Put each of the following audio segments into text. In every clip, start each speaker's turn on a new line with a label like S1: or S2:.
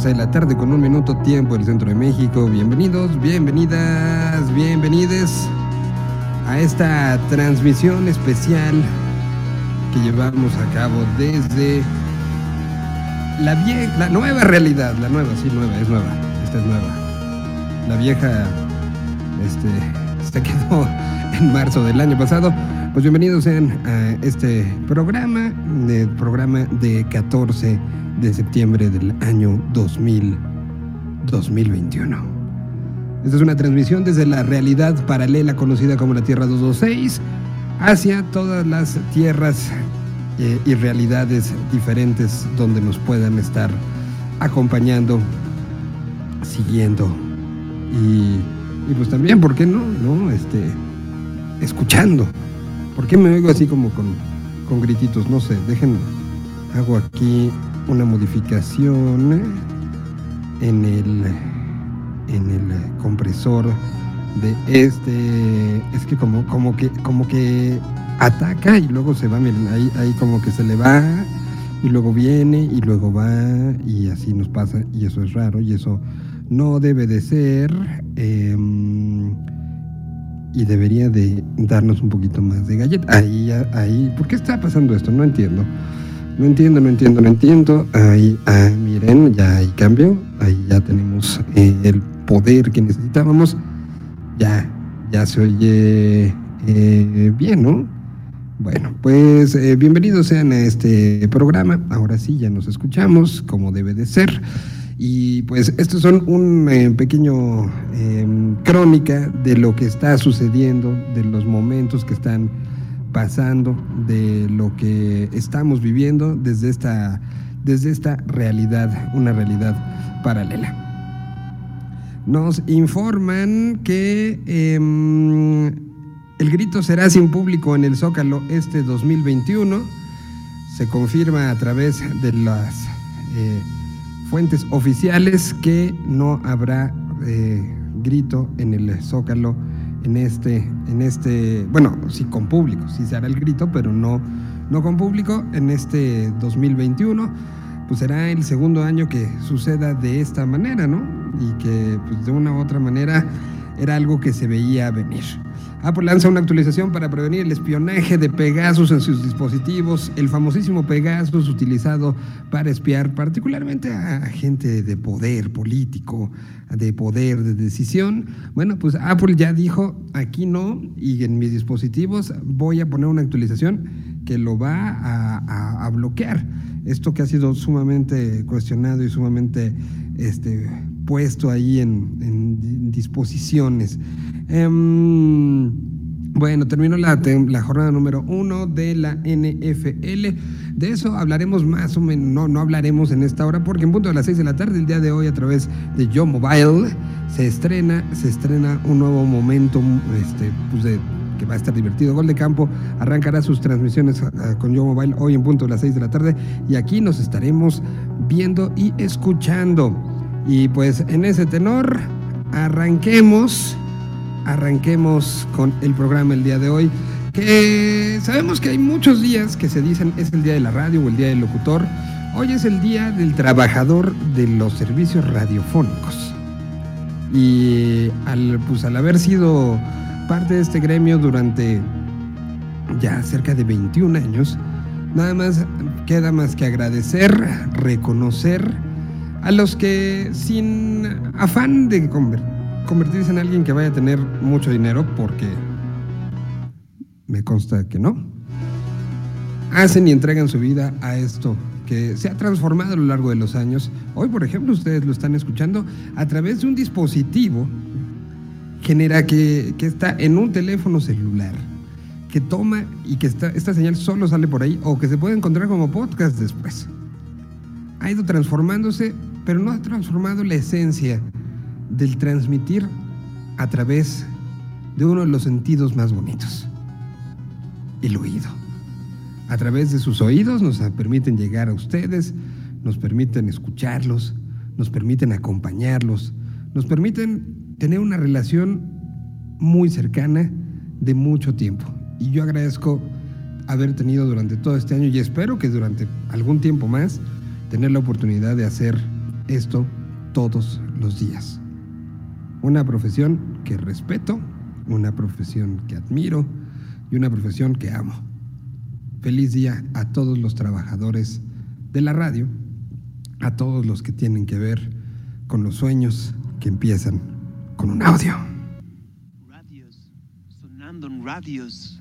S1: Son las 12 de la tarde con un minuto tiempo del centro de México. Bienvenidos, bienvenidas, bienvenides a esta transmisión especial que llevamos a cabo desde la, vieja, la nueva realidad. La nueva, sí, nueva, es nueva. Esta es nueva. La vieja este, se quedó en marzo del año pasado. Pues bienvenidos sean a este programa, el programa de 14 de septiembre del año 2000, 2021. Esta es una transmisión desde la realidad paralela conocida como la Tierra 226 hacia todas las tierras eh, y realidades diferentes donde nos puedan estar acompañando, siguiendo y, y pues también, ¿por qué no? no? Este, escuchando. ¿Por qué me oigo así como con, con grititos? No sé, dejen, hago aquí una modificación en el, en el compresor de este. Es que como, como que, como que ataca y luego se va, miren, ahí, ahí como que se le va y luego viene y luego va y así nos pasa y eso es raro y eso no debe de ser. Eh, y debería de darnos un poquito más de galleta. Ahí, ahí, ¿por qué está pasando esto? No entiendo. No entiendo, no entiendo, no entiendo. Ahí, ah, miren, ya hay cambio. Ahí ya tenemos eh, el poder que necesitábamos. Ya, ya se oye eh, bien, ¿no? Bueno, pues eh, bienvenidos sean a este programa. Ahora sí, ya nos escuchamos como debe de ser. Y pues estos son un pequeño eh, crónica de lo que está sucediendo, de los momentos que están pasando, de lo que estamos viviendo desde esta, desde esta realidad, una realidad paralela. Nos informan que em, el grito será sin público en el Zócalo este 2021. Se confirma a través de las... Eh, fuentes oficiales que no habrá eh, grito en el Zócalo en este, en este, bueno, sí con público, sí se hará el grito, pero no, no con público en este 2021. Pues será el segundo año que suceda de esta manera, ¿no? Y que pues, de una u otra manera era algo que se veía venir. Apple lanza una actualización para prevenir el espionaje de Pegasus en sus dispositivos, el famosísimo Pegasus utilizado para espiar particularmente a gente de poder político, de poder de decisión. Bueno, pues Apple ya dijo, aquí no, y en mis dispositivos voy a poner una actualización que lo va a, bloquear. Esto que ha sido sumamente cuestionado y sumamente este, puesto ahí en, disposiciones. Em, bueno, terminó la, jornada número uno de la NFL. De eso hablaremos más o menos, no, no hablaremos en esta hora, porque en punto de las seis de la tarde, el día de hoy, a través de Yo Mobile, se estrena, se estrena un nuevo momento este, pues que va a estar divertido. Gol de Campo arrancará sus transmisiones ah, con Yo Mobile hoy en punto de las seis de la tarde, y aquí nos estaremos viendo y escuchando. Y pues en ese tenor, arranquemos, arranquemos con el programa el día de hoy, que sabemos que hay muchos días que se dicen es el día de la radio o el día del locutor. Hoy es el día del trabajador de los servicios radiofónicos. Y al, pues, al haber sido parte de este gremio durante ya cerca de 21 años, nada más queda más que agradecer, reconocer, a los que sin afán de convertirse en alguien que vaya a tener mucho dinero, porque me consta que no, hacen y entregan su vida a esto que se ha transformado a lo largo de los años. Hoy, por ejemplo, ustedes lo están escuchando a través de un dispositivo genera que, que está en un teléfono celular que toma y que esta señal solo sale por ahí o que se puede encontrar como podcast después. Ha ido transformándose pero no ha transformado la esencia del transmitir a través de uno de los sentidos más bonitos, el oído. A través de sus oídos nos permiten llegar a ustedes, nos permiten escucharlos, nos permiten acompañarlos, nos permiten tener una relación muy cercana de mucho tiempo. Y yo agradezco haber tenido durante todo este año y espero que durante algún tiempo más tener la oportunidad de hacer esto todos los días. Una profesión que respeto, una profesión que admiro y una profesión que amo. Feliz día a todos los trabajadores de la radio, a todos los que tienen que ver con los sueños que empiezan con un audio.
S2: Radios, sonando en radios.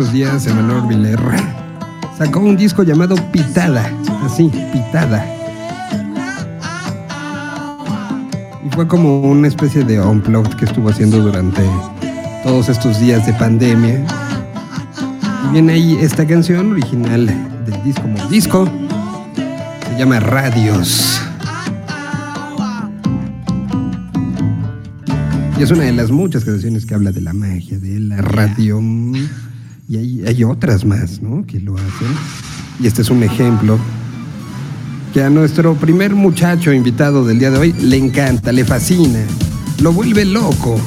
S1: estos días Emanuel Vilerra sacó un disco llamado Pitada, así, Pitada. Y fue como una especie de unplugged que estuvo haciendo durante todos estos días de pandemia. Y viene ahí esta canción original del disco como disco. Se llama Radios. Y es una de las muchas canciones que habla de la magia, de la radio. Y hay, otras más, ¿no? Que lo hacen. Y este es un ejemplo que a nuestro primer muchacho invitado del día de hoy le encanta, le fascina, lo vuelve loco.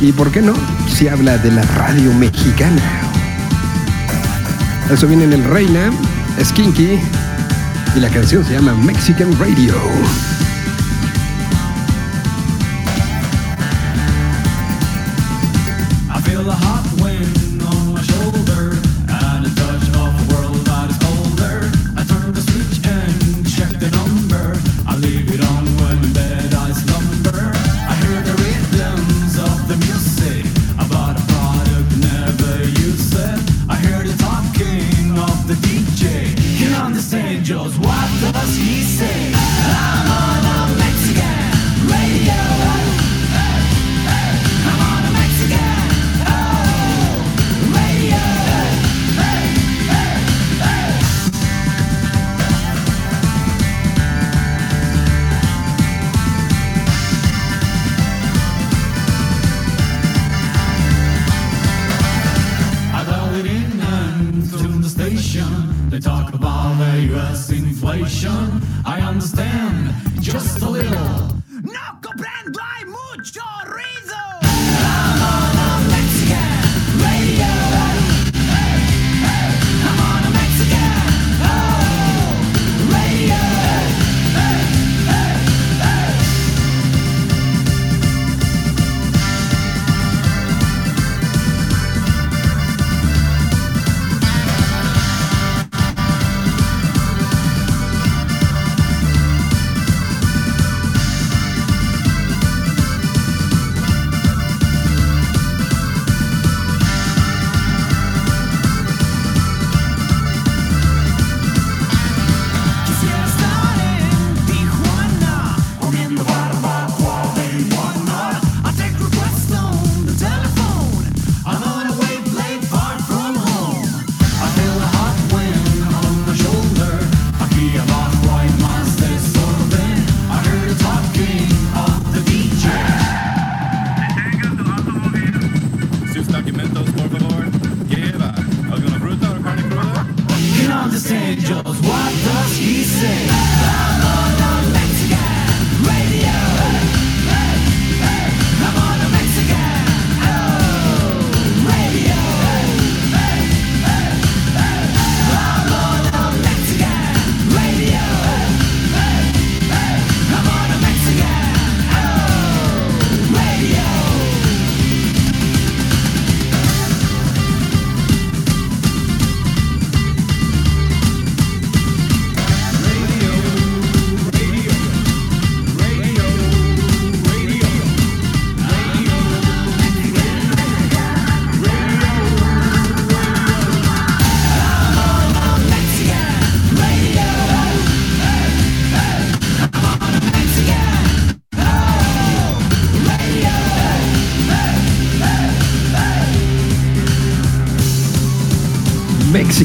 S1: ¿Y por qué no? Si habla de la radio mexicana. Eso viene en el Reina, Skinky, y la canción se llama Mexican Radio.
S3: The hot wind on my shoulder and a touch off the world that is older. I turn the switch and check the number. I leave it on when the bed I slumber. I hear the rhythms of the music. I bought a product never useless. I hear the talking of the DJ. Can understand just what does he say? Understand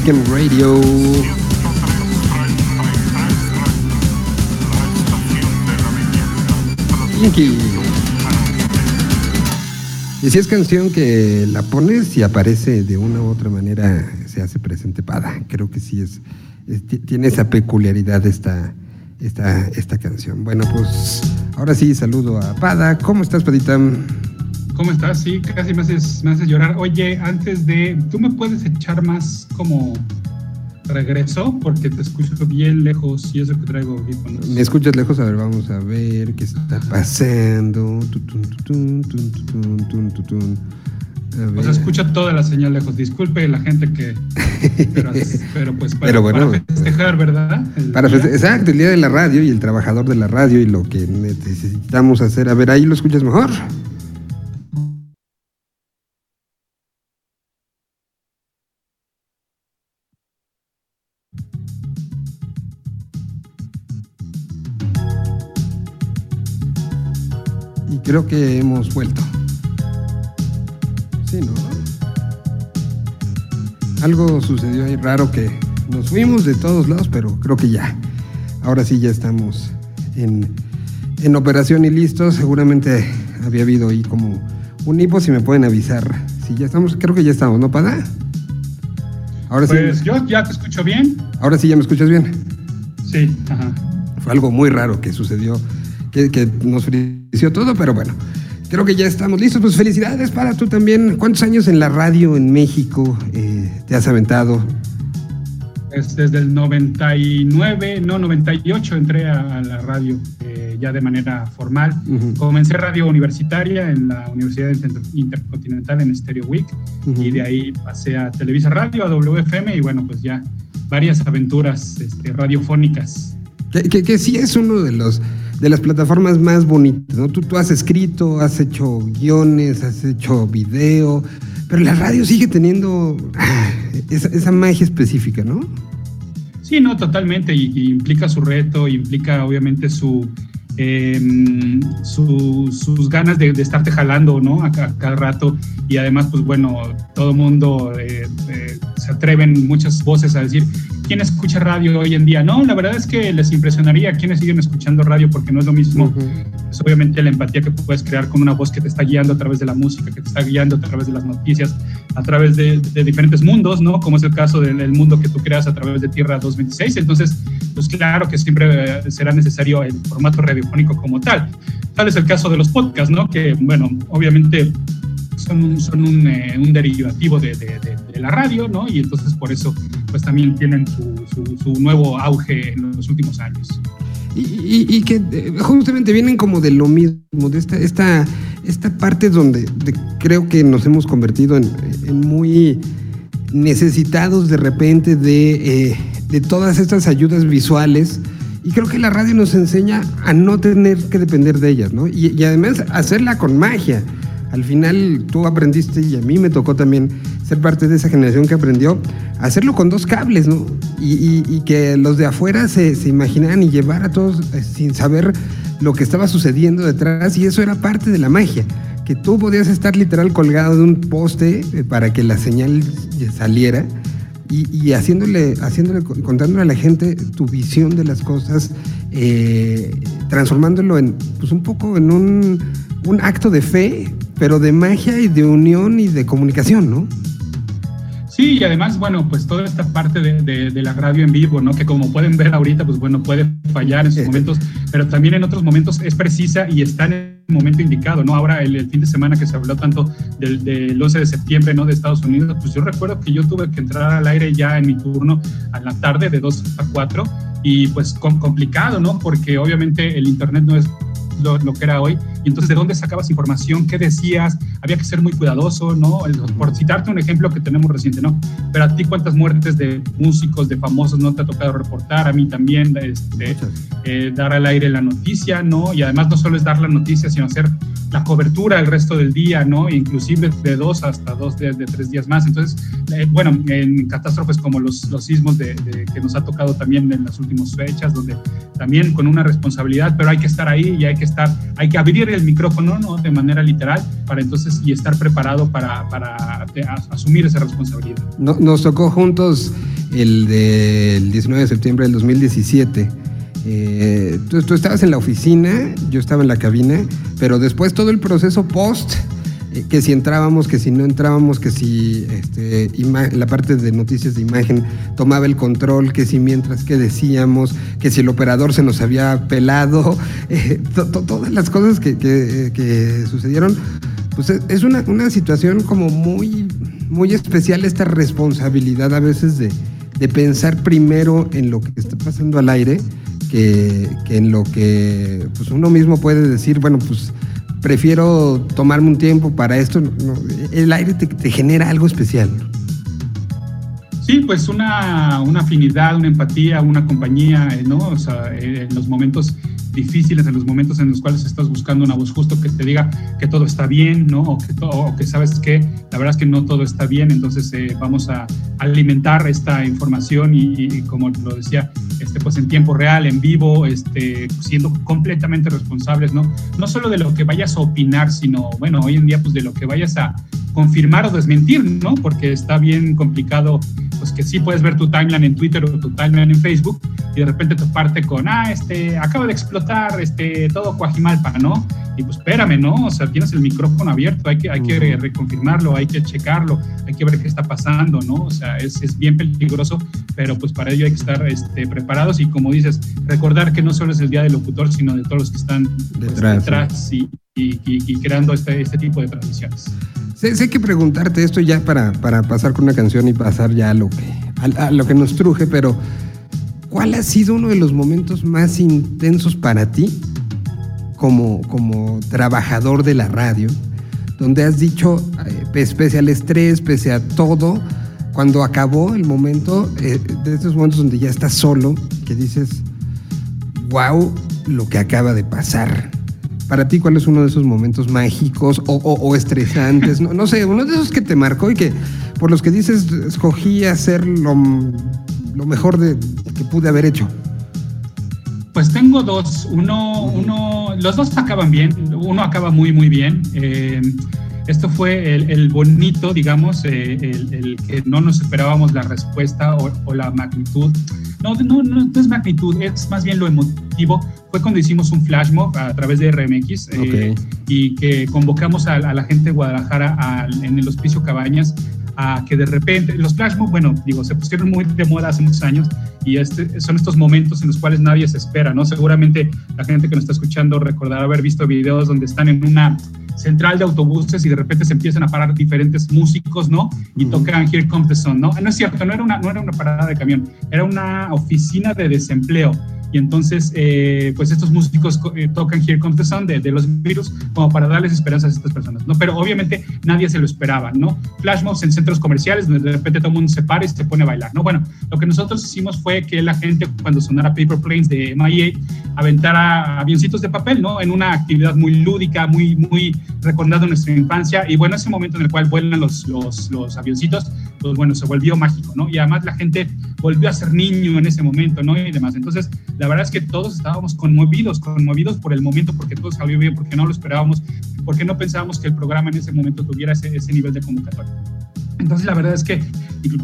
S3: Mexican Radio.
S1: Y si es canción que la pones y aparece de una u otra manera, se hace presente Pada. Creo que sí es, es- ti- tiene esa peculiaridad esta, esta, esta canción. Bueno, pues ahora sí saludo a Pada. ¿Cómo estás, Padita?
S4: ¿Cómo estás? Sí, casi me haces, me haces llorar. Oye, antes de. ¿Tú me puedes echar más como regreso? Porque te escucho bien lejos y eso que traigo audífonos.
S1: ¿Me escuchas lejos? A ver, vamos a ver qué está pasando.
S4: O sea, escucha toda la señal lejos. Disculpe la gente que. Pero, pero pues para,
S1: Pero bueno.
S4: para festejar, ¿verdad? El
S1: Para
S4: día.
S1: feste- exacto, el día de la radio y el trabajador de la radio y lo que necesitamos hacer. A ver, ahí lo escuchas mejor. Y creo que hemos vuelto. Sí, ¿no? Algo sucedió ahí raro que nos fuimos de todos lados, pero creo que ya. Ahora sí ya estamos en, en operación y listos. Seguramente había habido ahí como un hipo, si me pueden avisar. Si ya estamos, creo que ya estamos, ¿no, Pada? Ahora sí,
S4: Pues yo ya te escucho bien.
S1: ahora sí ya me escuchas bien.
S4: Sí, ajá.
S1: Fue algo muy raro que sucedió, que, que nos frició todo, pero bueno. Creo que ya estamos listos. Pues felicidades para tú también. ¿Cuántos años en la radio en México eh, te has aventado?
S4: Es desde el 99, no, 98 entré a, la radio eh, ya de manera formal. Comencé radio universitaria en la Universidad Inter- Intercontinental en Stereo Week y de ahí pasé a Televisa Radio, a WFM y bueno, pues ya varias aventuras este, radiofónicas.
S1: Que, que- que sí es uno de los de las plataformas más bonitas, ¿no? Tú, tú has escrito, has hecho guiones, has hecho video, pero la radio sigue teniendo ah, esa, magia específica, ¿no?
S4: Sí, no, totalmente, y implica su reto, implica obviamente su, em, su- sus ganas de, de estarte jalando, ¿no? A, ca- cada rato, y además, pues bueno, todo mundo eh, eh, se atreven muchas voces a decir, ¿quién escucha radio hoy en día? No, la verdad es que les impresionaría quienes siguen escuchando radio, porque no es lo mismo pues, obviamente la empatía que puedes crear con una voz que te está guiando a través de la música, que te está guiando a través de las noticias, a través de, de diferentes mundos, ¿no? Como es el caso del el mundo que tú creas a través de Tierra 226. Entonces, pues claro que siempre eh, será necesario el formato como tal. Tal es el caso de los podcasts, ¿no? Que, bueno, obviamente son un, eh, derivativo de, la radio, ¿no? Y entonces por eso, pues también tienen su, nuevo auge en los últimos años.
S1: Y, que eh, justamente vienen como de lo mismo, de esta, esta, esta parte donde de- creo que nos hemos convertido en, en muy necesitados de repente de, eh, de todas estas ayudas visuales. Y creo que la radio nos enseña a no tener que depender de ellas, ¿no? Y, además hacerla con magia. Al final tú aprendiste y a mí me tocó también ser parte de esa generación que aprendió hacerlo con dos cables, ¿no? Y, que los de afuera se, se imaginaran y llevar a todos eh, sin saber lo que estaba sucediendo detrás y eso era parte de la magia. Que tú podías estar literal colgado de un poste eh, para que la señal saliera y, y haciéndole, haciéndole, contándole a la gente tu visión de las cosas, eh, transformándolo en, pues un poco en un, un acto de fe, pero de magia y de unión y de comunicación, ¿no?
S4: Sí, y además, bueno, pues toda esta parte de, de- de la radio en vivo, ¿no? Que como pueden ver ahorita, pues bueno, puede fallar en sus
S1: Sí.
S4: momentos, pero también en otros momentos es precisa y está en momento indicado, ¿no? Ahora, el, el fin de semana que se habló tanto del, del 11 de septiembre, ¿no? De Estados Unidos, pues yo recuerdo que yo tuve que entrar al aire ya en mi turno a la tarde de 2 a 4 y pues com- complicado, ¿no? Porque obviamente el Internet no es lo, lo que era hoy. Y entonces, ¿de dónde sacabas información? ¿Qué decías? Había que ser muy cuidadoso, ¿no? Por citarte un ejemplo que tenemos reciente, ¿no? Pero a ti, ¿cuántas muertes de músicos, de famosos no te ha tocado reportar? A mí también, este, eh, dar al aire la noticia, ¿no? Y además no solo es dar la noticia, sino hacer la cobertura el resto del día, ¿no? Inclusive de dos hasta dos, de, de tres días más. Entonces, eh, bueno, en catástrofes como los, los sismos de, de- que nos ha tocado también en las últimas fechas, donde también con una responsabilidad, pero hay que estar ahí y hay que estar, hay que abrir el micrófono, ¿no? De manera literal, para entonces y estar preparado para, para asumir esa responsabilidad.
S1: No- nos tocó juntos el del 19 de septiembre del 2017. Eh, tú, estabas en la oficina, yo estaba en la cabina, pero después todo el proceso post, que si entrábamos, que si no entrábamos, que si este, la parte de noticias de imagen tomaba el control, que si mientras que decíamos, que si el operador se nos había pelado, eh, to- to- todas las cosas que, que- que sucedieron, pues es- es una, una situación como muy, muy especial esta responsabilidad a veces de, de pensar primero en lo que está pasando al aire que, que en lo que pues uno mismo puede decir, bueno, pues prefiero tomarme un tiempo para esto. El aire te, genera algo especial.
S4: Sí, pues una, afinidad, una empatía, una compañía, ¿no? O sea, en los momentos difíciles, en los momentos en los cuales estás buscando una voz justo que te diga que todo está bien, ¿no? O que, o que sabes que la verdad es que no todo está bien, entonces eh, vamos a alimentar esta información y, y como lo decía, este, pues en tiempo real, en vivo, este, siendo completamente responsables, ¿no? No solo de lo que vayas a opinar, sino, bueno, hoy en día, pues de lo que vayas a confirmar o desmentir, ¿no? Porque está bien complicado, pues que sí puedes ver tu timeline en Twitter o tu timeline en Facebook y de repente te parte con, ah, este, acaba de explotar este, todo Coajimalpa, ¿no? y pues espérame, ¿no? O sea, tienes el micrófono abierto, hay que, hay que re- reconfirmarlo, hay que checarlo, hay que ver qué está pasando, ¿no? O sea, es, es bien peligroso, pero pues para ello hay que estar este, preparados y como dices, recordar que no solo es el día del locutor, sino de todos los que están pues,
S1: Detrás,
S4: detrás y, y- y- y creando este, este tipo de transmisiones.
S1: Sé, sé que preguntarte esto ya para, para pasar con una canción y pasar ya a lo que, a, a lo que nos truje, pero ¿cuál ha sido uno de los momentos más intensos para ti como, como trabajador de la radio? Donde has dicho, eh, pese al estrés, pese a todo, cuando acabó el momento, eh, de estos momentos donde ya estás solo, que dices, wow, lo que acaba de pasar. Para ti, ¿cuál es uno de esos momentos mágicos o, o- estresantes? No, no sé, uno de esos que te marcó y que por los que dices, escogí hacer lo, lo mejor de, que pude haber hecho.
S4: Pues tengo dos. Uno, uno, los dos acaban bien. Uno acaba muy, muy bien. Eh, esto fue el, el bonito, digamos, eh, el, el que no nos esperábamos la respuesta o, o la magnitud. No, no, no, no es magnitud, es más bien lo emotivo. Fue cuando hicimos un flash mob a través de RMX eh, y que convocamos a, a la gente de Guadalajara al- en el Hospicio Cabañas a que de repente, los flash mob, bueno, digo, se pusieron muy de moda hace muchos años y este, son estos momentos en los cuales nadie se espera, ¿no? Seguramente la gente que nos está escuchando recordará haber visto videos donde están en una central de autobuses y de repente se empiezan a parar diferentes músicos, ¿no? Y tocan Here Comes the Sun, ¿no? No es cierto, no era una, no era una parada de camión, era una oficina de desempleo. Entonces, eh, pues estos músicos co- eh, tocan Here Comes the Sun de, de los virus como para darles esperanzas a estas personas, ¿no? Pero obviamente nadie se lo esperaba, ¿no? Flash mobs en centros comerciales donde de repente todo el mundo se para y se pone a bailar, ¿no? Bueno, lo que nosotros hicimos fue que la gente cuando sonara Paper Planes de MIA aventara avioncitos de papel, ¿no? En una actividad muy lúdica, muy, muy recordando nuestra infancia. Y bueno, ese momento en el cual vuelan los, los, los avioncitos, pues bueno, se volvió mágico, ¿no? Y además la gente volvió a ser niño en ese momento, ¿no? Y demás. Entonces, la verdad es que todos estábamos conmovidos, conmovidos por el momento, porque todo salió bien, porque no lo esperábamos, porque no pensábamos que el programa en ese momento tuviera ese, ese nivel de convocatoria. Entonces, la verdad es que,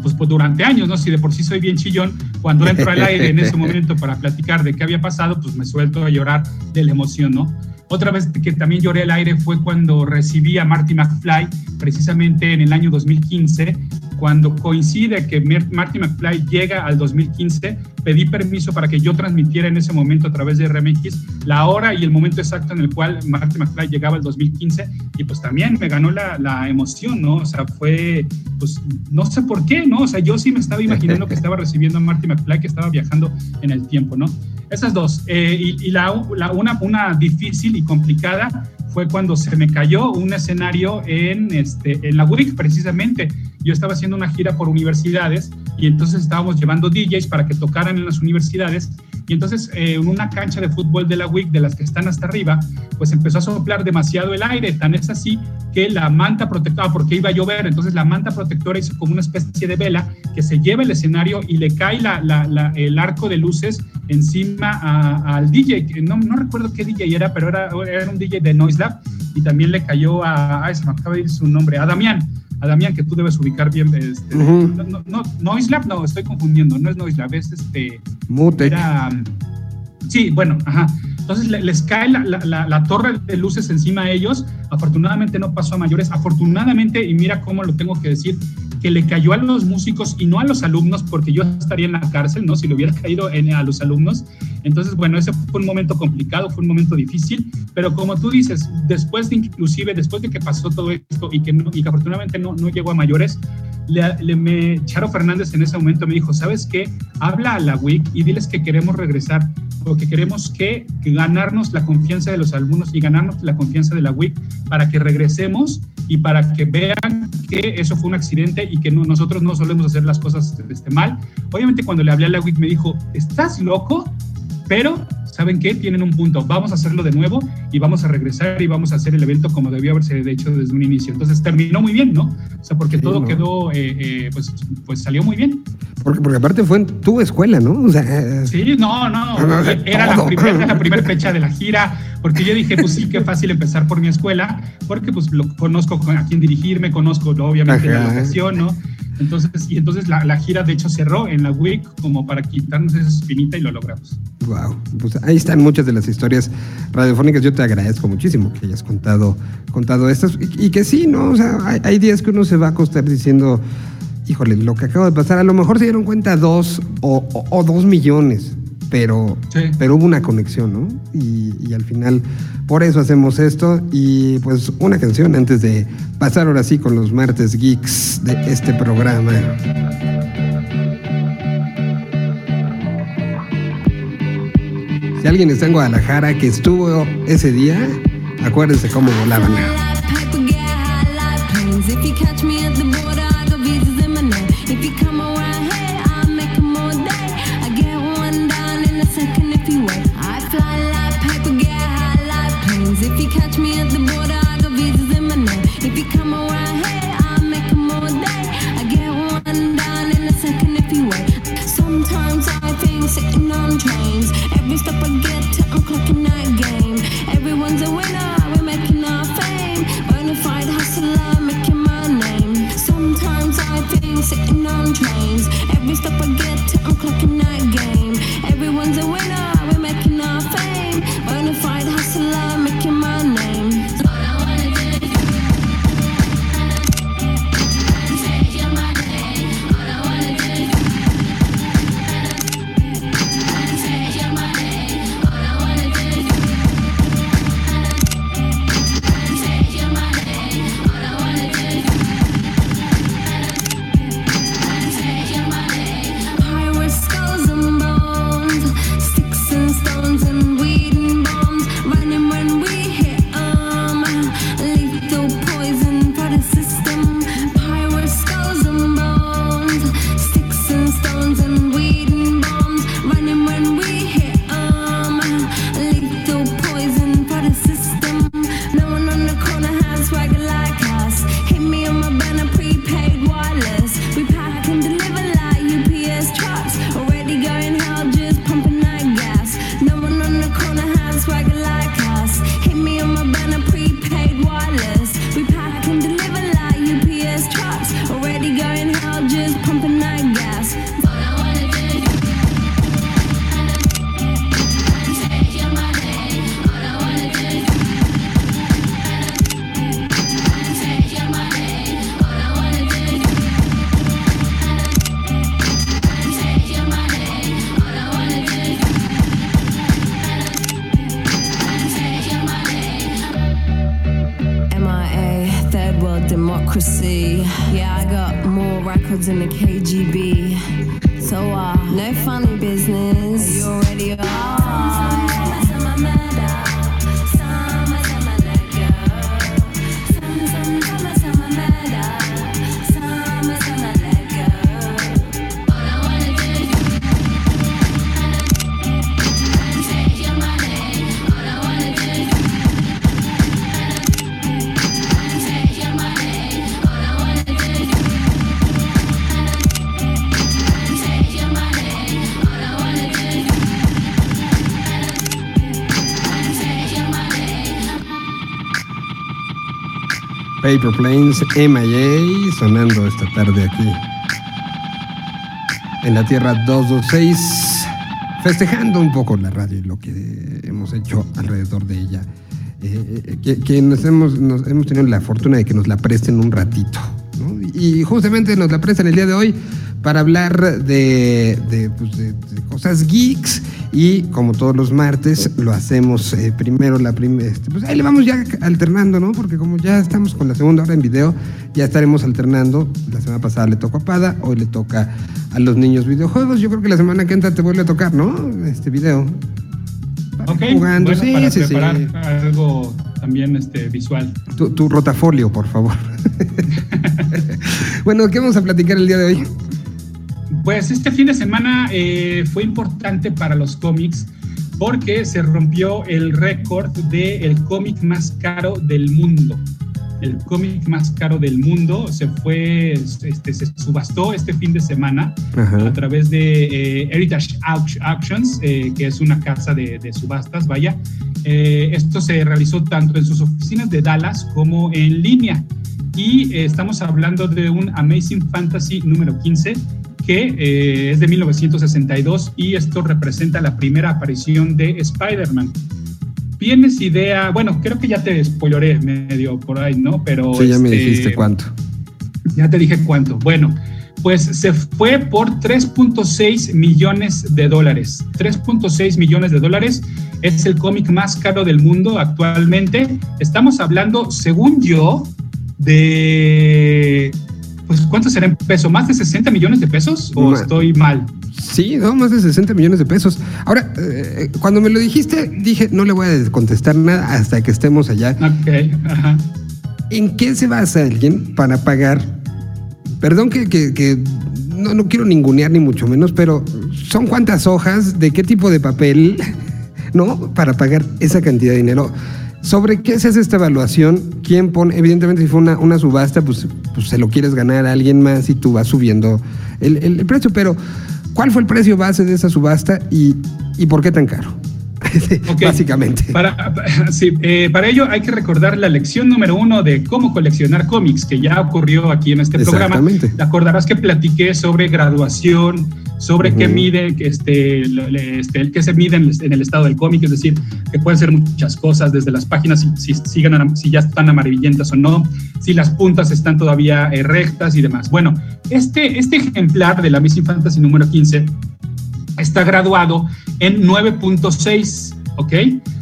S4: pues, pues, durante años, ¿no? Si de por sí soy bien chillón, cuando entro al aire en ese momento para platicar de qué había pasado, pues me suelto a llorar de la emoción, ¿no? Otra vez que también lloré al aire fue cuando recibí a Marty McFly, precisamente en el año 2015, cuando coincide que Marty McFly llega al 2015, pedí permiso para que yo transmitiera en ese momento a través de RMX la hora y el momento exacto en el cual Marty McFly llegaba al 2015 y pues también me ganó la, la emoción, ¿no? O sea, fue, pues no sé por qué, ¿no? O sea, yo sí me estaba imaginando que estaba recibiendo a Marty McFly, que estaba viajando en el tiempo, ¿no? Esas dos. Eh, y y la, la- una, una difícil y complicada fue cuando se me cayó un escenario en, este, en la WIC, precisamente. Yo estaba haciendo una gira por universidades y entonces estábamos llevando DJs para que tocaran en las universidades. Y entonces eh, en una cancha de fútbol de la WIC, de las que están hasta arriba, pues empezó a soplar demasiado el aire. Tan es así que la manta protectora, porque iba a llover, entonces la manta protectora hizo como una especie de vela que se lleva el escenario y le cae la, el arco de luces encima al DJ. No, no recuerdo qué DJ era, pero era, era un DJ de Noise Lab y también le cayó a, ay, me acaba de ir su nombre, a Damián. A Damián, que tú debes ubicar bien. Este, no, no, no, Noise Lab, no, estoy confundiendo, no es Noise Lab, es este.
S1: Mutec.
S4: Era. Sí, bueno, ajá. Entonces le- les cae la, la- la- torre de luces encima a ellos. Afortunadamente no pasó a mayores. Afortunadamente, y mira cómo lo tengo que decir, que le cayó a los músicos y no a los alumnos, porque yo estaría en la cárcel, ¿no? Si le hubiera caído en- a los alumnos. Entonces, bueno, ese fue un momento complicado, fue un momento difícil, pero como tú dices, después de inclusive, después de que pasó todo esto y que, no- y que afortunadamente no, no llegó a mayores, le, le- me, Charo Fernández en ese momento me dijo, ¿sabes qué? Habla a la WIC y diles que queremos regresar, queremos que, que ganarnos la confianza de los alumnos y ganarnos la confianza de la WIC para que regresemos y para que vean que eso fue un accidente y que no- nosotros no solemos hacer las cosas este, mal. Obviamente cuando le hablé a la WIC me dijo, ¿estás loco? Pero, ¿saben qué? Tienen un punto. Vamos a hacerlo de nuevo y vamos a regresar y vamos a hacer el evento como debió haberse hecho desde un inicio. Entonces terminó muy bien, ¿no? O sea, porque
S1: Sí,
S4: todo
S1: ¿no?
S4: quedó, eh, eh, pues, pues salió muy bien.
S1: Porque, porque aparte fue en tu escuela, ¿no? O sea,
S4: Sí, no, no. Era la
S1: todo.
S4: primera, era la primera fecha de la gira, porque yo dije, pues sí, qué fácil empezar por mi escuela, porque pues lo conozco con- a quién dirigirme, conozco obviamente la locación, ¿no? Entonces, y entonces la, gira de hecho cerró en la WIC como para quitarnos esa espinita y lo logramos.
S5: Wow, pues ahí están muchas de las historias radiofónicas. Yo te agradezco muchísimo que hayas contado, contado estas y, que sí, ¿no? O sea, hay, días que uno se va a acostar diciendo, híjole, lo que acaba de pasar, a lo mejor se dieron cuenta dos o dos millones, pero,
S4: Sí.
S5: pero hubo una conexión, ¿no? Y, y al final, por eso hacemos esto. Y pues una canción antes de pasar ahora sí con los martes geeks de este programa. Si alguien está en Guadalajara que estuvo ese día, acuérdense cómo volaban.
S1: Paper Planes, MIA,
S5: sonando esta tarde aquí. En la Tierra 226, festejando un poco la radio y lo que hemos hecho alrededor de ella. Eh, eh, que que nos, hemos, hemos tenido la fortuna de que nos la presten un ratito. Y justamente nos la prestan el día de hoy para hablar de, pues, cosas geeks y como todos los martes lo hacemos eh, primero la primera, pues ahí le vamos ya alternando, ¿no? Porque como ya estamos con la segunda hora en video, ya estaremos alternando. La semana pasada le tocó a Pada, hoy le toca a los niños videojuegos. Yo creo que la semana que entra te vuelve a tocar, ¿no? Este video. Para
S4: Ok,
S5: jugando,
S4: bueno,
S5: sí,
S4: para
S5: sí, sí.
S4: preparar algo también este, visual.
S5: Tu, tu rotafolio, por favor. bueno, ¿qué vamos a platicar el día de hoy?
S4: Pues este fin de semana eh, fue importante para los cómics porque se rompió el récord del cómic más caro del mundo. El cómic más caro del mundo se fue, este, se subastó este fin de semana
S5: Ajá.
S4: a través de eh, Heritage Au- Auctions, eh, que es una casa de, de subastas, vaya. Eh, esto se realizó tanto en sus oficinas de Dallas como en línea. y estamos hablando de un Amazing Fantasy número 15 que eh, es de 1962 y esto representa la primera aparición de Spider-Man. ¿Tienes idea? Bueno, creo que ya te spoileré medio por ahí, ¿no? Pero
S1: Sí, ya me
S4: este,
S1: dijiste cuánto.
S4: ya te dije cuánto. Bueno, pues se fue por 3.6 millones de dólares. 3.6 millones de dólares es el cómic más caro del mundo actualmente. Estamos hablando, según yo, de... Pues, ¿cuánto será en peso? ¿Más de 60 millones de pesos? ¿O estoy mal?
S1: Sí, no, más de 60 millones de pesos. Ahora, eh, cuando me lo dijiste, dije, no le voy a contestar nada hasta que estemos allá.
S4: Ok, ajá.
S1: ¿En qué se basa alguien para pagar? Perdón que, que- que no, no quiero ningunear ni mucho menos, pero ¿son cuántas hojas? ¿De qué tipo de papel? ¿No? Para pagar esa cantidad de dinero. ¿Sobre qué se hace esta evaluación? ¿Quién pone? Evidentemente, si fue una, una subasta, pues, pues se lo quieres ganar a alguien más y tú vas subiendo el, el- precio. Pero, ¿cuál fue el precio base de esa subasta y, y por qué tan caro?
S4: Ok.
S1: Básicamente.
S4: Para, pa- sí, eh, para ello hay que recordar la lección número uno de cómo coleccionar cómics, que ya ocurrió aquí en este programa.
S1: Exactamente.
S4: Te acordarás que platiqué sobre graduación, sobre qué mide, este, este, el que se mide en, el- en el estado del cómic, es decir, que pueden ser muchas cosas, desde las páginas, si, si, sigan si ya están amarillentas o no, si las puntas están todavía eh, rectas y demás. Bueno, este, este ejemplar de la Missing Fantasy número 15 está graduado en 9.6, ¿ok?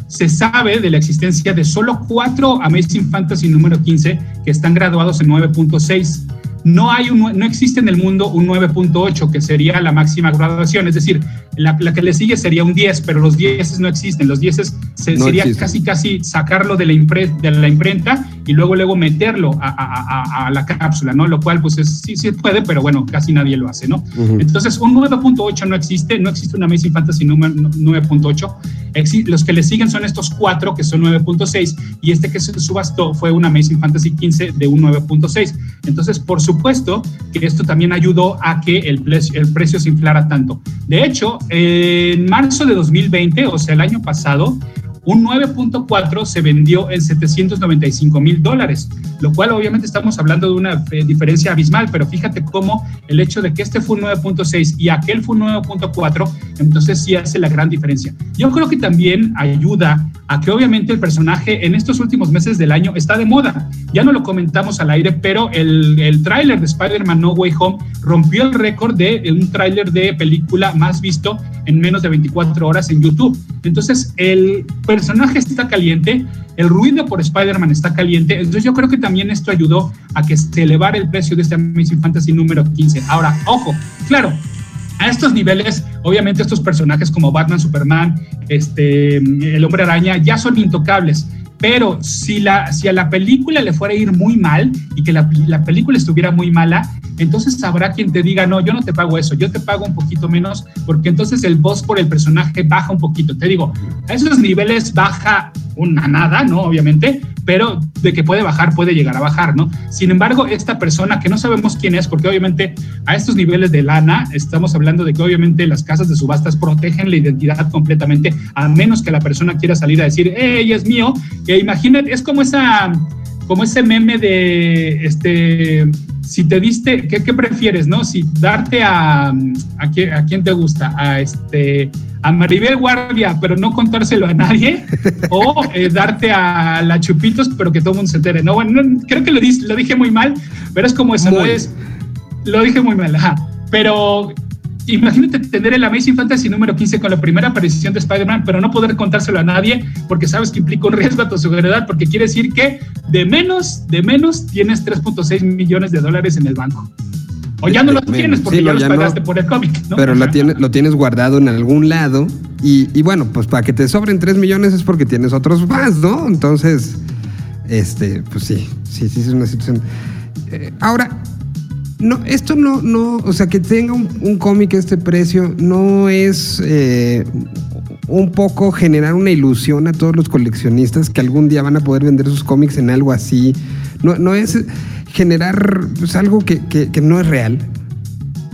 S4: Se sabe de la existencia de solo cuatro Amazing Fantasy número 15 que están graduados en 9.6. No, hay un, no existe en el mundo un 9.8, que sería la máxima graduación, es decir, la, la que le sigue sería un 10, pero los 10 no existen, los 10 se,
S1: No
S4: sería
S1: existen.
S4: casi casi sacarlo de la, impre- de la imprenta y luego luego meterlo a, a- a- a la cápsula, ¿no? Lo cual pues es, sí, sí puede, pero bueno, casi nadie lo hace, ¿no?
S1: Ujú.
S4: Entonces, un 9.8 no existe, no existe una Amazing Fantasy número 9.8. Exi- Los que le siguen son estos cuatro, que son 9.6, y este que se subastó fue una Amazing Fantasy 15 de un 9.6. Entonces, por supuesto que esto también ayudó a que el, el precio se inflara tanto. De hecho, en marzo de 2020, o sea, el año pasado, un 9.4 se vendió en 795 mil dólares, lo cual obviamente estamos hablando de una eh, diferencia abismal, pero fíjate cómo el hecho de que este fue un 9.6 y aquel fue un 9.4, entonces sí hace la gran diferencia. Yo creo que también ayuda a que obviamente el personaje en estos últimos meses del año está de moda. Ya no lo comentamos al aire, pero el, el tráiler de Spider-Man No Way Home rompió el récord de un tráiler de película más visto en menos de 24 horas en YouTube. Entonces, el personaje está caliente, el ruido por Spider-Man está caliente, entonces yo creo que también esto ayudó a que se elevara el precio de este Amazing Fantasy número 15. Ahora, ojo, claro, a estos niveles, obviamente estos personajes como Batman, Superman, este, el Hombre Araña, ya son intocables. Pero si, la, si a la película le fuera a ir muy mal y que la, la película estuviera muy mala, entonces habrá quien te diga, no, yo no te pago eso, yo te pago un poquito menos, porque entonces el voz por el personaje baja un poquito. Te digo, a esos niveles baja una nada, ¿no? Obviamente, pero de que puede bajar, puede llegar a bajar, ¿no? Sin embargo, esta persona que no sabemos quién es, porque obviamente a estos niveles de lana estamos hablando de que obviamente las casas de subastas protegen la identidad completamente, a menos que la persona quiera salir a decir, hey, es mío. Que imagínate, es como esa, como ese meme de, este, si te diste, ¿qué, qué prefieres, no? Si darte a, a, quién, a quién te gusta, a este, a Maribel Guardia, pero no contárselo a nadie, o eh, darte a la Chupitos, pero que todo el mundo se entere. No, bueno, no, creo que lo, di- lo dije muy mal, pero es como eso,
S1: Muy.
S4: ¿no? Es, lo dije muy mal, ajá. Pero imagínate tener el Amazing Fantasy número 15 con la primera aparición de Spider-Man, pero no poder contárselo a nadie porque sabes que implica un riesgo a tu seguridad, porque quiere decir que de menos, de menos tienes 3.6 millones de dólares en el banco. O ya no los
S1: menos.
S4: tienes porque
S1: Sí,
S4: ya los
S1: no.
S4: pagaste por el cómic, ¿no?
S1: Pero la tiene- lo tienes guardado en algún lado y, y bueno, pues para que te sobren 3 millones es porque tienes otros más, ¿no? Entonces, este, pues sí, sí, sí, es una situación. Eh, ahora, no, esto no, no, o sea, que tenga un, un cómic a este precio no es eh, un poco generar una ilusión a todos los coleccionistas que algún día van a poder vender sus cómics en algo así. No, no es generar pues, algo que, que- que no es real.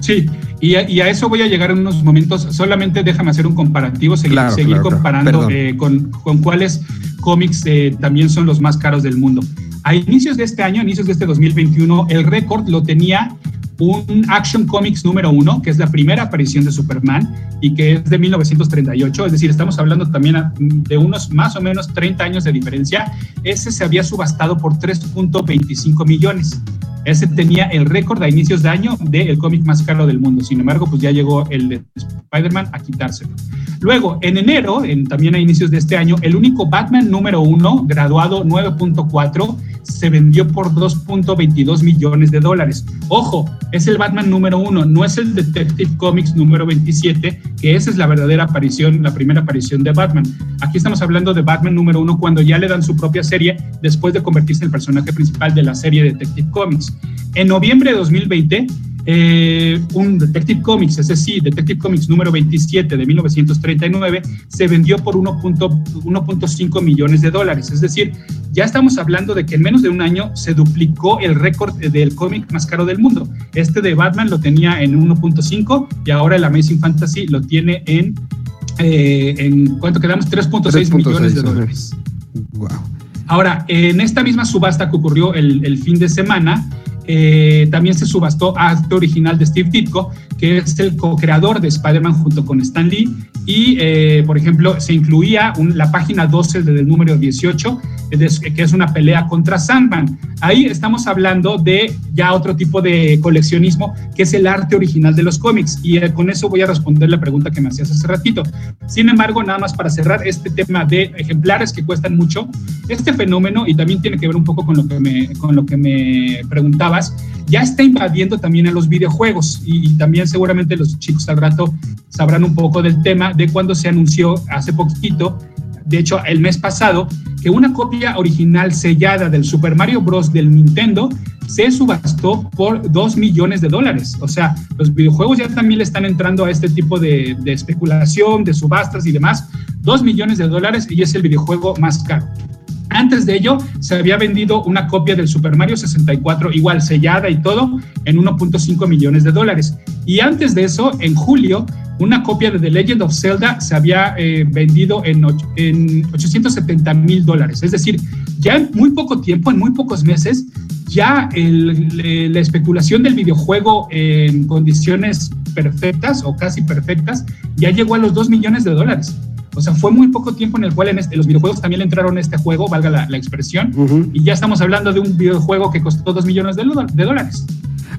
S4: Sí, y a, y a eso voy a llegar en unos momentos. Solamente déjame hacer un comparativo, seguir,
S1: Claro,
S4: seguir
S1: claro,
S4: comparando eh, con, con cuáles cómics eh, también son los más caros del mundo. A inicios de este año, inicios de este 2021, el récord lo tenía un Action Comics número uno, que es la primera aparición de Superman y que es de 1938, es decir, estamos hablando también de unos más o menos 30 años de diferencia. Ese se había subastado por 3.25 millones. Ese tenía el récord a inicios de año del cómic más caro del mundo. Sin embargo, pues ya llegó el de Spider-Man a quitárselo. Luego, en enero, en- también a inicios de este año, el único Batman número uno, graduado 9.4, se vendió por 2.22 millones de dólares. Ojo, es el Batman número uno, no es el Detective Comics número 27, que esa es la verdadera aparición, la primera aparición de Batman. Aquí estamos hablando de Batman número uno cuando ya le dan su propia serie después de convertirse en el personaje principal de la serie Detective Comics. En noviembre de 2020, eh, un Detective Comics, ese sí, Detective Comics número 27 de 1939, se vendió por 1.5 millones de dólares. Es decir, ya estamos hablando de que en menos de un año se duplicó el récord del cómic más caro del mundo. Este de Batman lo tenía en 1.5 y ahora el Amazing Fantasy lo tiene en, eh, en ¿cuánto quedamos? 3.6 millones de dólares.
S1: Wow.
S4: Ahora, en esta misma subasta que ocurrió el, el fin de semana, eh, también se subastó arte original de Steve Ditko, que es el co-creador de Spider-Man junto con Stan Lee. Y, eh, por ejemplo, se incluía un- la página 12 del número 18, eh, de- que es una pelea contra Sandman. Ahí estamos hablando de ya otro tipo de coleccionismo, que es el arte original de los cómics. Y eh, con eso voy a responder la pregunta que me hacías hace ratito. Sin embargo, nada más para cerrar este tema de ejemplares que cuestan mucho, este fenómeno, y también tiene que ver un poco con lo que me, con lo que me ya está invadiendo también a los videojuegos y, también seguramente los chicos al rato sabrán un poco del tema de cuando se anunció hace poquito, de hecho el mes pasado, que una copia original sellada del Super Mario Bros. del Nintendo se subastó por 2 millones de dólares. O sea, los videojuegos ya también le están entrando a este tipo de, de especulación, de subastas y demás. 2 millones de dólares y es el videojuego más caro. Antes de ello, se había vendido una copia del Super Mario 64, igual sellada y todo, en 1.5 millones de dólares. Y antes de eso, en julio, una copia de The Legend of Zelda se había eh, vendido en, en 870 mil dólares. Es decir, ya en muy poco tiempo, en muy pocos meses, ya el- la especulación del videojuego en condiciones perfectas o casi perfectas ya llegó a los 2 millones de dólares. O sea, fue muy poco tiempo en el cual en este- los videojuegos también le entraron a este juego, valga la, la expresión, y ya estamos hablando de un videojuego que costó 2 millones de, dólares.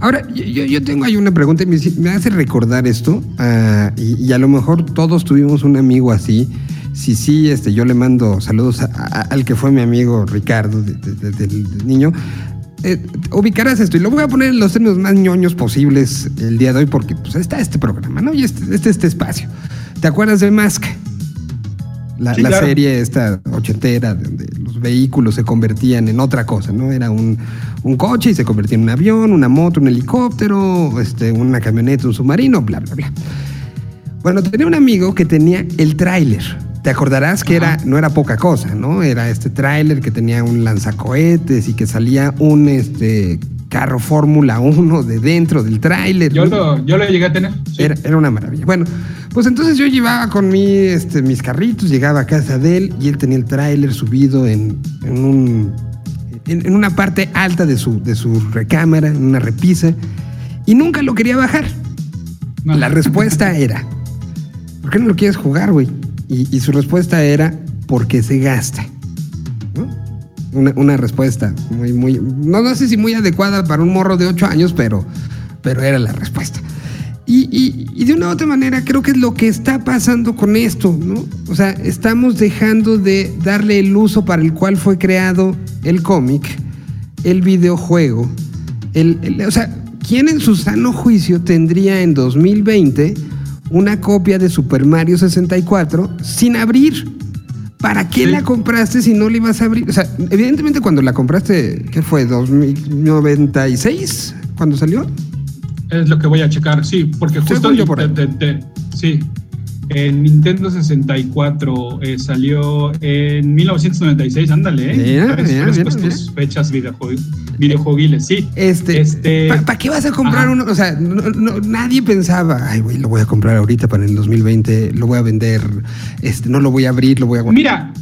S1: Ahora, yo, tengo ahí una pregunta y me, me hace recordar esto, ah, y, y a lo mejor todos tuvimos un amigo así. Si sí, este, yo le mando saludos a- a- al que fue mi amigo Ricardo, de- de- de- del, del niño. Eh, ubicarás esto y lo voy a poner en los términos más ñoños posibles el día de hoy porque pues, está este programa, ¿no? Y este, este, este espacio. ¿Te acuerdas de Mask? La,
S4: Sí,
S1: la
S4: claro.
S1: serie esta ochentera, donde los vehículos se convertían en otra cosa, ¿no? Era un, un coche y se convertía en un avión, una moto, un helicóptero, este, una camioneta, un submarino, bla, bla, bla. Bueno, tenía un amigo que tenía el tráiler. Te acordarás que era, no era poca cosa, ¿no? Era este tráiler que tenía un lanzacohetes y que salía un este, carro Fórmula 1 de dentro del tráiler.
S4: Yo
S1: ¿no?
S4: lo, yo lo llegué a tener. sí.
S1: Era, era una maravilla. Bueno, pues entonces yo llevaba con mi, este, mis carritos, llegaba a casa de él y él tenía el tráiler subido en, en un, en, en una parte alta de su, de su recámara, en una repisa, y nunca lo quería bajar.
S4: No.
S1: La respuesta era, ¿por qué no lo quieres jugar, güey? Y, y su respuesta era, porque se gasta. Una, respuesta muy, muy, no, no sé si muy adecuada para un morro de 8 años, pero, pero era la respuesta. Y, y- de una u otra manera creo que es lo que está pasando con esto, ¿no? O sea, estamos dejando de darle el uso para el cual fue creado el cómic, el videojuego, el- o sea, ¿quién en su sano juicio tendría en 2020 una copia de Super Mario 64 sin abrir? ¿Para qué
S4: Sí.
S1: la compraste si no la ibas a abrir? O sea, evidentemente cuando la compraste, ¿qué fue? ¿2096? ¿Cuando salió?
S4: Es lo que voy a checar, sí, porque justo
S1: yo por ahí.
S4: sí, en Nintendo 64 eh, salió en 1996, ándale, ¿eh? Frescos
S1: mira,
S4: tus fechas videojue- videojueguiles, sí.
S1: Este,
S4: Este-
S1: ¿para qué vas a comprar
S4: Ajá.
S1: uno? O sea, no- no- nadie pensaba, ay, güey, lo voy a comprar ahorita para el 2020, lo voy a vender, este, no lo voy a abrir, lo voy a guardar.
S4: Mira,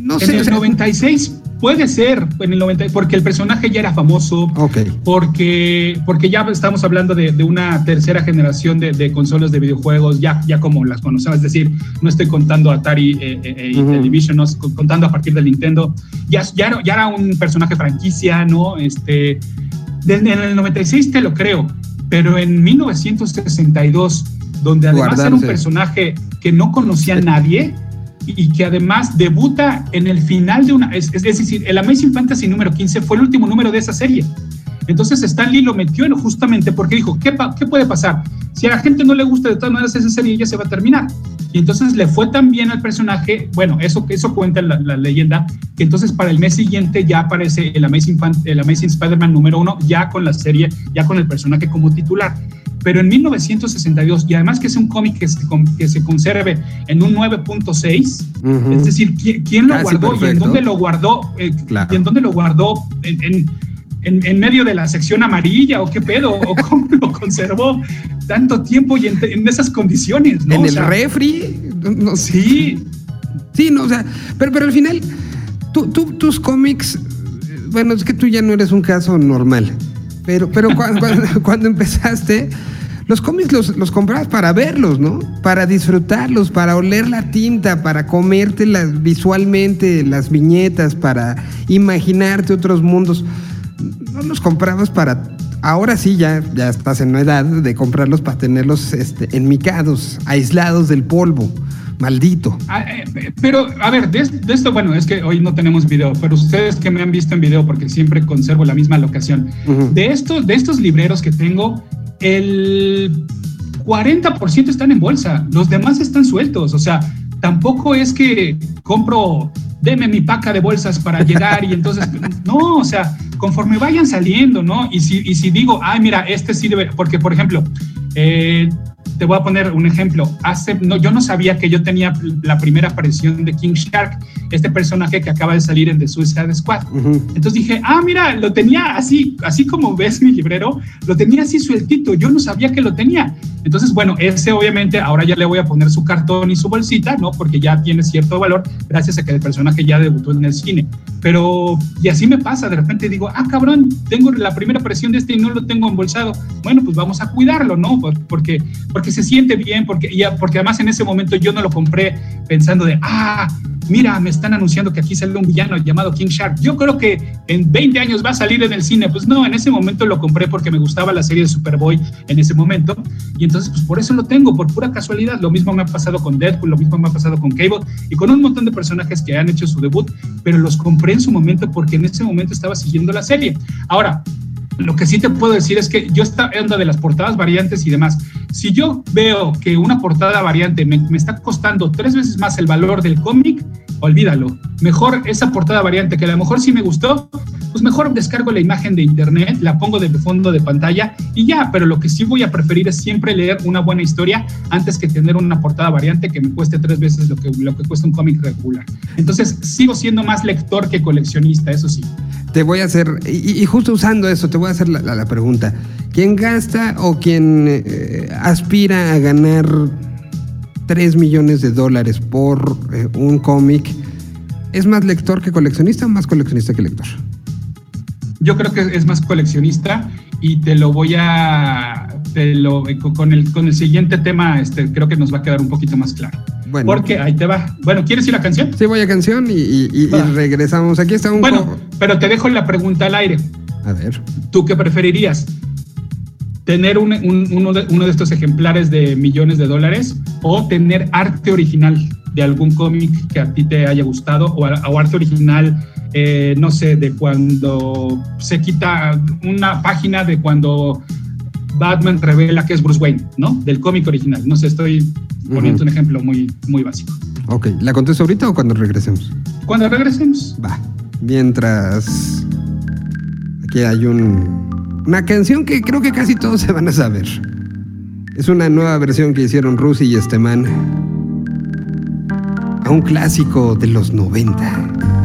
S1: no
S4: en
S1: sé, o
S4: el
S1: sea,
S4: 96 puede ser en el 90, porque el personaje ya era famoso,
S1: Ok.
S4: porque, porque ya estamos hablando de, de una tercera generación de, de consolas de videojuegos, ya, ya como las conocemos, es decir, no estoy contando Atari eh, eh, y
S1: Ujú.
S4: Television, no, contando a partir del Nintendo, ya, ya, ya era un personaje franquicia, ¿no? Este, de- en el 96 te lo creo, pero en 1962, donde además era un
S1: Guardarse.
S4: personaje que no conocía a nadie y, que además debuta en el final de una, es, es decir, el Amazing Fantasy número 15 fue el último número de esa serie. Entonces Stan Lee lo metió en justamente porque dijo, ¿qué, ¿qué puede pasar? Si a la gente no le gusta de todas maneras esa serie, ya se va a terminar. Y entonces le fue tan bien al personaje, bueno, eso, eso cuenta la, leyenda, que entonces para el mes siguiente ya aparece el Amazing, el Amazing Spider-Man número uno, ya con la serie, ya con el personaje como titular. Pero en 1962, y además que es un cómic que se, que se conserve en un 9.6,
S1: Ujú.
S4: es decir, ¿quién, quién lo
S1: Casi
S4: guardó y en
S1: perfecto.
S4: dónde lo guardó? Eh,
S1: Claro.
S4: ¿Y en dónde lo guardó? ¿En, en, en- en medio de la sección amarilla o qué pedo? ¿O cómo lo conservó tanto tiempo y en, en esas condiciones? ¿no?
S1: en
S4: O
S1: el
S4: sea,
S1: refri. No,
S4: Sí,
S1: Sí, no, o sea, pero, pero al final, tú, tú- tus cómics, eh, bueno, es que tú ya no eres un caso normal, pero, pero cua- cuando, cuando empezaste, los cómics los, los comprabas para verlos, ¿no? Para disfrutarlos, para oler la tinta, para comértelas visualmente, las viñetas, para imaginarte otros mundos. No los comprabas para... Ahora sí, ya, ya estás en la edad de comprarlos para tenerlos este, enmicados, aislados del polvo. Maldito.
S4: Ah, eh, pero a ver, de, de esto, bueno, es que hoy no tenemos video, pero ustedes que me han visto en video, porque siempre conservo la misma locación, de, estos, de estos libreros que tengo, el 40% están en bolsa, los demás están sueltos, o sea, tampoco es que compro, deme mi paca de bolsas para llegar y entonces, no, o sea, conforme vayan saliendo, ¿no? Y si, y si digo, ay, mira, este sirve, porque por ejemplo, eh, te voy a poner un ejemplo. Hace, no, yo no sabía que yo tenía la primera aparición de King Shark, este personaje que acaba de salir en The Suicide Squad.
S1: Ujú.
S4: Entonces dije, ah, mira, lo tenía así, así como ves mi librero, lo tenía así sueltito, yo no sabía que lo tenía. Entonces, bueno, ese obviamente ahora ya le voy a poner su cartón y su bolsita, ¿no? Porque ya tiene cierto valor gracias a que el personaje ya debutó en el cine. Pero, y así me pasa, de repente digo, ah, cabrón, tengo la primera aparición de este y no lo tengo embolsado. Bueno, pues vamos a cuidarlo, ¿no? Por- Porque, porque se siente bien, porque, ya, porque además en ese momento yo no lo compré pensando de, ah, mira, me están anunciando que aquí sale un villano llamado King Shark. Yo creo que en 20 años va a salir en el cine. Pues no, en ese momento lo compré porque me gustaba la serie de Superboy en ese momento. Y entonces, pues por eso lo tengo, por pura casualidad. Lo mismo me ha pasado con Deadpool, lo mismo me ha pasado con Cable y con un montón de personajes que han hecho su debut, pero los compré en su momento porque en ese momento estaba siguiendo la serie. Ahora, lo que sí te puedo decir es que yo esta onda de las portadas variantes y demás, si yo veo que una portada variante me, me está costando tres veces más el valor del cómic, olvídalo. Mejor esa portada variante que a lo mejor sí me gustó, pues mejor descargo la imagen de internet, la pongo de fondo de pantalla y ya, pero lo que sí voy a preferir es siempre leer una buena historia antes que tener una portada variante que me cueste tres veces lo que, lo que cuesta un cómic regular. Entonces sigo siendo más lector que coleccionista, eso sí.
S1: Te voy a hacer, y, y justo usando eso, te voy a hacer la, la- la pregunta. ¿Quién gasta o quién eh, aspira a ganar 3 millones de dólares por eh, un cómic? ¿Es más lector que coleccionista o más coleccionista que lector?
S4: Yo creo que es más coleccionista y te lo voy a, te lo, con el, con el siguiente tema, este, creo que nos va a quedar un poquito más claro.
S1: Bueno.
S4: Porque ahí te va. Bueno, ¿quieres ir la canción?
S1: Sí, voy a canción y, y- y- y
S4: Va.
S1: regresamos. Aquí está un...
S4: Bueno,
S1: co-
S4: pero te dejo la pregunta al aire.
S1: A ver.
S4: ¿Tú qué preferirías? ¿Tener un- un- uno, de, uno de estos ejemplares de millones de dólares o tener arte original de algún cómic que a ti te haya gustado o, o arte original, eh, no sé, de cuando se quita una página de cuando Batman revela que es Bruce Wayne, ¿no? Del cómic original. No sé, estoy poniendo un ejemplo muy, muy básico.
S1: Ok, ¿la contesto ahorita o cuando regresemos?
S4: Cuando regresemos,
S1: Va. Mientras. Aquí hay un. Una canción que creo que casi todos se van a saber. Es una nueva versión que hicieron Rusi y este man. A un clásico de los 90.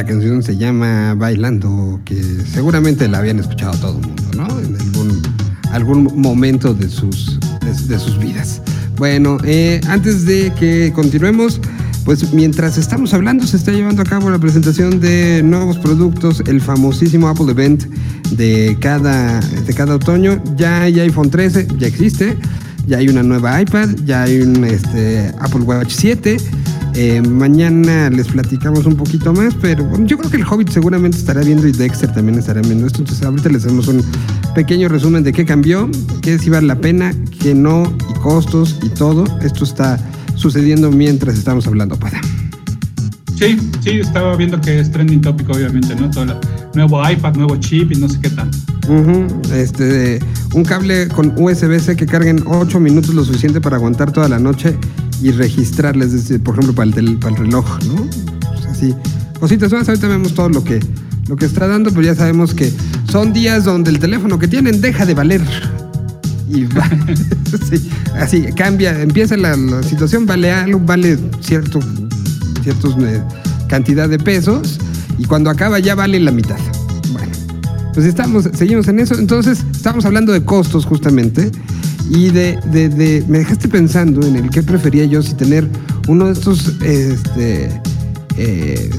S6: La
S1: canción se llama Bailando, que seguramente la habían escuchado todo el mundo, ¿no? En algún, algún momento de sus, de, de sus vidas. Bueno, eh, antes de que continuemos, pues mientras estamos hablando, se está llevando a cabo la presentación de nuevos productos, el famosísimo Apple Event de cada, de cada otoño. Ya hay iPhone 13, ya existe. Ya hay una nueva iPad, ya hay un este, Apple Watch 7. Eh, mañana les platicamos un poquito más, pero bueno, yo creo que el Hobbit seguramente estará viendo y Dexter también estará viendo esto. Entonces, ahorita les hacemos un pequeño resumen de qué cambió, qué sí vale la pena, qué no, y costos y todo. Esto está sucediendo mientras estamos hablando. Para.
S4: Sí, sí, estaba viendo que es trending topic, obviamente, ¿no? Todo el nuevo iPad, nuevo chip y no sé qué tanto.
S1: Ujú, este, un cable con USB-C que carga en 8 minutos lo suficiente para aguantar toda la noche y registrarles, es decir, por ejemplo, para el, tel- para el reloj, ¿no? Pues así, cositas más. Ahorita vemos todo lo que, lo que está dando, pero ya sabemos que son días donde el teléfono que tienen deja de valer. Y va, sí, así, cambia, empieza la, la situación, vale algo, vale cierto, ciertos eh, cantidad de pesos, y cuando acaba ya vale la mitad. Bueno, pues estamos, seguimos en eso. Entonces, estamos hablando de costos justamente. Y de, de- de- me dejaste pensando en el qué prefería yo si tener uno de estos este, eh,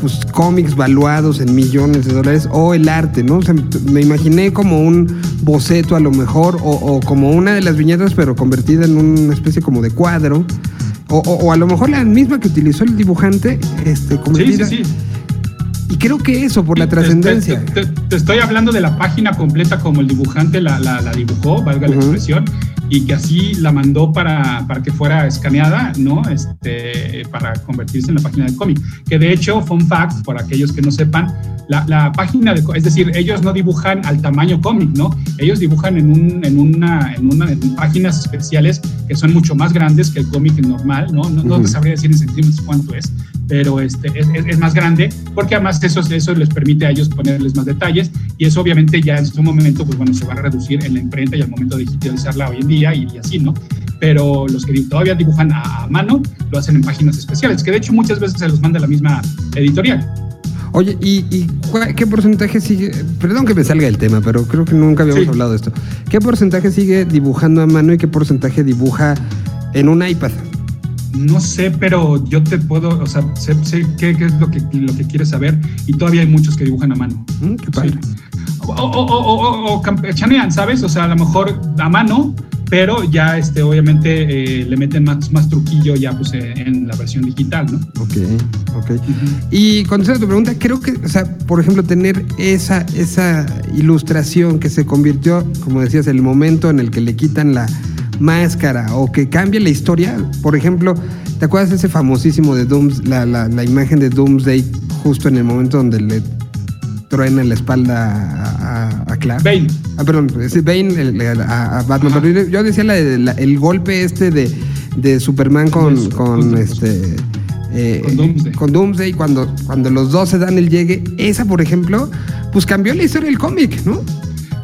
S1: pues, cómics valuados en millones de dólares o el arte, ¿no? O sea, me imaginé como un boceto a lo mejor o, o como una de las viñetas pero convertida en una especie como de cuadro. O, o- o a lo mejor la misma que utilizó el dibujante, este,
S4: Sí,
S1: convertida.
S4: sí, sí.
S1: Y creo que eso, por la
S4: Te-
S1: trascendencia.
S4: Te, te- te estoy hablando de la página completa como el dibujante la, la- la dibujó, valga la
S1: Ujú.
S4: expresión, y que así la mandó para, para que fuera escaneada, ¿no? Este, para convertirse en la página de cómic. Que de hecho, fun fact, por aquellos que no sepan, la, la página de, es decir, ellos no dibujan al tamaño cómic, ¿no? Ellos dibujan en, un, en, una, en, una, en páginas especiales que son mucho más grandes que el cómic normal, ¿no? No, no te sabría decir en centímetros cuánto es, pero este, es, es- es más grande porque además eso, eso les permite a ellos ponerles más detalles y eso obviamente ya en su momento, pues bueno, se va a reducir en la imprenta y al momento de digitalizarla hoy en día y, y así, ¿no? Pero los que todavía dibujan a, a mano lo hacen en páginas especiales, que de hecho muchas veces se los manda la misma editorial.
S1: Oye, ¿y, y qué porcentaje sigue? Perdón que me salga el tema, pero creo que nunca habíamos
S4: Sí.
S1: hablado de esto. ¿Qué porcentaje sigue dibujando a mano y qué porcentaje dibuja en un iPad?
S4: No sé, pero yo te puedo, o sea, sé, sé qué, qué es lo que, lo que quieres saber y todavía hay muchos que dibujan a mano.
S1: Mm, Qué padre.
S4: Sí. O, o, o, o, o- o campechanean, ¿sabes? O sea, a lo mejor a mano, pero ya este, obviamente eh, le meten más, más truquillo ya pues eh, en la versión digital, ¿no?
S1: Ok, ok. Y contestando a tu pregunta, creo que, o sea, por ejemplo, tener esa, esa ilustración que se convirtió, como decías, el momento en el que le quitan la máscara o que cambia la historia. Por ejemplo, ¿te acuerdas ese famosísimo de Dooms, la, la, la imagen de Doomsday justo en el momento donde le truena la espalda a, a, a Clark?
S4: Bane.
S1: Ah, perdón, ese Bane el- el- a, a Batman.
S4: Ajá.
S1: Pero yo decía la el golpe este de, de Superman con,
S4: Eso,
S1: con este eh,
S4: Con Doomsday.
S1: con Doomsday, cuando, cuando los dos se dan el llegue, esa, por ejemplo, pues cambió la historia del cómic, ¿no?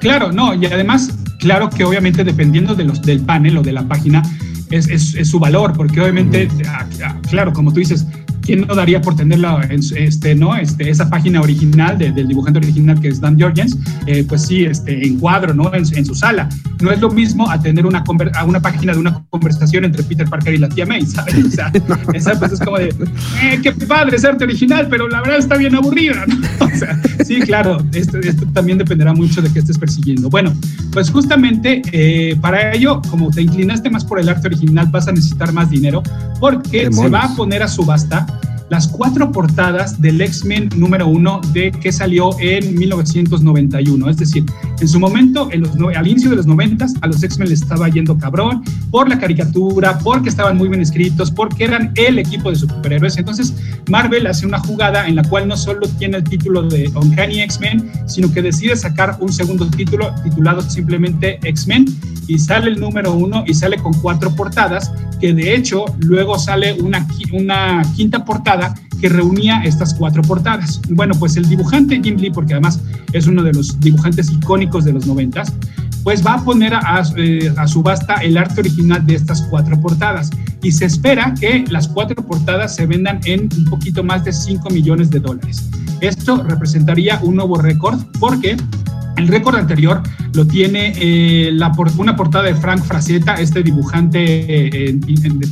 S4: Claro, no, y además, claro que obviamente dependiendo de los, del panel o de la página, es, es- es su valor, porque obviamente, claro, como tú dices, ¿quién no daría por tenerla este, no? Este, esa página original de- del dibujante original que es Dan Jorgens, eh, pues sí, este, en cuadro, ¿no? En, su- en su sala. No es lo mismo a tener una, a una página de una conversación entre Peter Parker y la tía May, ¿sabes? O sea, esa pues es como de, eh, qué padre es arte original, pero la verdad está bien aburrida, ¿no? O sea, sí, claro, esto, esto también dependerá mucho de qué estés persiguiendo. Bueno, pues justamente eh, para ello, como te inclinaste más por el arte original, vas a necesitar más dinero porque se
S1: Demonios.
S4: va a poner a subasta las cuatro portadas del X-Men número uno de que salió en 1991. Es decir, en su momento, en los, al inicio de los 90, a los X-Men les estaba yendo cabrón por la caricatura, porque estaban muy bien escritos, porque eran el equipo de superhéroes. Entonces, Marvel hace una jugada en la cual no solo tiene el título de Uncanny X-Men, sino que decide sacar un segundo título titulado simplemente X-Men y sale el número uno y sale con cuatro portadas, que de hecho luego sale una, una quinta portada que reunía estas cuatro portadas. Bueno, pues el dibujante Jim Lee, porque además es uno de los dibujantes icónicos de los noventas, pues va a poner a, a, eh, subasta el arte original de estas cuatro portadas y se espera que las cuatro portadas se vendan en un poquito más de 5 millones de dólares. Esto representaría un nuevo récord porque el récord anterior lo tiene eh, una portada de Frank Frazetta, este dibujante, eh,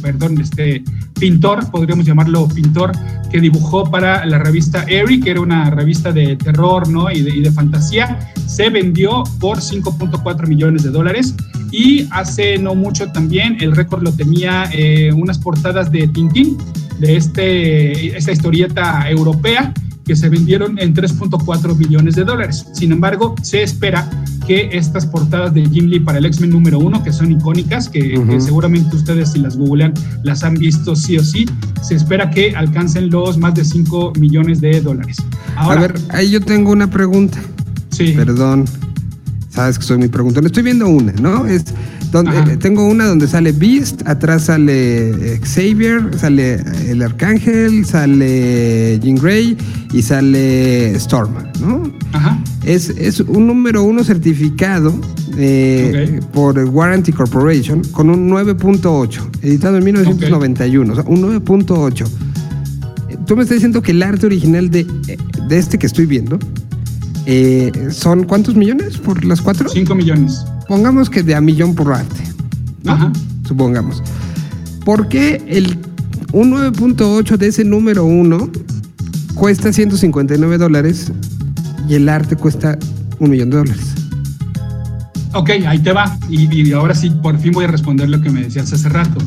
S4: perdón, este pintor, podríamos llamarlo pintor, que dibujó para la revista Airy, que era una revista de terror ¿no? y, de, y de fantasía. Se vendió por 5.4 millones de dólares. Y hace no mucho también el récord lo tenía eh, unas portadas de Tintín, de este, esta historieta europea, que se vendieron en 3.4 millones de dólares. Sin embargo, se espera que estas portadas de Jim Lee para el X-Men número uno, que son icónicas, que,
S1: Ujú.
S4: que seguramente ustedes si las googlean las han visto sí o sí, se espera que alcancen los más de 5 millones de dólares. Ahora,
S1: a ver, ahí yo tengo una pregunta.
S4: sí,
S1: Perdón. Sabes que soy muy preguntón. Estoy viendo una, ¿no? Es donde eh, tengo una donde sale Beast, atrás sale eh, Xavier, sale el Arcángel, sale Jean Grey y sale Storm, ¿no?
S4: ajá,
S1: Es, es un número uno certificado eh,
S4: Ok.
S1: por Warranty Corporation con un 9.8, editado en 1991, o sea, un 9.8. Eh, Tú me estás diciendo que el arte original de, de este que estoy viendo eh, son ¿cuántos millones por las cuatro?
S4: 5 millones.
S1: Pongamos que de a millón por arte, ¿no?
S4: Ajá.
S1: supongamos. ¿Por qué el, un 9.8 de ese número uno cuesta 159 dólares y el arte cuesta un millón de dólares?
S4: Ok, ahí te va. Y, y ahora sí, por fin voy a responder lo que me decías hace rato.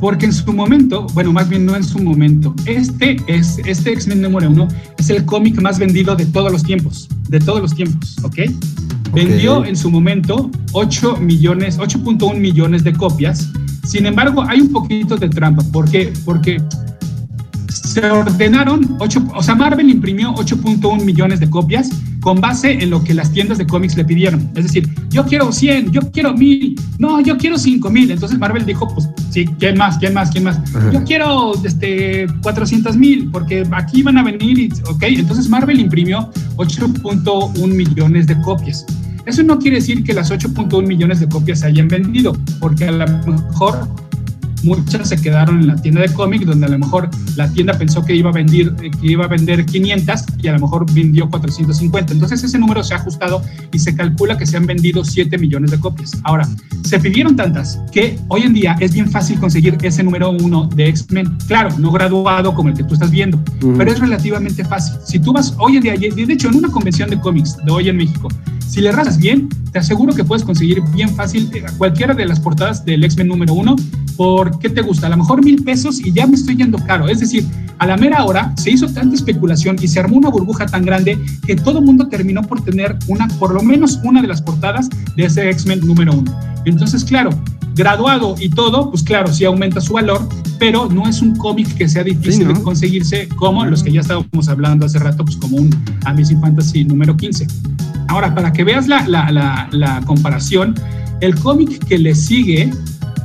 S4: Porque en su momento, bueno, más bien no en su momento, este es este X-Men número uno es el cómic más vendido de todos los tiempos, de todos los tiempos, ¿ok? Vendió en su momento 8 millones, 8.1 millones de copias. Sin embargo, hay un poquito de trampa. ¿Por qué? Porque se ordenaron 8, o sea, Marvel imprimió 8.1 millones de copias con base en lo que las tiendas de cómics le pidieron. Es decir, yo quiero 100, yo quiero 1000, no, yo quiero 5000. Entonces Marvel dijo, pues sí, ¿quién más? ¿Quién más? ¿Quién más?
S1: Ajá.
S4: Yo quiero este 400 mil porque aquí van a venir, y, ok. Entonces Marvel imprimió 8.1 millones de copias. Eso no quiere decir que las 8.1 millones de copias se hayan vendido, porque a lo mejor muchas se quedaron en la tienda de cómic, donde a lo mejor la tienda pensó que iba a vender, eh, que iba a vender 500 y a lo mejor vendió 450. Entonces ese número se ha ajustado y se calcula que se han vendido 7 millones de copias. Ahora, se pidieron tantas que hoy en día es bien fácil conseguir ese número uno de X-Men. Claro, no graduado como el que tú estás viendo,
S1: Ujú.
S4: pero es relativamente fácil. Si tú vas hoy en día, de hecho en una convención de cómics de hoy en México, si le rasas bien, te aseguro que puedes conseguir bien fácil eh, cualquiera de las portadas del X-Men número uno por, ¿qué te gusta? A lo mejor mil pesos y ya me estoy yendo caro. Es decir, a la mera hora se hizo tanta especulación y se armó una burbuja tan grande que todo el mundo terminó por tener una, por lo menos una de las portadas de ese X-Men número uno. Entonces, claro, graduado y todo, pues claro, sí aumenta su valor, pero no es un cómic que sea difícil
S1: Sí, ¿no?
S4: de conseguirse como los que ya estábamos hablando hace rato, pues como un Amazing Fantasy número 15. Ahora, para que veas la, la, la, la comparación, el cómic que le sigue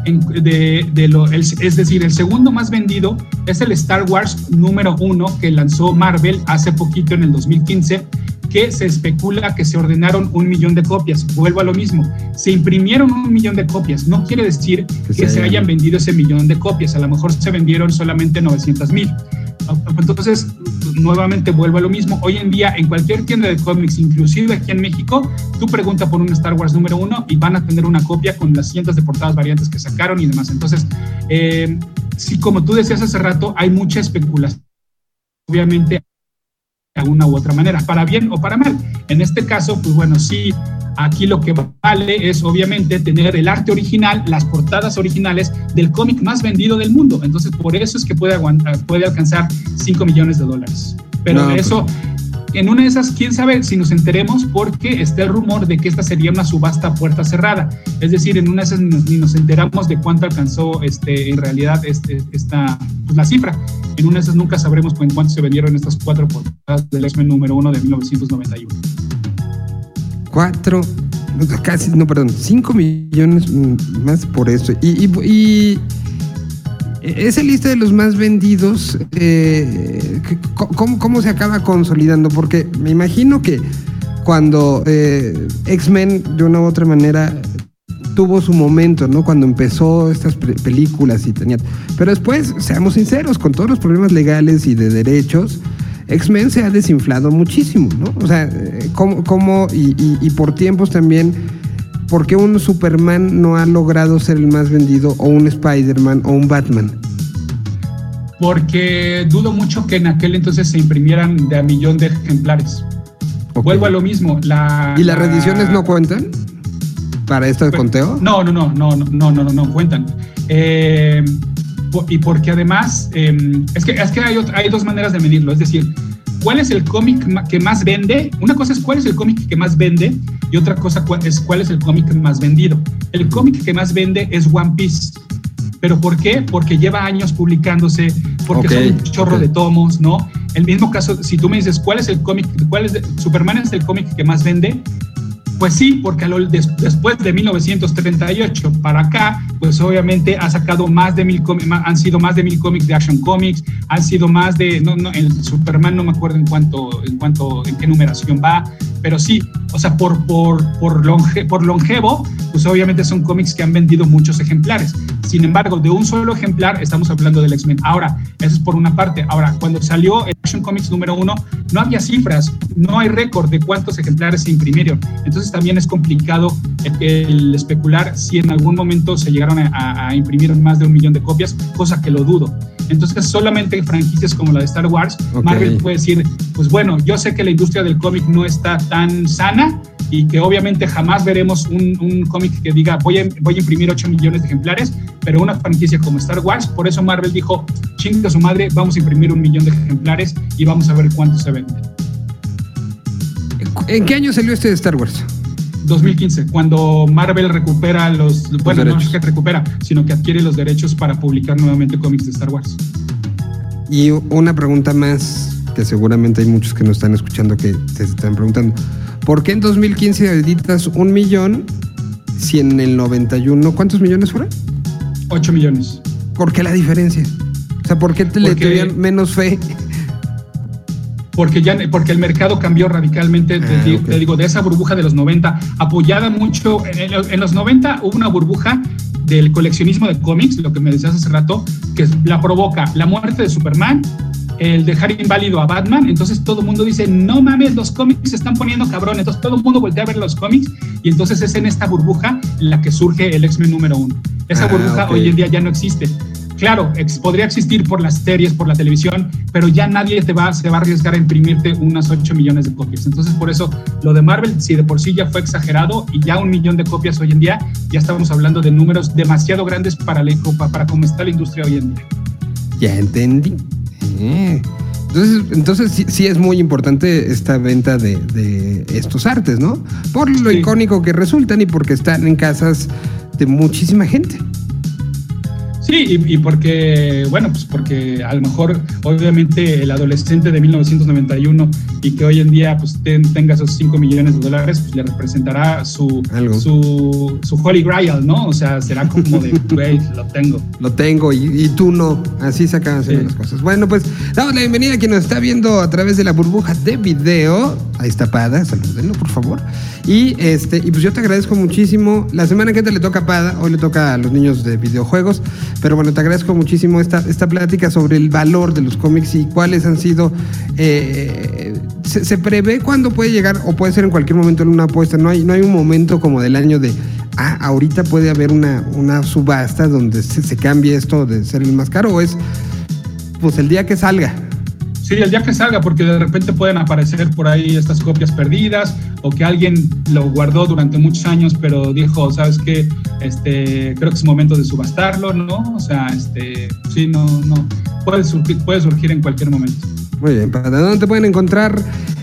S4: de, de lo, es decir, el segundo más vendido es el Star Wars número uno que lanzó Marvel hace poquito en el 2015 que se especula que se ordenaron un millón de copias. Vuelvo a lo mismo, se imprimieron un millón de copias. No quiere decir que,
S1: se
S4: se
S1: hayan
S4: vendido ese millón de copias. A lo mejor se vendieron solamente 900 mil. Entonces, nuevamente vuelvo a lo mismo. Hoy en día, en cualquier tienda de cómics, inclusive aquí en México, tú pregunta por un Star Wars número uno y van a tener una copia con las cientos de portadas variantes que sacaron y demás. Entonces, eh, sí, como tú decías hace rato, hay mucha especulación. Obviamente, de una u otra manera, para bien o para mal. En este caso, pues bueno, sí, aquí lo que vale es obviamente tener el arte original, las portadas originales del cómic más vendido del mundo. Entonces, por eso es que puede, aguantar, puede alcanzar 5 millones de dólares. Pero
S1: No,
S4: de
S1: pues-
S4: eso, en una de esas, quién sabe si nos enteremos, porque está el rumor de que esta sería una subasta a puerta cerrada. Es decir, en una de esas ni nos, ni nos enteramos de cuánto alcanzó este, en realidad este, esta, pues, la cifra. En una de esas nunca sabremos en cuánto se vendieron estas cuatro portadas del X-Men número uno de 1991.
S1: Cuatro, no, casi, no, perdón, cinco millones más por eso. Y, esa lista de los más vendidos, eh, ¿cómo, ¿cómo se acaba consolidando? Porque me imagino que cuando eh, X-Men de una u otra manera tuvo su momento, ¿no? Cuando empezó estas pe- películas y tenía... Pero después, seamos sinceros, con todos los problemas legales y de derechos, X-Men se ha desinflado muchísimo, ¿no? O sea, eh, ¿cómo, y, y, por tiempos también, por qué un Superman no ha logrado ser el más vendido o un Spider-Man o un Batman?
S4: Porque dudo mucho que en aquel entonces se imprimieran de a millón de ejemplares. Vuelvo a lo mismo.
S1: ¿Y las
S4: la...
S1: no cuentan? ¿Para este conteo?
S4: No, no, no, no, no, no, no, no cuentan. Eh, y porque además, eh, es que, es que hay, hay dos maneras de medirlo. Es decir, ¿cuál es el cómic que más vende? Una cosa es cuál es el cómic que más vende y otra cosa es cuál es el cómic más vendido. El cómic que más vende es One Piece. ¿Pero por qué? Porque lleva años publicándose, porque
S1: Ok,
S4: son un chorro
S1: ok.
S4: de tomos, ¿no? El mismo caso, si tú me dices, ¿cuál es el cómic? ¿Cuál es Superman es el cómic que más vende? Pues sí, porque después de 1938 para acá, pues obviamente ha sacado más de mil cómics, han sido más de mil cómics de Action Comics, han sido más de, no, no, el Superman no me acuerdo en cuánto, en cuánto, en qué numeración va, pero sí, o sea, por, por, por, longe- por longevo, pues obviamente son cómics que han vendido muchos ejemplares. Sin embargo, de un solo ejemplar estamos hablando del X-Men. Ahora, eso es por una parte. Ahora, cuando salió el Action Comics número uno, no había cifras, no hay récord de cuántos ejemplares se imprimieron. Entonces también es complicado el, el especular si en algún momento se llegaron a, a- a imprimir más de un millón de copias, cosa que lo dudo. Entonces solamente franquicias como la de Star Wars,
S1: Ok.
S4: Marvel puede decir, pues bueno, yo sé que la industria del cómic no está tan sana y que obviamente jamás veremos un, un cómic que diga voy a, voy a imprimir 8 millones de ejemplares, pero una franquicia como Star Wars, por eso Marvel dijo, chinga su madre, vamos a imprimir un millón de ejemplares y vamos a ver cuánto se vende.
S1: ¿En qué año salió este de Star Wars?
S4: 2015, cuando Marvel recupera los, bueno, no
S1: derechos.
S4: es que recupera, sino que adquiere los derechos para publicar nuevamente cómics de Star Wars.
S1: Y una pregunta más, que seguramente hay muchos que nos están escuchando que se están preguntando. ¿Por qué en 2015 editas un millón si en el 91, ¿cuántos millones fueron?
S4: 8 millones.
S1: ¿Por qué la diferencia? O sea, ¿por qué te le
S4: Porque-
S1: tenían menos fe?
S4: porque ya porque el mercado cambió radicalmente, te,
S1: Ah,
S4: te digo, de esa burbuja de los 90, apoyada mucho, en- en los 90 hubo una burbuja del coleccionismo de cómics, lo que me decías hace rato, que la provoca la muerte de Superman, el dejar inválido a Batman, entonces todo el mundo dice, no mames, los cómics se están poniendo cabrón, entonces todo el mundo voltea a ver los cómics y entonces es en esta burbuja la que surge el X-Men número uno. Esa
S1: Ah,
S4: burbuja hoy en día ya no existe. Claro, ex- podría existir por las series, por la televisión, pero ya nadie te va, se va a arriesgar a imprimirte unas 8 millones de copias. Entonces, por eso, lo de Marvel, si de por sí ya fue exagerado y ya un millón de copias hoy en día, ya estamos hablando de números demasiado grandes para, la, para, para cómo está la industria hoy en día.
S1: Ya entendí. Entonces, entonces sí, sí es muy importante esta venta de, de estos artes, ¿no? Por lo
S4: Sí.
S1: icónico que resultan y porque están en casas de muchísima gente.
S4: Sí, y, y porque, bueno, pues porque a lo mejor, obviamente, el adolescente de 1991 y que hoy en día pues ten- tenga esos 5 millones de dólares, pues le representará su,
S1: Algo.
S4: su, su Holy Grail, ¿no? O sea, será como de, güey, lo tengo.
S1: Lo tengo y, y tú no. Así se acaban
S4: Sí.
S1: las cosas. Bueno, pues damos la bienvenida a quien nos está viendo a través de la burbuja de video. Ahí está Pada, salúdenlo, por favor. Y este, y pues yo te agradezco muchísimo. La semana que entra le toca a Pada, hoy le toca a los niños de videojuegos. Pero bueno, te agradezco muchísimo esta, esta plática sobre el valor de los cómics y cuáles han sido. eh, se, prevé cuándo puede llegar, o puede ser en cualquier momento en una apuesta. No hay, no hay un momento como del año de ah, ahorita puede haber una, una subasta donde se, se cambie esto de ser el más caro o es pues el día que salga.
S4: Sí, el día que salga, porque de repente pueden aparecer por ahí estas copias perdidas o que alguien lo guardó durante muchos años, pero dijo, ¿sabes qué? Este, creo que es momento de subastarlo, ¿no? O sea, este, sí, no, no, puede surgir, puede surgir en cualquier momento.
S1: Muy bien, ¿para dónde te pueden encontrar?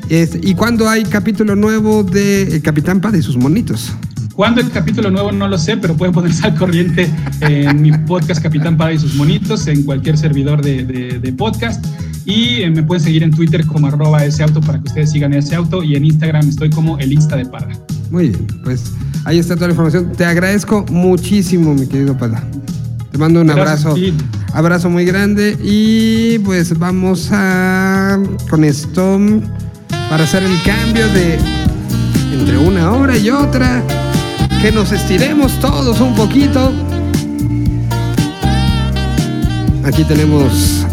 S1: Este, ¿Y cuándo hay capítulo nuevo de El Capitán Pada y sus monitos?
S4: ¿Cuándo el capítulo nuevo? No lo sé, pero pueden ponerse al corriente en mi podcast Capitán Pada y sus monitos, en cualquier servidor de, de- de podcast. Y eh, me pueden seguir en Twitter como arroba ese auto para que ustedes sigan ese auto. Y en Instagram estoy como el Insta de Parra.
S1: Muy bien, pues ahí está toda la información. Te agradezco muchísimo, mi querido Pada. Te mando un
S4: Gracias
S1: abrazo, abrazo muy grande y pues vamos a con esto para hacer el cambio de entre una hora y otra, que nos estiremos todos un poquito. Aquí tenemos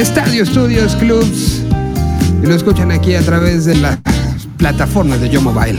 S1: Estadio Studios Clubs y lo escuchan aquí a través de las plataformas de Yo Mobile.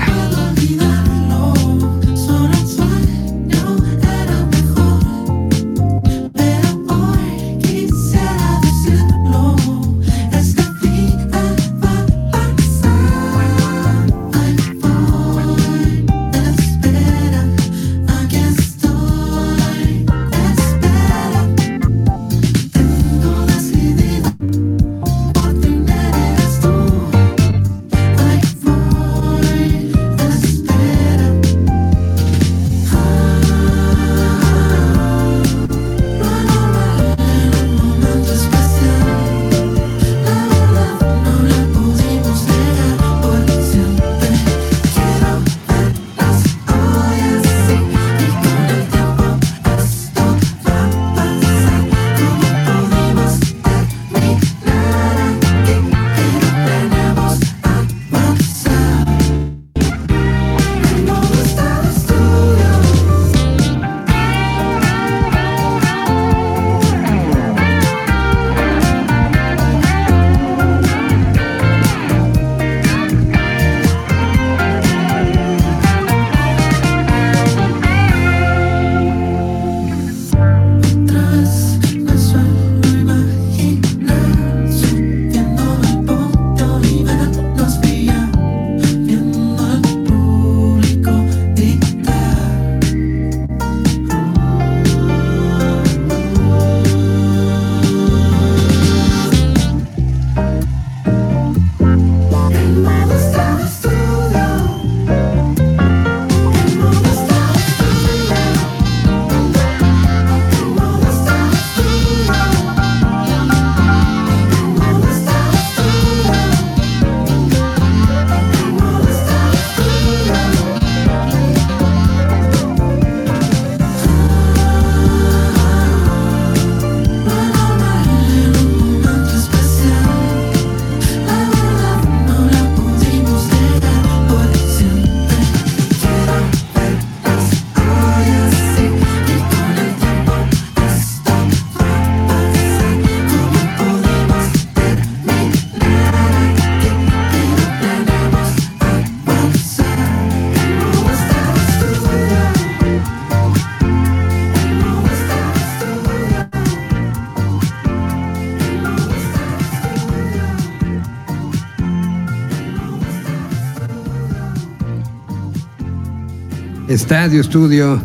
S1: Estadio Estudio.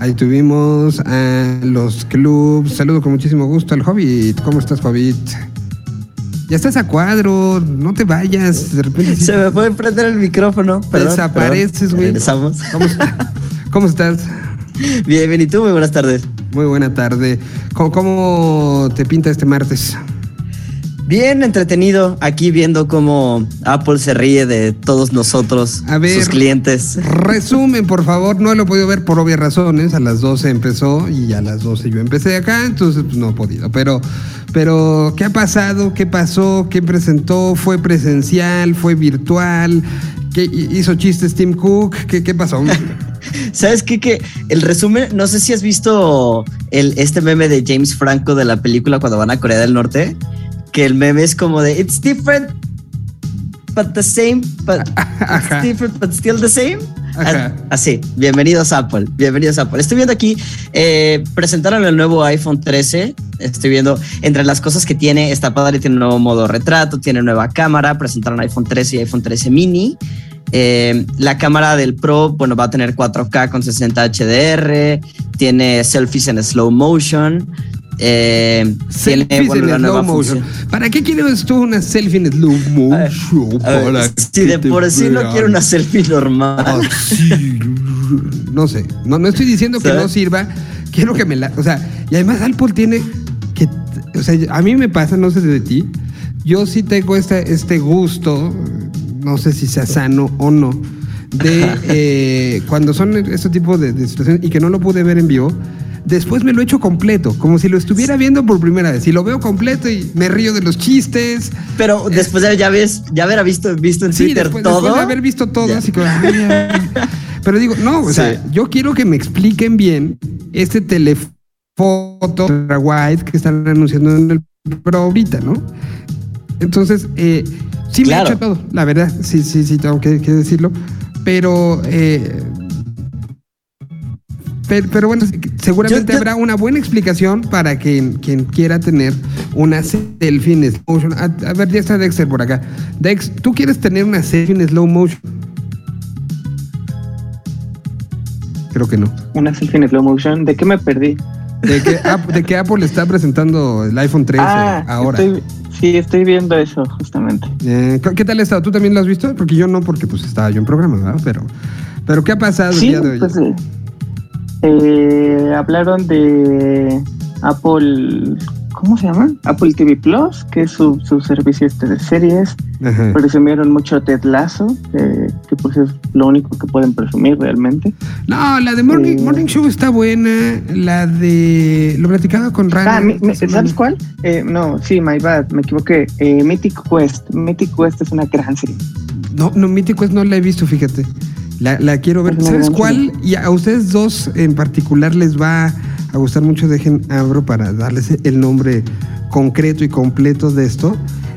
S1: Ahí tuvimos a los clubs. Saludo con muchísimo gusto al Hobbit. ¿Cómo estás, Hobbit? Ya estás a cuadro, no te vayas. De repente
S7: Se me puede prender el micrófono. Perdón,
S1: desapareces, güey.
S7: Regresamos.
S1: ¿Cómo, est- cómo estás?
S7: Bien, bien, ¿y tú? Muy buenas tardes.
S1: Muy buena tarde. ¿Cómo, cómo te pinta este martes?
S7: Bien entretenido aquí viendo cómo Apple se ríe de todos nosotros,
S1: A ver.
S7: sus clientes.
S1: Resumen, por favor. No lo he podido ver por obvias razones. A las 12 empezó y a las 12 yo empecé acá, entonces pues, no he podido. Pero, pero, ¿qué ha pasado? ¿Qué pasó? ¿Qué presentó? ¿Fue presencial? ¿Fue virtual? ¿Qué hizo chistes Tim Cook? ¿Qué, qué pasó?
S7: ¿Sabes qué? Que el resumen, no sé si has visto el, este meme de James Franco de la película cuando van a Corea del Norte, que el meme es como de It's different, but the same, but
S1: Ajá.
S7: it's different, but still the same.
S1: Ajá.
S7: Así, bienvenidos a Apple, bienvenidos a Apple. Estoy viendo aquí, eh, presentaron el nuevo iPhone 13. Estoy viendo entre las cosas que tiene, está padre, tiene un nuevo modo retrato, tiene nueva cámara, presentaron iPhone 13 y iPhone 13 mini. Eh, la cámara del Pro, bueno, va a tener 4K con 60 HDR, tiene selfies en slow motion, eh, tiene
S1: en slow motion. ¿Para qué quieres tú una selfie en slow motion?
S7: A ver,
S1: Para
S7: si
S1: que
S7: de por sí no quiero una selfie normal.
S1: Así. No sé, no, no estoy diciendo que no sirva, quiero que me la... O sea, y además Apple tiene que... O sea, a mí me pasa, no sé de ti, yo sí tengo este, este gusto, no sé si sea sano o no, de eh, cuando son este tipo de, de situaciones y que no lo pude ver en vivo, después me lo echo completo, como si lo estuviera viendo por primera vez. Y lo veo completo y me río de los chistes.
S7: Pero después de ya ves, ya haber visto, visto en
S1: Sí,
S7: Twitter
S1: después,
S7: todo.
S1: después de haber visto todo,
S7: Ya.
S1: así como, ay, ay. Pero digo, no, o sea, yo quiero que me expliquen bien este telefoto ultra wide que están anunciando en el Pro ahorita, ¿no? Entonces, eh, sí me
S7: Claro.
S1: he hecho todo, la verdad, sí, sí, sí, tengo que, que decirlo. Pero, eh, pero, pero bueno, seguramente
S7: Yo- yo-
S1: habrá una buena explicación para quien, quien quiera tener una selfie en slow motion. A, a ver, ya está Dexter por acá. Dex, ¿tú quieres tener una selfie en slow motion? Creo que no.
S8: Una selfie en slow motion. ¿De qué me perdí?
S1: De que, de que Apple está presentando el iPhone 13
S8: ah,
S1: ahora.
S8: estoy- sí, estoy viendo eso justamente.
S1: Eh, ¿Qué tal ha estado? ¿Tú también lo has visto? Porque yo no, porque pues estaba yo en programa, ¿verdad? Pero, pero ¿qué ha pasado el
S8: Sí,
S1: día de hoy?
S8: pues eh, hablaron de Apple, ¿cómo se llama? Apple TV Plus, que es su, su servicio este de series.
S1: Ajá.
S8: Presumieron mucho Ted Lasso, eh, que pues es lo único que pueden presumir realmente.
S1: No, la de Morning,
S8: Eh.
S1: Morning Show está buena. La de. Lo platicaba con Rana.
S8: Ah, mi- mi-. ¿sabes cuál? Eh, no, sí, my bad, me equivoqué. Eh, Mythic Quest. Mythic Quest es una gran serie.
S1: No, no, Mythic Quest no la he visto, fíjate. La, la quiero ver.
S8: Es una
S1: ¿Sabes cuál? Y a ustedes dos en particular les va a gustar mucho. Dejen, abro para darles el nombre concreto y completo de esto.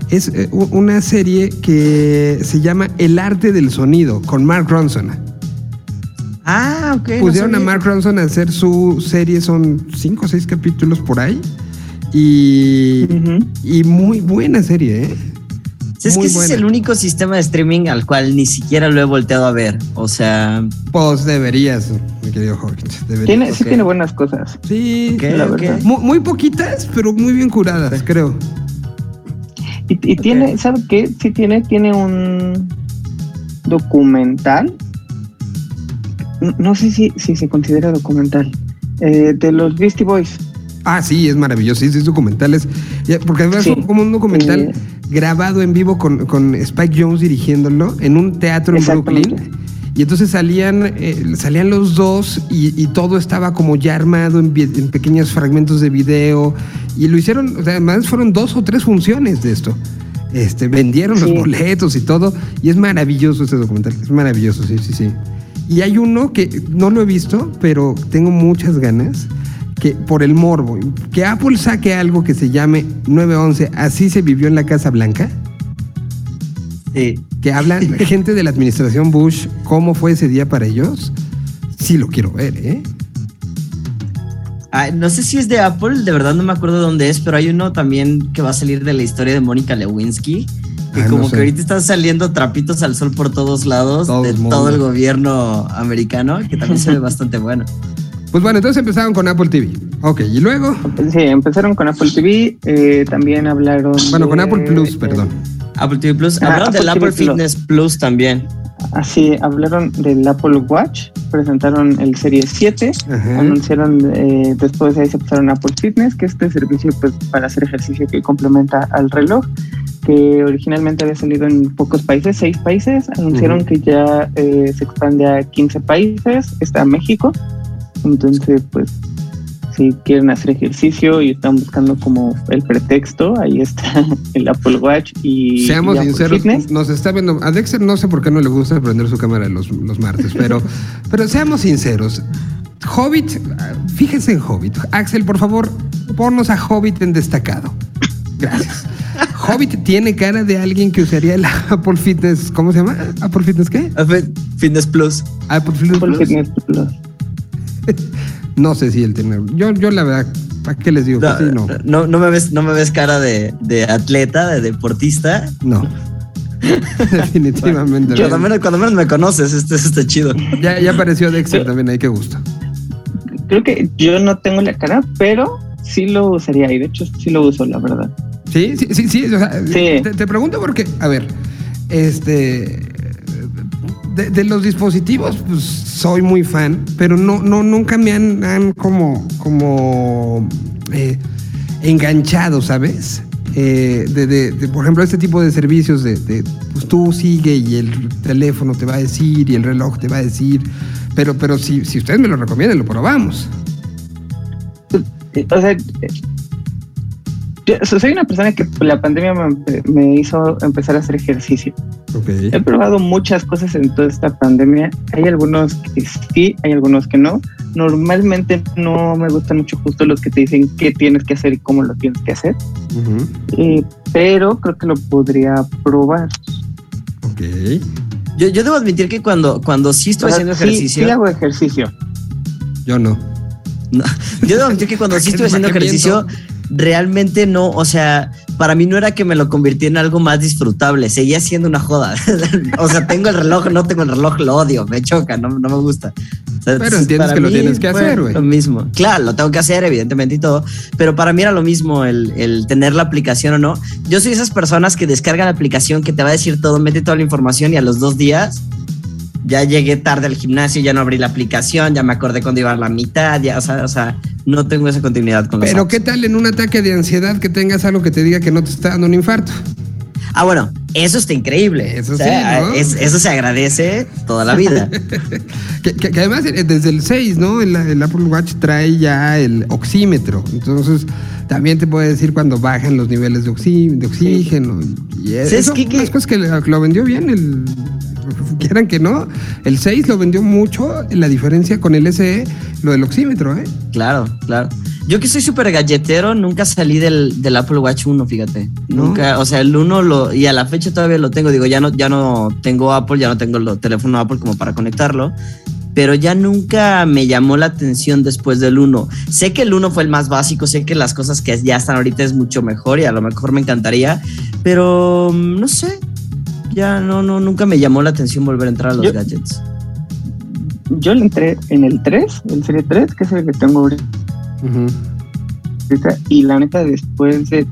S1: Es eh, una serie que se llama El arte del sonido con Mark Ronson.
S7: Ah, ok. no
S1: Pusieron a. Mark Ronson a hacer su serie, son cinco o seis capítulos por ahí. Y, y muy buena serie, ¿eh?
S7: Es
S1: muy
S7: que ese es el único sistema de streaming al cual ni siquiera lo he volteado a ver. O sea,
S1: Pues deberías, mi querido Hobbit. Deberías.
S8: Tiene, Sí tiene buenas cosas.
S1: Sí,
S7: Ok,
S8: la verdad.
S1: Muy, muy poquitas, pero muy bien curadas, creo.
S8: Y, y tiene, ¿sabe qué? Sí tiene, tiene un documental. No, no sé si, si se considera documental. eh, de los Beastie Boys.
S1: Ah, sí, es maravilloso. Sí, sí, es documentales. Porque además
S8: Sí.
S1: es como un documental
S8: Eh.
S1: Grabado en vivo con, con Spike Jones dirigiéndolo en un teatro en. Brooklyn. Y entonces salían, eh, salían los dos y, y todo estaba como ya armado en, en pequeños fragmentos de video. Y lo hicieron, o sea, además fueron dos o tres funciones de esto. Este, vendieron los
S8: Sí.
S1: boletos y todo. Y es maravilloso este documental. Es maravilloso, sí, sí, sí. Y hay uno que no lo he visto, pero tengo muchas ganas. Que por el morbo, que Apple saque algo que se llame 911, así se vivió en la Casa Blanca
S7: sí.
S1: que hablan gente de la administración Bush, cómo fue ese día para ellos, sí lo quiero ver, ¿eh?
S7: Ah, no sé si es de Apple, de verdad no me acuerdo dónde es, pero hay uno también que va a salir de la historia de Mónica Lewinsky. Que
S1: Ah, no
S7: como
S1: sé.
S7: que ahorita están saliendo trapitos al sol por todos lados de todo el gobierno americano, que también se ve bastante bueno.
S1: Pues bueno, entonces empezaron con Apple TV. Ok, y luego,
S8: Sí, empezaron con Apple TV, eh, también hablaron.
S1: bueno, con Apple Plus,
S8: eh,
S1: perdón.
S7: Apple TV Plus.
S8: Ah,
S7: Hablaron
S8: Apple
S7: del
S8: TV
S7: Apple
S8: Plus.
S7: Fitness Plus también.
S8: así hablaron del Apple Watch, presentaron el Serie 7,
S1: Ajá.
S8: anunciaron eh, después de ahí se pasaron Apple Fitness, que es este servicio pues, para hacer ejercicio que complementa al reloj, que originalmente había salido en pocos países, seis países, anunciaron que ya eh, se expande a 15 países, está México, entonces pues si quieren hacer ejercicio y están buscando como el pretexto, ahí está el Apple Watch y,
S1: Seamos
S8: y
S1: sinceros,
S8: Fitness.
S1: nos está viendo. A Dexter no sé por qué no le gusta prender su cámara los, los martes, pero, pero seamos sinceros. Hobbit, fíjense en Hobbit. Axel, por favor, ponnos a Hobbit en destacado. Gracias. Hobbit tiene cara de alguien que usaría el Apple Fitness. ¿Cómo se llama? ¿Apple Fitness qué?
S7: Fitness Plus.
S1: Apple Fitness.
S8: Apple
S1: Plus?
S8: Fitness Plus.
S1: No sé si él tiene. Yo, yo la verdad, ¿para qué les digo?
S7: No,
S1: que sí, no.
S7: no, no me ves, no me ves cara de, de atleta, de deportista.
S1: No. Definitivamente. no.
S7: Cuando menos, cuando menos me conoces, este está chido.
S1: Ya, ya apareció Dexter también ahí, qué gusto.
S8: Creo que yo no tengo la cara, pero sí lo usaría y de hecho sí lo uso, la verdad.
S1: Sí, sí, sí, sí. o sea,
S8: Sí.
S1: Te, te pregunto porque, a ver, este. De, los dispositivos, pues soy muy fan, pero no, no, nunca me han, como, como eh, enganchado, ¿sabes? Eh, de, de- por ejemplo, este tipo de servicios de, pues tú sigue y el teléfono te va a decir y el reloj te va a decir, pero, pero si, si ustedes me lo recomiendan, lo probamos.
S8: O sea, yo so- soy una persona que la pandemia me, me hizo empezar a hacer ejercicio. He probado muchas cosas en toda esta pandemia. Hay algunos que sí, hay algunos que no. Normalmente no me gustan mucho justo los que te dicen qué tienes que hacer y cómo lo tienes que hacer. Eh, pero creo que lo podría probar.
S1: Ok.
S7: Yo, yo debo admitir que cuando, cuando sí estoy
S8: O sea,
S7: haciendo
S8: sí-
S7: ejercicio,
S8: Sí, hago ejercicio.
S1: Yo no.
S7: No, yo debo admitir que cuando sí estoy haciendo
S1: ¿Para qué
S7: ejercicio, realmente no, o sea, para mí no era que me lo convirtiera en algo más disfrutable, seguía siendo una joda. o sea, tengo el reloj, no tengo el reloj, lo odio, me choca, no, no me gusta. O sea,
S1: Pero entiendes que lo tienes que hacer, güey.
S7: Lo mismo. Claro, lo tengo que hacer, evidentemente y todo, pero para mí era lo mismo el, el tener la aplicación o no. Yo soy esas personas que descargan la aplicación que te va a decir todo, mete toda la información y a los dos días ya llegué tarde al gimnasio, ya no abrí la aplicación, ya me acordé cuando iba a la mitad, ya, o sea, o sea, no tengo esa continuidad con los
S1: Pero
S7: apps.
S1: ¿qué tal en un ataque de ansiedad que tengas algo que te diga que no te está dando un infarto?
S7: Ah, bueno, eso está increíble.
S1: Eso
S7: O sea,
S1: sí, ¿no?
S7: es- eso se agradece toda la vida.
S1: Que, que- que además eh, desde el 6, ¿no? El, el Apple Watch trae ya el oxímetro. Entonces también te puede decir cuando bajan los niveles de, oxí- de oxígeno. Y eso,
S7: es que- que-
S1: cosas que lo lo vendió bien. El, quieran que no. El 6 lo vendió mucho. La diferencia con el SE, lo del oxímetro, ¿eh?
S7: claro, claro. Yo que soy súper galletero, nunca salí del, del Apple Watch 1, fíjate.
S1: ¿No?
S7: Nunca, o sea, el 1 lo, y a la fecha todavía lo tengo. Digo, ya no, ya no tengo Apple, ya no tengo el teléfono Apple como para conectarlo. Pero ya nunca me llamó la atención después del 1. Sé que el 1 fue el más básico, sé que las cosas que ya están ahorita es mucho mejor y a lo mejor me encantaría, pero mm, no sé. Ya no, no, nunca me llamó la atención volver a entrar a los
S8: Yo-
S7: gadgets.
S8: Yo le entré en el 3, el Serie 3, que es el que tengo ahorita. Y la neta, después de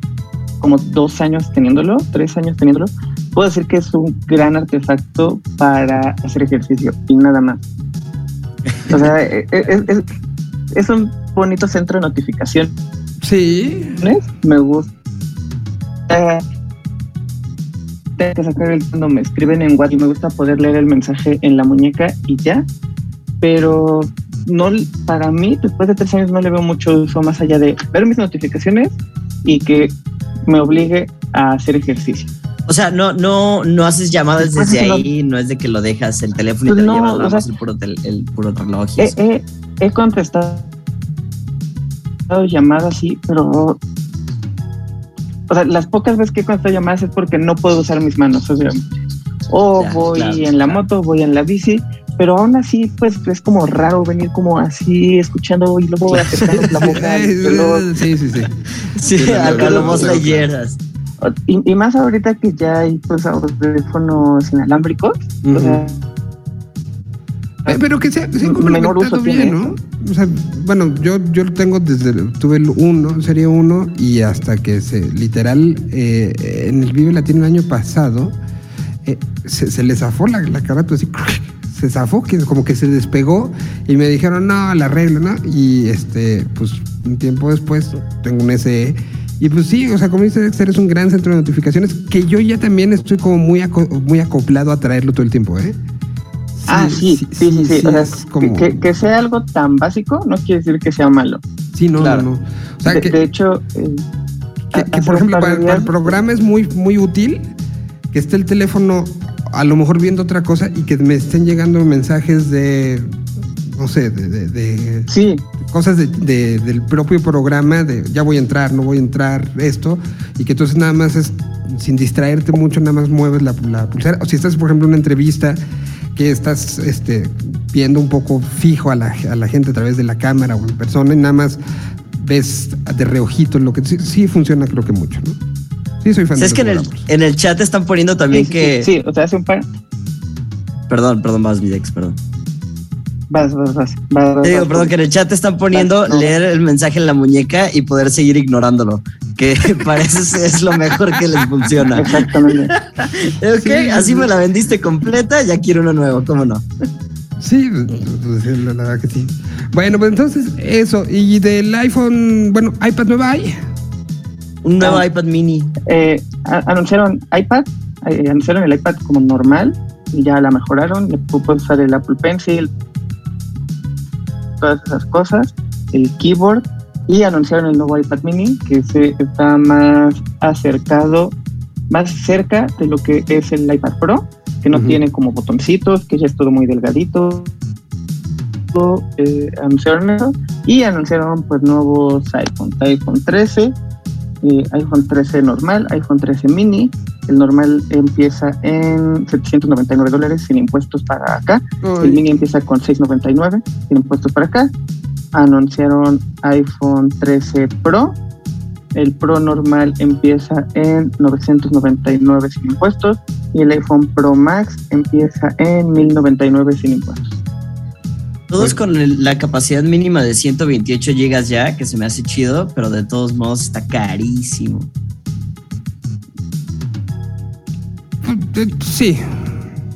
S8: como dos años teniéndolo, tres años teniéndolo, puedo decir que es un gran artefacto para hacer ejercicio y nada más. O sea, e- e- es, es- es un bonito centro de notificaciones.
S1: Sí.
S8: Me gusta. Tengo que sacar el cuando me escriben en WhatsApp me gusta poder leer el mensaje en la muñeca y ya. Pero no para mí, después de tres años, no le veo mucho uso más allá de ver mis notificaciones y que me obligue a hacer ejercicio.
S7: O sea, no, no, no haces llamadas
S8: Pues
S7: desde ahí, no es de que lo dejas el teléfono y
S8: Pues
S7: te
S8: no,
S7: lo llevas
S8: o sea-
S7: el puro, tel- el puro reloj.
S8: He,
S7: eso.
S8: he- he contestado llamadas, sí, pero. O sea, las pocas veces que he contestado llamadas es porque no puedo usar mis manos. O
S7: Ya,
S8: voy
S7: claro,
S8: en la
S7: claro.
S8: moto, voy en la bici, pero aún así, pues es como raro venir como así, escuchando y luego acercarnos la boca.
S1: Sí, sí, sí.
S7: sí,
S1: sí,
S7: a
S1: claro,
S7: lo más leyeras.
S8: Y, y más ahorita que ya hay pues audífonos inalámbricos, o sea,
S1: Eh, Pero que se, se han complementado bien, ¿no? O sea, bueno, yo, yo lo tengo desde, tuve el 1, serie 1, y hasta que se, literal, eh, en el Vive Latino el año pasado, eh, se, se le zafó la, la carátula así, se zafó, que como que se despegó y me dijeron, no, la arreglo, ¿no? Y este, pues un tiempo después tengo un SE. Y pues sí, o sea, como dice Dexter, es un gran centro de notificaciones que yo ya también estoy como muy, aco- muy acoplado a traerlo todo el tiempo, ¿eh?
S8: ah, sí, sí, sí, sí. O sea,
S1: es como-
S8: que, sea algo tan básico no quiere decir que sea malo.
S1: Sí, no,
S7: Claro.
S1: no, no. O sea,
S8: de,
S1: que,
S8: de hecho, eh,
S1: que- por ejemplo,
S8: par
S1: para, el programa es muy, muy útil que esté el teléfono a lo mejor viendo otra cosa y que me estén llegando mensajes de, no sé, de, de- de
S8: Sí,
S1: cosas de- de- del propio programa, de ya voy a entrar, no voy a entrar, esto, y que entonces nada más es, sin distraerte mucho, nada más mueves la, la pulsera. O si estás, por ejemplo, en una entrevista que estás este, viendo un poco fijo a la, a la gente a través de la cámara o en persona, y nada más ves de reojito lo que sí, sí funciona creo que mucho, ¿no? Sí, soy fan
S7: ¿Sabes
S1: de
S7: que en el, en el chat están poniendo también
S8: sí,
S7: que.
S8: sí, sí, o sea, hace un par.
S7: Perdón, perdón, vas, Videx, perdón.
S8: Vas, vas, vas. vas, vas,
S7: Te digo,
S8: vas,
S7: perdón,
S8: vas.
S7: que en el chat están poniendo
S8: No.
S7: leer el mensaje en la muñeca y poder seguir ignorándolo. Que parece es- es lo mejor que les funciona.
S8: Exactamente.
S7: Ok,
S1: Sí,
S7: así
S1: sí.
S7: me la vendiste completa, ya quiero uno nuevo, ¿cómo no?
S1: Sí, pues, sí, la, la verdad que sí. Bueno, pues entonces eso. Y del iPhone, bueno, iPad nueva hay.
S7: Un nuevo
S8: Ah.
S7: iPad mini.
S8: Eh, anunciaron iPad, eh, anunciaron el iPad como normal y ya la mejoraron. Le pu- puedes usar el Apple Pencil, todas esas cosas, el keyboard y anunciaron el nuevo iPad mini que se está más acercado, más cerca de lo que es el iPad Pro, que no tiene como botoncitos, que ya es todo muy delgadito. Eh, anunciaron eso y anunciaron pues nuevos iPhones, iPhone 13, eh, iPhone 13 normal, iPhone 13 mini. El normal empieza en 799 dólares sin impuestos para acá. El mini empieza con 699 sin impuestos para acá. Anunciaron iPhone 13 Pro. El Pro normal empieza en 999 sin impuestos. Y el iPhone Pro Max empieza en 1099 sin impuestos.
S7: Todos con el- la capacidad mínima de 128 GB ya, que se me hace chido, pero de todos modos está carísimo.
S1: Sí.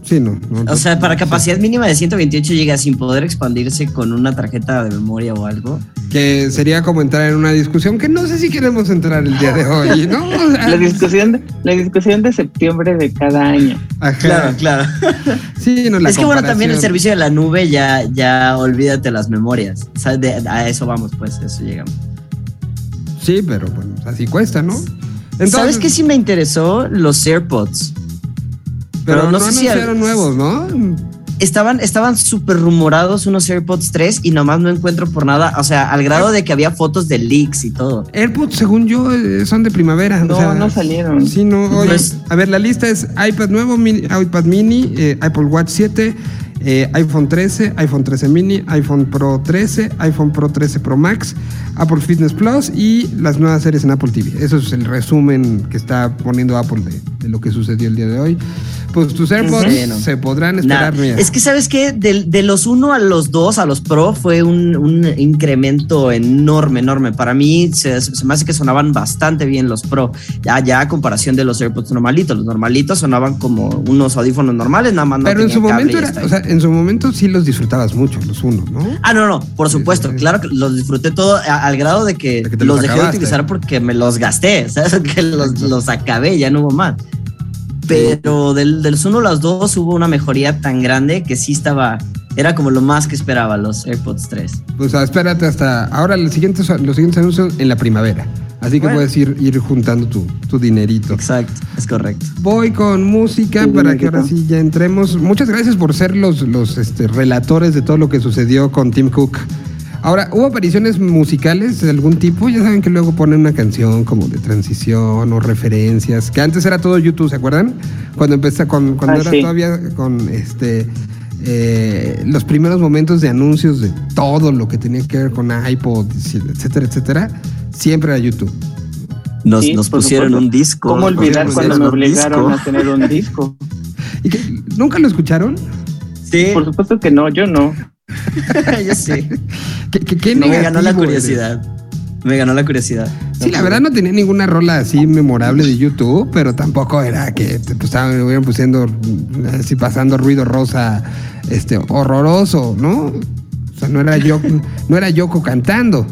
S1: Sí, no. no,
S7: O sea, para capacidad mínima de 128 GB sin poder expandirse con una tarjeta de memoria o algo.
S1: que sería como entrar en una discusión que no sé si queremos entrar el día de hoy, ¿no? O sea,
S8: La discusión, de- la discusión de septiembre de cada año.
S1: ajá.
S7: Claro, claro.
S1: Sí, no, la
S7: es que bueno, también el servicio de la nube ya, ya olvídate las memorias. A eso vamos, pues, a eso llegamos.
S1: Sí, pero bueno, así cuesta, ¿no? Entonces,
S7: ¿Sabes qué sí me interesó? Los AirPods.
S1: Pero,
S7: pero
S1: no,
S7: no sé si
S1: anunciaron
S7: al-
S1: nuevos, ¿no?
S7: Estaban, estaban súper rumorados unos AirPods 3 y nomás no encuentro por nada. O sea, al grado de que había fotos de leaks y todo.
S1: AirPods, según yo, eh, son de primavera.
S8: No,
S1: o sea,
S8: no salieron.
S1: Sí, no. oye,
S7: Pues-
S1: a ver, la lista es iPad nuevo, mini- iPad mini, eh, Apple Watch 7, eh, iPhone 13, iPhone 13 mini, iPhone Pro 13, iPhone Pro 13 Pro Max, Apple Fitness Plus y las nuevas series en Apple TV. Eso es el resumen que está poniendo Apple de, de lo que sucedió el día de hoy. Pues tus AirPods
S7: Sí, no.
S1: se podrán esperar.
S7: Es que, ¿sabes qué? De, de los 1 a los 2, a los Pro, fue un, un incremento enorme, enorme. Para mí se, se me hace que sonaban bastante bien los Pro. Ya, ya a comparación de los AirPods normalitos. Los normalitos sonaban como unos audífonos normales, nada más. no
S1: Pero en su momento era, o sea, en su momento sí los disfrutabas mucho, los unos, ¿no?
S7: Ah, no, no, por supuesto,
S1: sí.
S7: claro que los disfruté todo a- al grado de que,
S1: De que te
S7: los
S1: los
S7: dejé de utilizar porque me los gasté, ¿sabes? Que los, los acabé, ya no hubo más. Pero del, del 1 a los 2 hubo una mejoría tan grande que sí estaba, era como lo más que esperaba los AirPods 3.
S1: Pues ah, espérate hasta ahora los siguientes, los siguientes anuncios en la primavera. Así que
S7: Bueno.
S1: puedes ir, ir juntando tu, tu dinerito.
S7: Exacto, es correcto.
S1: Voy con música
S8: Sí,
S1: para que ahora sí ya entremos. Muchas gracias por ser los, los este, relatores de todo lo que sucedió con Tim Cook. Ahora, ¿hubo apariciones musicales de algún tipo? Ya saben que luego ponen una canción como de transición o referencias, que antes era todo YouTube, ¿se acuerdan? Cuando empezó, con, cuando
S8: Ah,
S1: era
S8: sí.
S1: todavía con este eh, los primeros momentos de anuncios de todo lo que tenía que ver con iPod, etcétera, etcétera, siempre era YouTube.
S7: Nos,
S8: Sí,
S7: nos pusieron
S8: supuesto.
S7: un disco.
S8: ¿Cómo olvidar cuando me obligaron
S7: disco?
S8: a tener un disco?
S1: ¿Y que, ¿Nunca lo escucharon?
S7: Sí,
S8: Por supuesto que no, yo no.
S7: yo sí.
S1: ¿Qué, qué, qué
S7: No me ganó la
S1: eres.
S7: curiosidad. Me ganó la curiosidad.
S1: Sí, la verdad no tenía ninguna rola así memorable de YouTube, pero tampoco era que te pues, estaban hubieran pusiendo así pasando ruido rosa este horroroso, ¿no? O sea, no era yo no era Yoko cantando.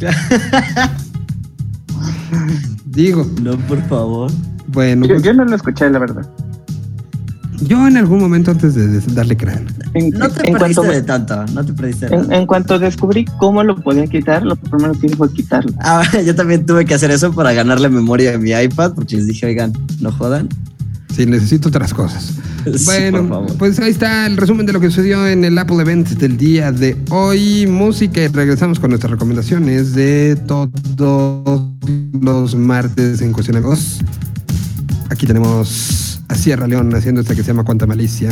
S1: Digo,
S7: No, por favor.
S1: bueno,
S8: Yo,
S1: pues,
S8: yo no lo escuché, la verdad.
S1: yo en algún momento antes de, de darle crán.
S8: En,
S7: No te
S8: en
S7: perdiste
S8: cuanto,
S7: de tanto, no te perdiste
S8: en,
S7: tanto.
S8: en cuanto descubrí cómo lo podía quitar, lo primero que hice fue quitarlo.
S7: Ah, yo también tuve que hacer eso para ganarle memoria a mi iPad, porque les dije, oigan, no jodan.
S1: Sí, necesito otras cosas.
S7: Sí,
S1: Bueno, pues ahí está el resumen de lo que sucedió en el Apple Event del día de hoy. Música y regresamos con nuestras recomendaciones de todos los martes en Cuestión de Voz. Aquí tenemos a Sierra León haciendo esta que se llama Cuánta Malicia.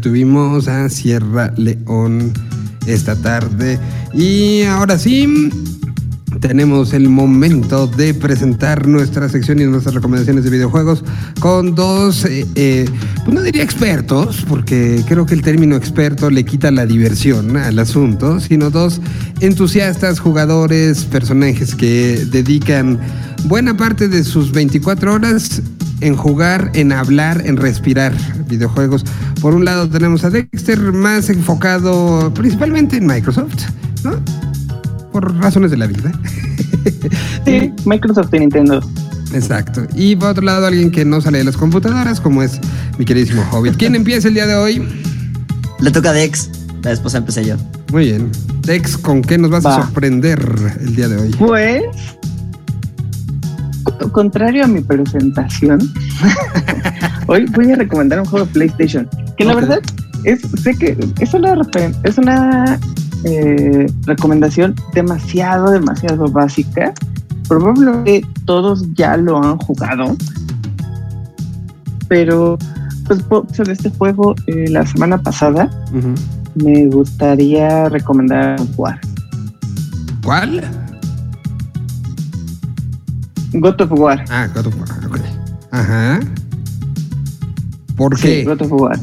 S1: Tuvimos a Sierra León esta tarde. Y ahora sí, tenemos el momento de presentar nuestra sección y nuestras recomendaciones de videojuegos con dos, eh, eh, pues no diría expertos, porque creo que el término experto le quita la diversión al asunto, sino dos entusiastas, jugadores, personajes que dedican buena parte de sus 24 horas en jugar, en hablar, en respirar videojuegos. Por un lado tenemos a Dexter más enfocado principalmente en Microsoft, ¿no? Por razones de la vida.
S8: Sí, Microsoft y Nintendo.
S1: Exacto. Y por otro lado alguien que no sale de las computadoras, como es mi queridísimo Hobbit. ¿Quién empieza el día de hoy?
S7: Le toca a Dex. La esposa empecé yo.
S1: Muy bien. Dex, ¿con qué nos vas a
S8: Va.
S1: sorprender el día de hoy?
S8: Pues, contrario a mi presentación, hoy voy a recomendar un juego de PlayStation. Que la verdad es, sé que es una, es una eh, recomendación demasiado, demasiado básica. Probablemente todos ya lo han jugado. Pero, pues, sobre este juego, eh, la semana pasada me gustaría recomendar jugar.
S1: ¿Cuál?
S8: God of War.
S1: Ah, God of War, ok. Ajá. ¿Por
S8: Sí,
S1: qué?
S8: God of War.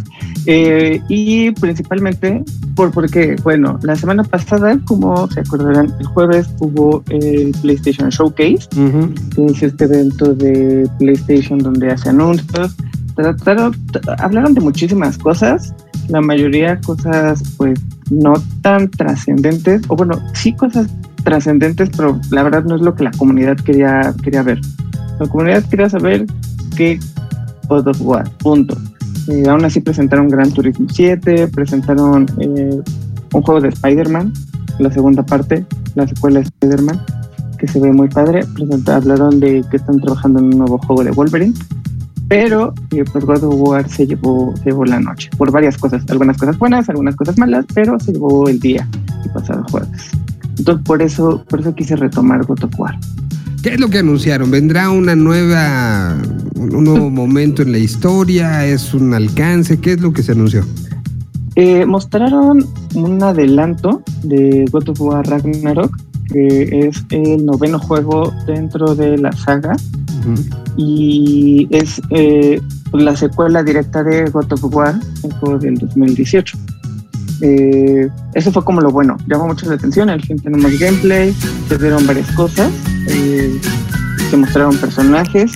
S8: Eh, y principalmente por porque, bueno, la semana pasada, como se acordarán, el jueves hubo el PlayStation Showcase,
S1: Ujú.
S8: que es este evento de PlayStation donde hace anuncios. Trataron, hablaron de muchísimas cosas, la mayoría cosas pues no tan trascendentes, o bueno, sí cosas trascendentes, pero la verdad no es lo que la comunidad quería, quería ver. La comunidad quería saber qué God of War, punto. Eh, aún así presentaron Gran Turismo 7, presentaron eh, un juego de Spider-Man, la segunda parte, la secuela de Spider-Man, que se ve muy padre. Presenta- hablaron de que están trabajando en un nuevo juego de Wolverine, pero eh, pues God of War se llevó, se llevó la noche por varias cosas, algunas cosas buenas, algunas cosas malas, pero se llevó el día el pasado jueves. Entonces por eso, por eso quise retomar War.
S1: ¿Qué es lo que anunciaron? ¿Vendrá una nueva, un nuevo momento en la historia? ¿Es un alcance? ¿Qué es lo que se anunció?
S8: Eh, mostraron un adelanto de God of War Ragnarok, que es el noveno juego dentro de la saga y es eh, la secuela directa de God of War, el juego del 2018. Eh, eso fue como lo bueno, llamó mucho la atención, al fin tenemos gameplay, se vieron varias cosas, eh, se mostraron personajes.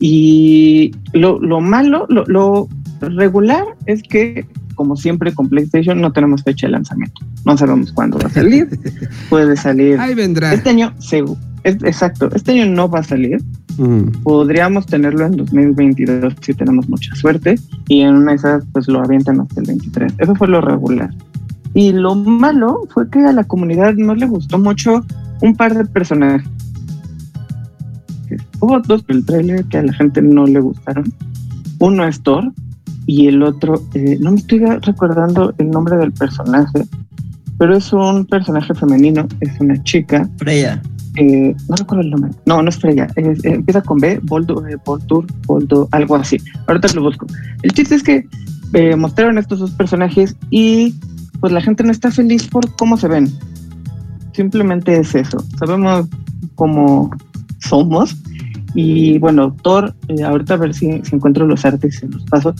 S8: Y lo, lo malo, lo, lo regular es que como siempre con PlayStation no tenemos fecha de lanzamiento, no sabemos cuándo va a salir, puede salir
S1: Ahí vendrá.
S8: este año, segu- es- exacto, este año no va a salir,
S1: Ujú.
S8: podríamos tenerlo en 2022 si tenemos mucha suerte y en una de esas pues lo avientan hasta el 23. Eso fue lo regular. Y lo malo fue que a la comunidad no le gustó mucho un par de personajes. Hubo dos del trailer que a la gente no le gustaron. Uno es Thor y el otro, eh, no me estoy recordando el nombre del personaje, pero es un personaje femenino, es una chica
S7: Freya.
S8: Eh, no recuerdo el nombre. No, no es Freya. es- eh, empieza con B, Boldo, eh, Boldur, Boldo, algo así. Ahorita lo busco. El chiste es que eh, mostraron estos dos personajes y pues la gente no está feliz por cómo se ven. Simplemente es eso. Sabemos cómo somos. Y bueno, Thor, eh, ahorita a ver si, si encuentro los artes y se los paso.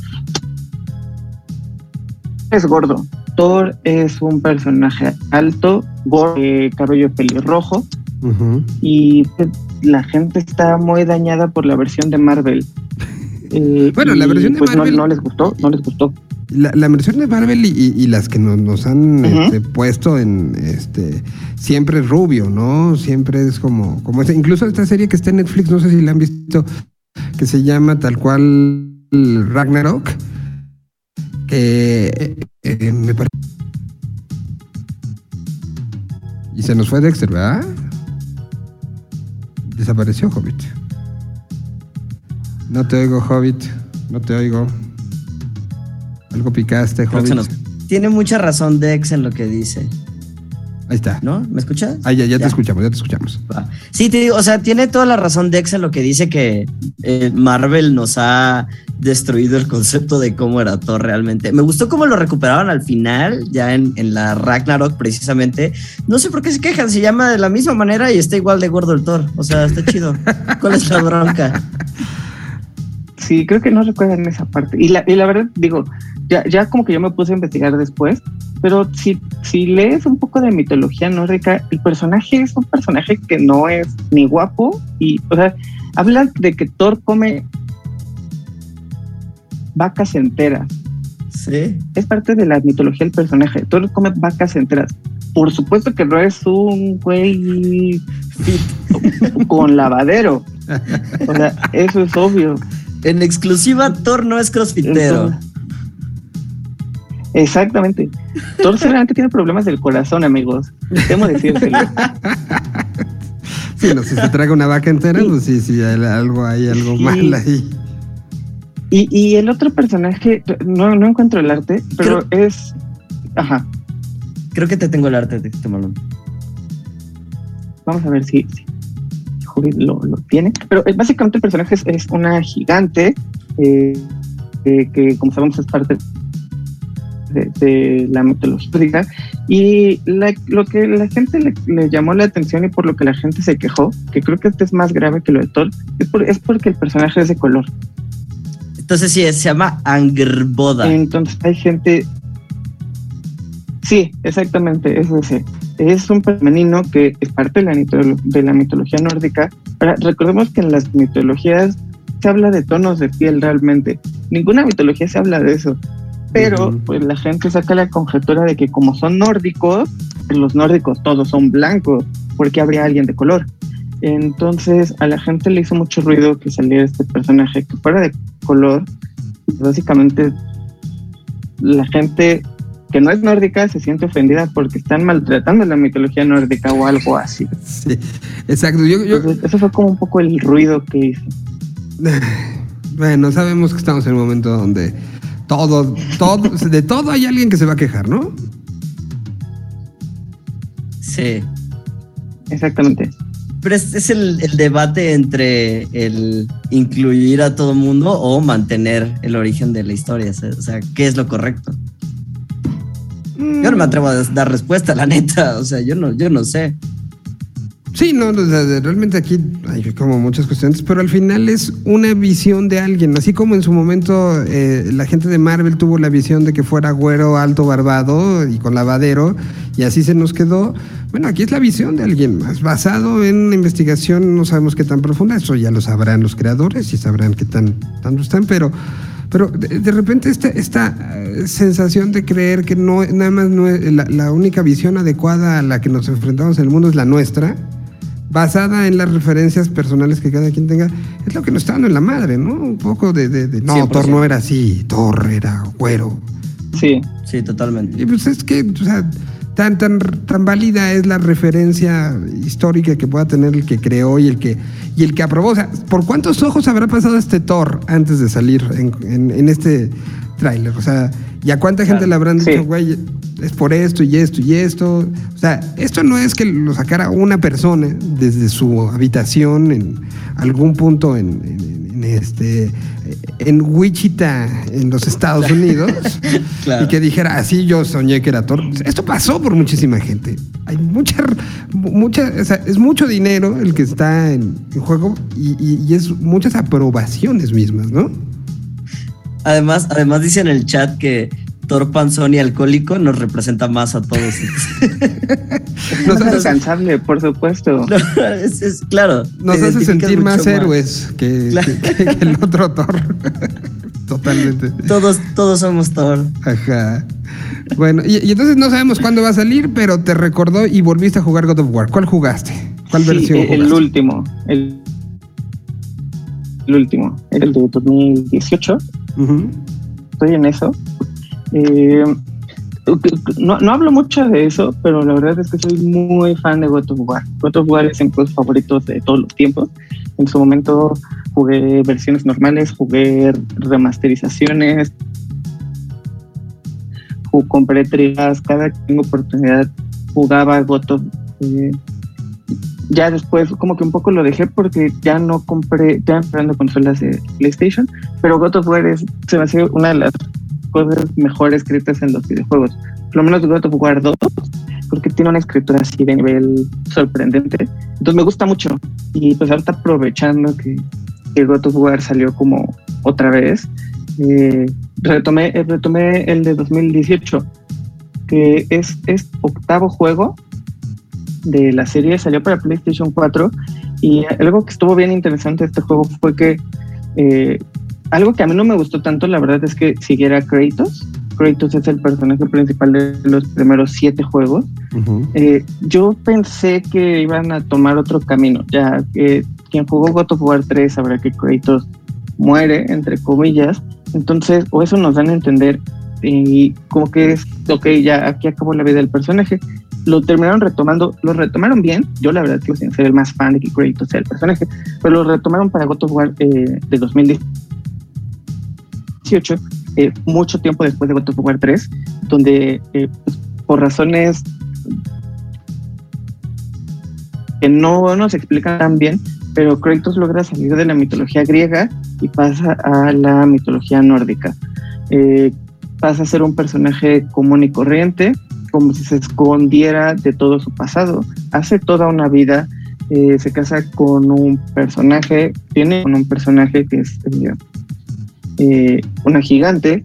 S8: Es gordo. Thor es un personaje alto, gordo, eh, cabello pelirrojo
S1: Ujú.
S8: y pues, la gente está muy dañada por la versión de Marvel. Eh,
S1: Bueno, la versión de
S8: pues,
S1: Marvel-
S8: No, les gustó, no les gustó.
S1: La, la versión de Marvel y, y- y las que nos, nos han este, puesto en este siempre es rubio, ¿no? Siempre es como, como incluso esta serie que está en Netflix, no sé si la han visto, que se llama tal cual Ragnarok, que eh, eh, me parece. Y se nos fue Dexter, ¿verdad? Desapareció Hobbit. No te oigo, Hobbit. No te oigo. Algo picaste, Hobbit.
S7: Tiene mucha razón Dex en lo que dice,
S1: Ahí está.
S7: ¿no? ¿Me escuchas?
S1: Ah, ya, ya te escuchamos, ya te escuchamos.
S7: Sí, te digo, o sea, tiene toda la razón Dex en lo que dice que eh, Marvel nos ha destruido el concepto de cómo era Thor realmente. Me gustó cómo lo recuperaron al final, ya en, en la Ragnarok precisamente. No sé por qué se quejan, se llama de la misma manera y está igual de gordo el Thor. O sea, está chido. ¿Cuál es la bronca?
S8: Sí, creo que no recuerdan esa parte. Y la, y la verdad, digo, ya, ya como que yo me puse a investigar después, pero si, si lees un poco de mitología nórdica, el personaje es un personaje que no es ni guapo y, o sea, habla de que Thor come vacas enteras.
S7: Sí.
S8: Es parte de la mitología del personaje. Thor come vacas enteras. Por supuesto que no es un güey con lavadero. O sea, eso es obvio.
S7: En exclusiva, Thor no es crossfitero.
S8: Exactamente. Thor seguramente tiene problemas del corazón, amigos. Temo decírselo.
S1: Sí, no, si se traga una vaca entera, pues sí, sí, hay algo hay algo
S8: Sí.
S1: mal ahí.
S8: Y, y el otro personaje, no, no encuentro el arte, pero es. Ajá.
S7: Creo que te tengo el arte de este malón.
S8: Vamos a ver si, si Hobbit lo, lo tiene. Pero eh, básicamente el personaje es, es una gigante eh, que, que, como sabemos, es parte de, de la mitología Y la- lo que la gente le, le llamó la atención y por lo que la gente se quejó, que creo que este es más grave que lo de Thor, es, por- es porque el personaje es de color.
S7: Entonces sí, se llama Angerboda.
S8: Entonces hay gente. Sí, exactamente, es ese. Es un femenino que es parte de la, mitolo- de la mitología nórdica. Ahora, recordemos que en las mitologías se habla de tonos de piel realmente. Ninguna mitología se habla de eso. Pero pues la gente saca la conjetura de que como son nórdicos, pues, los nórdicos todos son blancos, ¿por qué habría alguien de color? Entonces a la gente le hizo mucho ruido que saliera este personaje que fuera de color. Básicamente la gente que no es nórdica se siente ofendida porque están maltratando la mitología nórdica o algo así.
S1: Sí, exacto. Yo, yo-
S8: Entonces, eso fue como un poco el ruido que hizo.
S1: bueno, sabemos que estamos en un momento donde todo, todo, de todo hay alguien que se va a quejar, ¿no?
S7: Sí.
S8: Exactamente.
S7: Pero es, es el, el debate entre el incluir a todo mundo o mantener el origen de la historia. O sea, ¿qué es lo correcto? Yo no me atrevo a dar respuesta, la neta. O sea, yo no, yo no sé.
S1: Sí, no, realmente aquí hay como muchas cuestiones, pero al final es una visión de alguien, así como en su momento eh, la gente de Marvel tuvo la visión de que fuera güero, alto, barbado y con lavadero, y así se nos quedó. Bueno, aquí es la visión de alguien más, basado en una investigación, no sabemos qué tan profunda, eso ya lo sabrán los creadores y sabrán qué tan tanto están, pero pero de, de repente esta, esta eh, sensación de creer que no nada más no es- la, la única visión adecuada a la que nos enfrentamos en el mundo es la nuestra, basada en las referencias personales que cada quien tenga, es lo que nos está dando en la madre, ¿no? Un poco de, de- de, no,
S7: 100%.
S1: Thor no era así, Thor era güero.
S8: Sí,
S7: Sí, totalmente.
S1: Y pues es que, o sea, tan, tan, tan válida es la referencia histórica que pueda tener el que creó y el que, y el que aprobó. O sea, ¿por cuántos ojos habrá pasado este Thor antes de salir en, en- en este tráiler? O sea, ¿y a cuánta gente
S7: Claro.
S1: le habrán
S8: Sí.
S1: dicho, güey, es por esto y esto y esto? O sea, esto no es que lo sacara una persona desde su habitación en algún punto en este en Wichita, en los Estados Unidos,
S7: Claro.
S1: y que dijera, así yo soñé que era Thor. Esto pasó por muchísima gente. Hay mucha, mucha, o sea, es mucho dinero el que está en, en juego y, y- y es muchas aprobaciones mismas, ¿no?
S7: Además, además dice en el chat que Thor Panzón y alcohólico nos representa más a todos.
S1: Nos
S8: es
S1: hace,
S8: alcanzable, por supuesto.
S7: No, es, es- claro.
S1: nos hace sentir más héroes que,
S7: Claro.
S1: que- que- que el otro Thor. Totalmente.
S7: Todos, todos somos Thor.
S1: Ajá. Bueno, y, y entonces no sabemos cuándo va a salir, pero te recordó y volviste a jugar God of War. ¿Cuál jugaste? ¿Cuál
S8: Sí,
S1: versión
S8: el
S1: jugaste?
S8: último. El, el último. El de 2018.
S1: Ujú.
S8: Estoy en eso. Eh, no, hablo mucho de eso, pero la verdad es que soy muy fan de God of War. God of War es en mis favoritos de todos los tiempos. En su momento jugué versiones normales, jugué remasterizaciones, compré trigas, cada que tengo oportunidad jugaba God of eh, ya después como que un poco lo dejé porque ya no compré, ya entrando consolas de PlayStation, pero God of War es, se me hace una de las cosas mejor escritas en los videojuegos. Por lo menos God of War 2, porque tiene una escritura así de nivel sorprendente. Entonces me gusta mucho. Y pues ahorita aprovechando que, que God of War salió como otra vez, eh, retomé, eh, retomé el de 2018, que es, es octavo juego de la serie, salió para PlayStation 4 y algo que estuvo bien interesante de este juego fue que eh, algo que a mí no me gustó tanto, la verdad es que siguiera Kratos. Kratos es el personaje principal de los primeros siete juegos.
S1: Ujú.
S8: Eh, yo pensé que iban a tomar otro camino, ya que quien jugó God of War 3 sabrá que Kratos muere, entre comillas, entonces, o eso nos dan a entender, y como que es, ok, ya aquí acabó la vida del personaje, lo terminaron retomando, lo retomaron bien, yo la verdad que sin ser el más fan de que Kratos sea el personaje, pero lo retomaron para God of War eh, de 2018, eh, mucho tiempo después de God of War 3, donde eh, pues, por razones que no nos explican tan bien, pero Kratos logra salir de la mitología griega y pasa a la mitología nórdica. Eh, pasa a ser un personaje común y corriente, como si se escondiera de todo su pasado. Hace toda una vida, se casa con un personaje, tiene con un personaje que es eh, eh, una gigante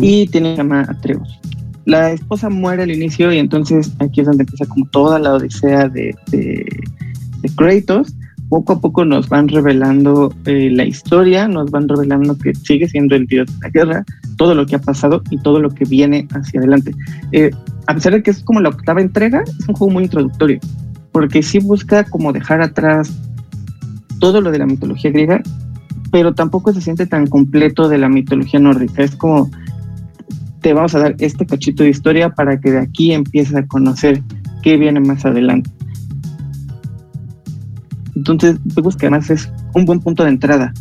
S8: y tiene llama Atreus. La esposa muere al inicio y entonces aquí es donde empieza como toda la odisea de, de, de Kratos. Poco a poco nos van revelando eh, la historia, nos van revelando que sigue siendo el dios de la guerra, todo lo que ha pasado y todo lo que viene hacia adelante. Eh, a pesar de que es como la octava entrega, es un juego muy introductorio, porque sí busca como dejar atrás todo lo de la mitología griega, pero tampoco se siente tan completo de la mitología nórdica. Es como te vamos a dar este cachito de historia para que de aquí empieces a conocer qué viene más adelante. Entonces, pues que además es un buen punto de entrada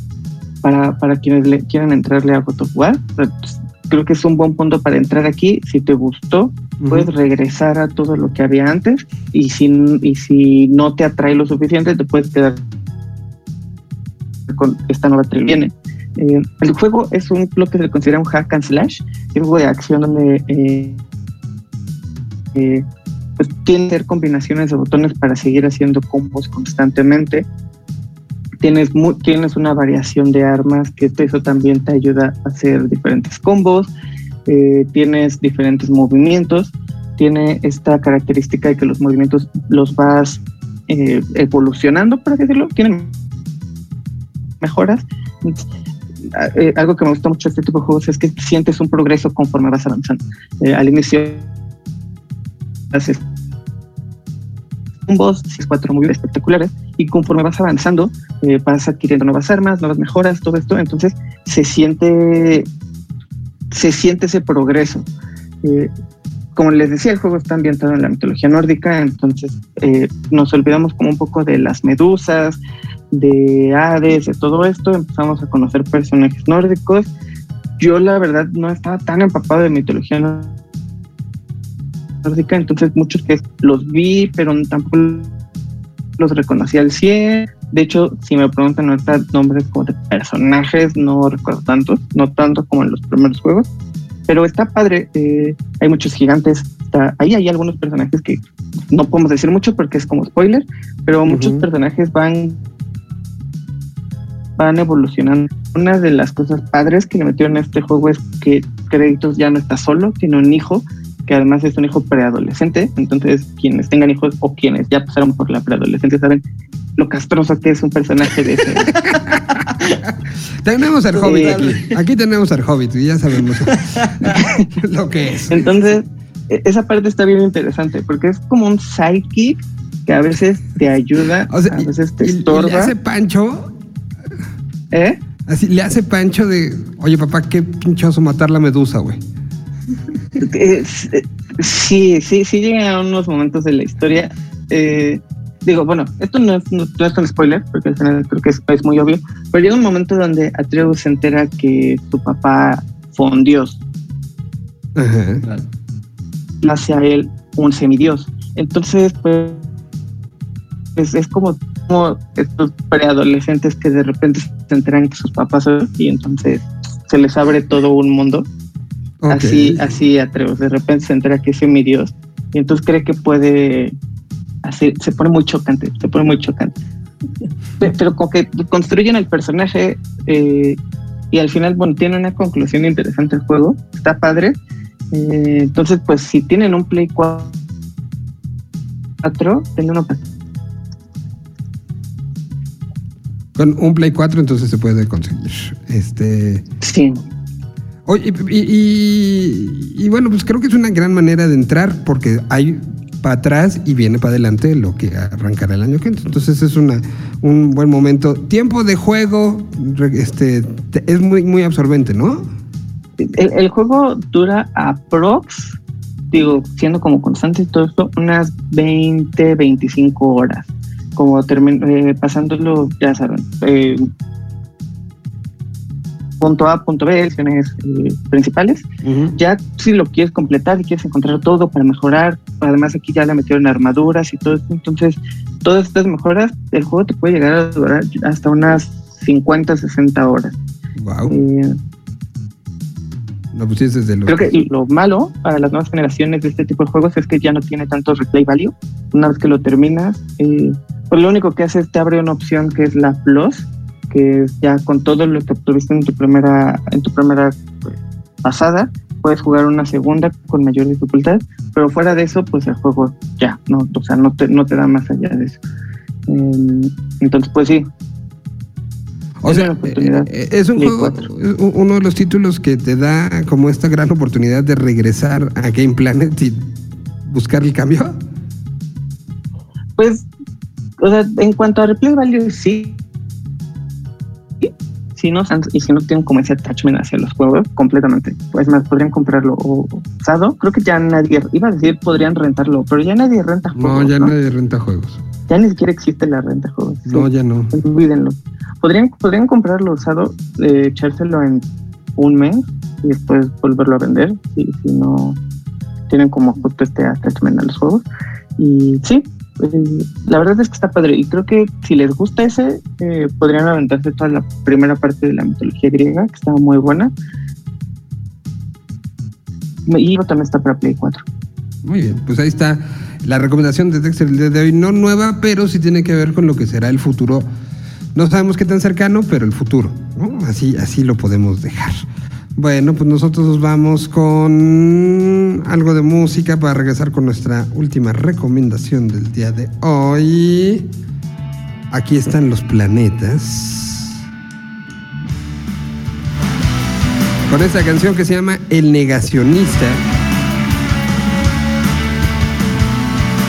S8: para, para quienes le, quieran entrarle a God of War. Pues, creo que es un buen punto para entrar aquí. Si te gustó, puedes regresar a todo lo que había antes y si, y si no te atrae lo suficiente, te puedes quedar con esta nueva trilogía. Eh, el juego es un lo que se considera un hack and slash, es un juego de acción donde eh, eh, pues, tiene que hacer combinaciones de botones para seguir haciendo combos constantemente. Tienes, mu- tienes una variación de armas que eso también te ayuda a hacer diferentes combos. Eh, tienes diferentes movimientos. Tiene esta característica de que los movimientos los vas eh, evolucionando, por así decirlo. Tienen mejoras. Eh, algo que me gusta mucho de este tipo de juegos es que sientes un progreso conforme vas avanzando. Eh, al inicio haces combos, haces cuatro muy espectaculares y conforme vas avanzando eh, vas adquiriendo nuevas armas, nuevas mejoras, todo esto, entonces se siente se siente ese progreso. Eh, como les decía, el juego está ambientado en la mitología nórdica, entonces eh, nos olvidamos como un poco de las medusas, de Hades, de todo esto, empezamos a conocer personajes nórdicos. Yo la verdad no estaba tan empapado de mitología nó- nórdica, entonces muchos que los vi, pero tampoco los reconocí al 100. De hecho, si me preguntan ahorita nombres como de personajes, no recuerdo tantos, no tanto como en los primeros juegos, pero está padre. eh, hay muchos gigantes, está, ahí hay algunos personajes que no podemos decir mucho porque es como spoiler, pero muchos
S1: Ujú.
S8: personajes van van evolucionando. Una de las cosas padres que le metieron a este juego es que Créditos ya no está solo, tiene un hijo que además es un hijo preadolescente, entonces quienes tengan hijos o quienes ya pasaron por la preadolescencia saben lo castroso que es un personaje de ese.
S1: Tenemos al. Hobbit aquí. Aquí tenemos al Hobbit y ya sabemos lo que es.
S8: Entonces, e- esa parte está bien interesante porque es como un sidekick que a veces te ayuda,
S1: O sea,
S8: a veces te
S1: y- y
S8: estorba.
S1: hace Pancho,
S8: ¿Eh?
S1: así le hace Pancho de, oye papá, qué pinchoso matar la medusa, güey.
S8: Sí, sí, sí llegan a unos momentos de la historia. eh, digo, bueno, esto no es, no, no es un spoiler, porque al final creo que es, es muy obvio, pero llega un momento donde Atreus se entera que su papá fue un dios,
S1: Ajá.
S8: hacia él un semidios. Entonces, pues, es, es como, como estos preadolescentes que de repente se enteran que sus papás son y entonces se les abre todo un mundo. Así, así Atreus, de repente se entera que es semidios y entonces cree que puede hacer, se pone muy chocante, se pone muy chocante. Pe- Pero como que construyen el personaje eh, y al final, bueno, tiene una conclusión interesante el juego, está padre. Eh, entonces, pues si tienen un Play 4, denle una
S1: Con un Play 4 entonces se puede conseguir. Este.
S8: Sí,
S1: Oye, y, y- y- y bueno, pues creo que es una gran manera de entrar porque hay para atrás y viene para adelante lo que arrancará el año que entra. Entonces es una, un buen momento. Tiempo de juego, este, te- es muy, muy absorbente, ¿no?
S8: el, el juego dura aprox, digo, siendo como constante y todo esto, unas 20, 25 horas. Como eh, pasándolo, ya saben, eh, punto A, punto B, acciones eh, principales. Ya si lo quieres completar y quieres encontrar todo para mejorar, además aquí ya le metieron armaduras y todo esto, entonces todas estas mejoras, el juego te puede llegar a durar hasta unas 50, 60 horas.
S1: Wow.
S8: Eh,
S1: No, pues desde.
S8: Creo que lo malo para las nuevas generaciones de este tipo de juegos es que ya no tiene tanto replay value. Una vez que lo terminas, eh, pues lo único que hace es te abre una opción que es la Plus, que es ya con todo lo que obtuviste en tu primera, en tu primera pues, pasada, puedes jugar una segunda con mayor dificultad, pero fuera de eso, pues el juego ya, no, o sea, no te, no te da más allá de eso. Eh, entonces, pues sí,
S1: O
S8: es
S1: sea,
S8: oportunidad.
S1: eh, es un juego,
S8: 4.
S1: es u- uno de los títulos que te da como esta gran oportunidad de regresar a Game Planet y buscar el cambio.
S8: Pues, o sea, en cuanto a replay value, sí. Si no, y si no tienen como ese attachment hacia los juegos, completamente. Pues más, podrían comprarlo o- usado. Creo que ya nadie, iba a decir podrían rentarlo, pero ya nadie renta
S1: No,
S8: juegos.
S1: ya
S8: ¿no?
S1: nadie renta juegos.
S8: Ya ni siquiera existe la renta de juegos. Sí,
S1: No, ya no.
S8: olvídenlo. Podrían, podrían comprarlo usado, eh, echárselo en un mes y después volverlo a vender si, si no tienen como justo este attachment a los juegos. Y sí, eh, la verdad es que está padre. Y creo que si les gusta ese, eh, podrían aventarse toda la primera parte de la mitología griega, que estaba muy buena. Y también está para Play 4.
S1: Muy bien, pues ahí está la recomendación de Dexter el día de hoy. No nueva, pero sí tiene que ver con lo que será el futuro. No sabemos qué tan cercano, pero el futuro. ¿no? Así, así lo podemos dejar. Bueno, pues nosotros nos vamos con algo de música para regresar con nuestra última recomendación del día de hoy. Aquí están los planetas. Con esta canción que se llama El Negacionista.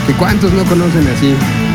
S1: que cuántos no conocen así.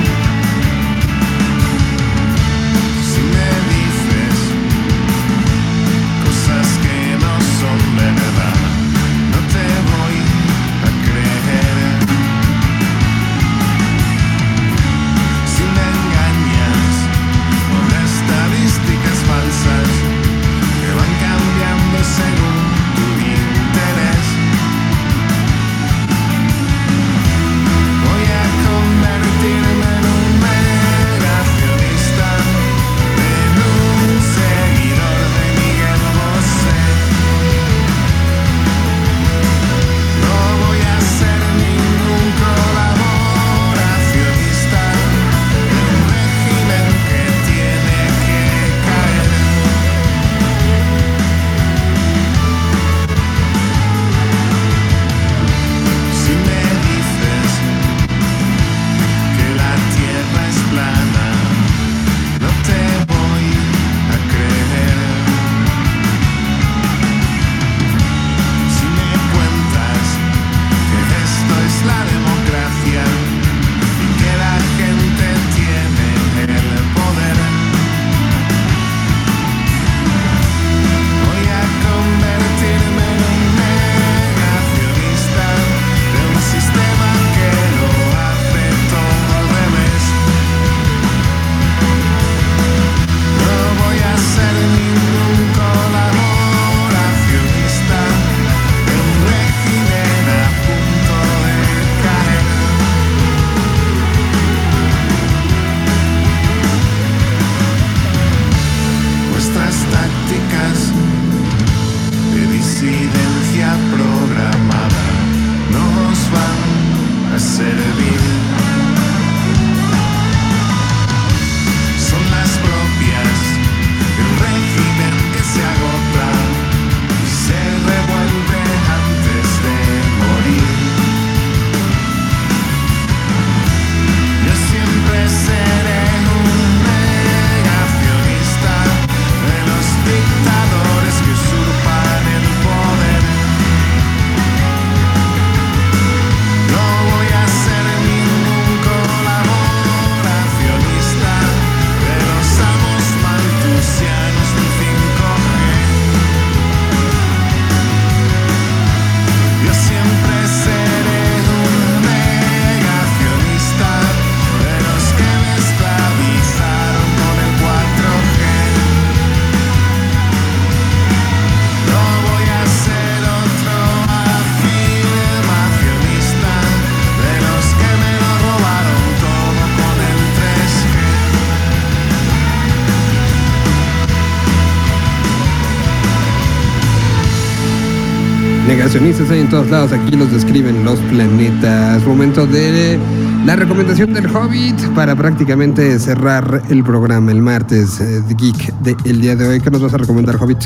S1: Todos lados. Aquí los describen los planetas. Momento de la recomendación del Hobbit para prácticamente cerrar el programa el martes eh, de Geek del día de hoy. ¿Qué nos vas a recomendar, Hobbit?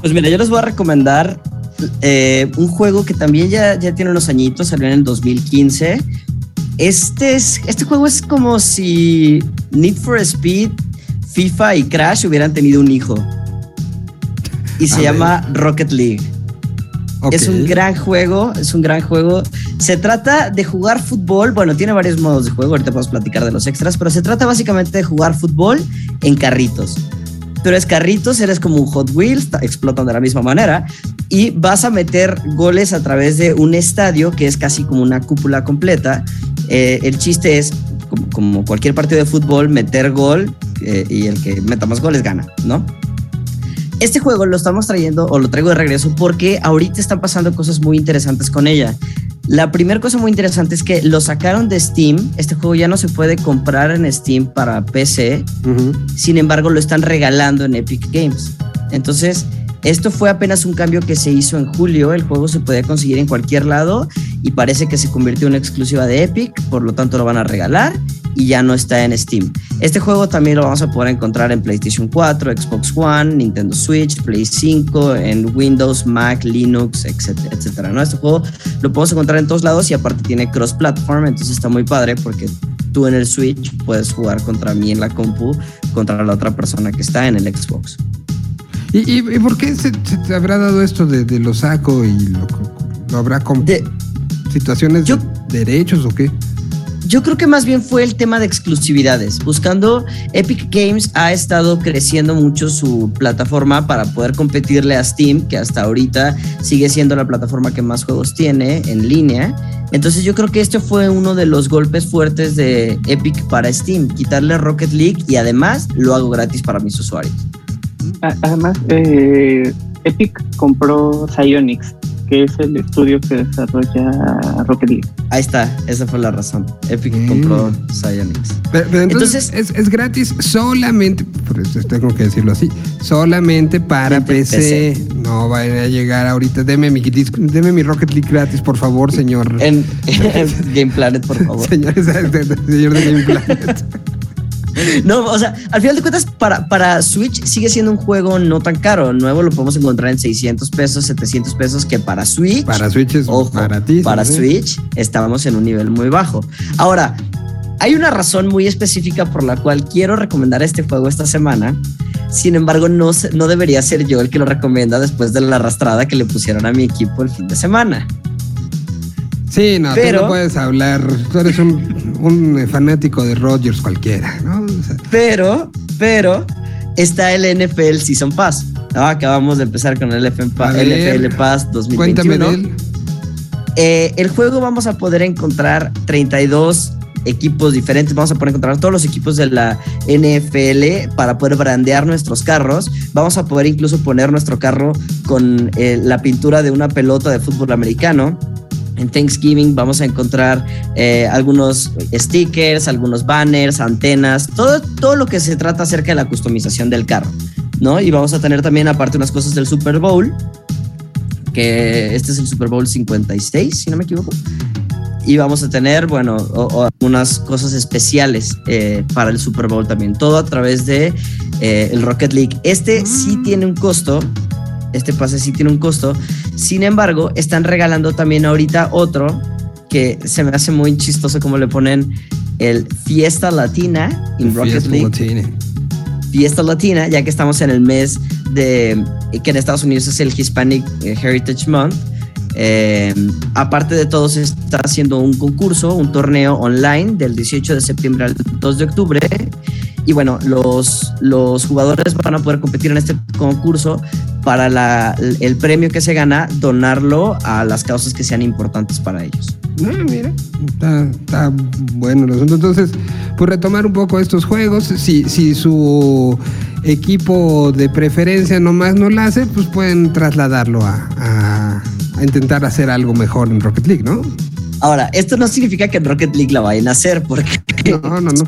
S7: Pues mira, yo les voy a recomendar eh, un juego que también ya, ya tiene unos añitos, salió en el 2015. Este, es, este juego es como si Need for Speed, FIFA y Crash hubieran tenido un hijo. Y se
S1: A ver.
S7: llama Rocket League. Es un gran juego, es un gran juego. Se trata de jugar fútbol, bueno, tiene varios modos de juego, ahorita podemos platicar de los extras, pero se trata básicamente de jugar fútbol en carritos. Tú eres carritos, eres como un Hot Wheels, ta- explotan de la misma manera y vas a meter goles a través de un estadio que es casi como una cúpula completa. Eh, el chiste es, como, como cualquier partido de fútbol, meter gol eh, y el que meta más goles gana, ¿no? Este juego lo estamos trayendo o lo traigo de regreso porque ahorita están pasando cosas muy interesantes con ella. La primera cosa muy interesante es que lo sacaron de Steam. Este juego ya no se puede comprar en Steam para PC. Sin embargo, lo están regalando en Epic Games. Entonces, esto fue apenas un cambio que se hizo en julio. El juego se podía conseguir en cualquier lado y parece que se convirtió en una exclusiva de Epic. Por lo tanto, lo van a regalar y ya no está en Steam. Este juego también lo vamos a poder encontrar en PlayStation 4, Xbox One, Nintendo Switch, Play 5, en Windows, Mac, Linux, etcétera, etcétera. ¿no? Este juego lo podemos encontrar en todos lados y aparte tiene cross-platform, entonces está muy padre porque tú en el Switch puedes jugar contra mí en la compu, contra la otra persona que está en el Xbox.
S1: ¿Y, y, y por qué se, se te habrá dado esto de, de lo saco y lo, lo habrá con
S7: De-
S1: situaciones
S7: Yo-
S1: de derechos o qué?
S7: Yo creo que más bien fue el tema de exclusividades. Buscando, Epic Games ha estado creciendo mucho su plataforma para poder competirle a Steam, que hasta ahorita sigue siendo la plataforma que más juegos tiene en línea. Entonces yo creo que este fue uno de los golpes fuertes de Epic para Steam, quitarle Rocket League y además lo hago gratis para mis usuarios.
S8: Además, eh, Epic compró Psyonix, que es el estudio que desarrolla Rocket League.
S7: Ahí está, esa fue la razón. Epic
S1: Mm.
S7: compró Psyonix.
S1: Pero, pero entonces,
S7: Entonces-
S1: es, es gratis solamente, por eso tengo que decirlo así, solamente para PC. No vayan a llegar ahorita. Deme mi, deme mi Rocket League gratis, por favor, señor.
S7: En, en Game Planet, por favor.
S1: Señor, señor de Game Planet.
S7: No, o sea, al final de cuentas, para, para Switch sigue siendo un juego no tan caro. Nuevo lo podemos encontrar en 600 pesos, 700 pesos, que para Switch,
S1: Para Switch es
S7: ojo, para
S1: ¿eh?
S7: Switch estábamos en un nivel muy bajo. Ahora, hay una razón muy específica por la cual quiero recomendar este juego esta semana. Sin embargo, no, no debería ser yo el que lo recomienda después de la arrastrada que le pusieron a mi equipo el fin de semana.
S1: Sí, no, tú no puedes hablar. Tú eres un, un fanático de Rogers cualquiera, ¿no? O sea,
S7: Pero, pero está el NFL Season Pass. ¿no? Acabamos de empezar con el Pa-
S1: ver,
S7: NFL Pass 2021.
S1: cuéntame de él.
S7: Eh, el juego vamos a poder encontrar 32 equipos diferentes. Vamos a poder encontrar todos los equipos de la NFL para poder brandear nuestros carros. Vamos a poder incluso poner nuestro carro con eh, la pintura de una pelota de fútbol americano. En Thanksgiving vamos a encontrar eh, algunos stickers, algunos banners, antenas, todo, todo lo que se trata acerca de la customización del carro, ¿no? Y vamos a tener también aparte unas cosas del Super Bowl, que este es el Super Bowl 56, si no me equivoco. Y vamos a tener, bueno, o- o algunas cosas especiales eh, para el Super Bowl también. Todo a través de eh, el Rocket League. Este sí tiene un costo. Este pase sí tiene un costo. Sin embargo, están regalando también ahorita otro que se me hace muy chistoso como le ponen el Fiesta Latina en Rocket
S1: Fiesta
S7: League
S1: Latina.
S7: fiesta latina, ya que estamos en el mes de que en Estados Unidos es el Hispanic eh, Heritage Month. Eh, aparte de todo, se está haciendo un concurso, un torneo online del 18 de septiembre al 2 de octubre. Y bueno, los, los jugadores van a poder competir en este concurso para la- el premio que se gana, donarlo a las causas que sean importantes para ellos.
S1: Ah, mira, está, bueno el asunto. Entonces, pues retomar un poco estos juegos. Si, si su equipo de preferencia nomás no la hace, pues pueden trasladarlo a intentar hacer algo mejor en Rocket League, ¿no?
S7: Ahora, esto no significa que en Rocket League la vayan a hacer, porque
S1: No, no, no.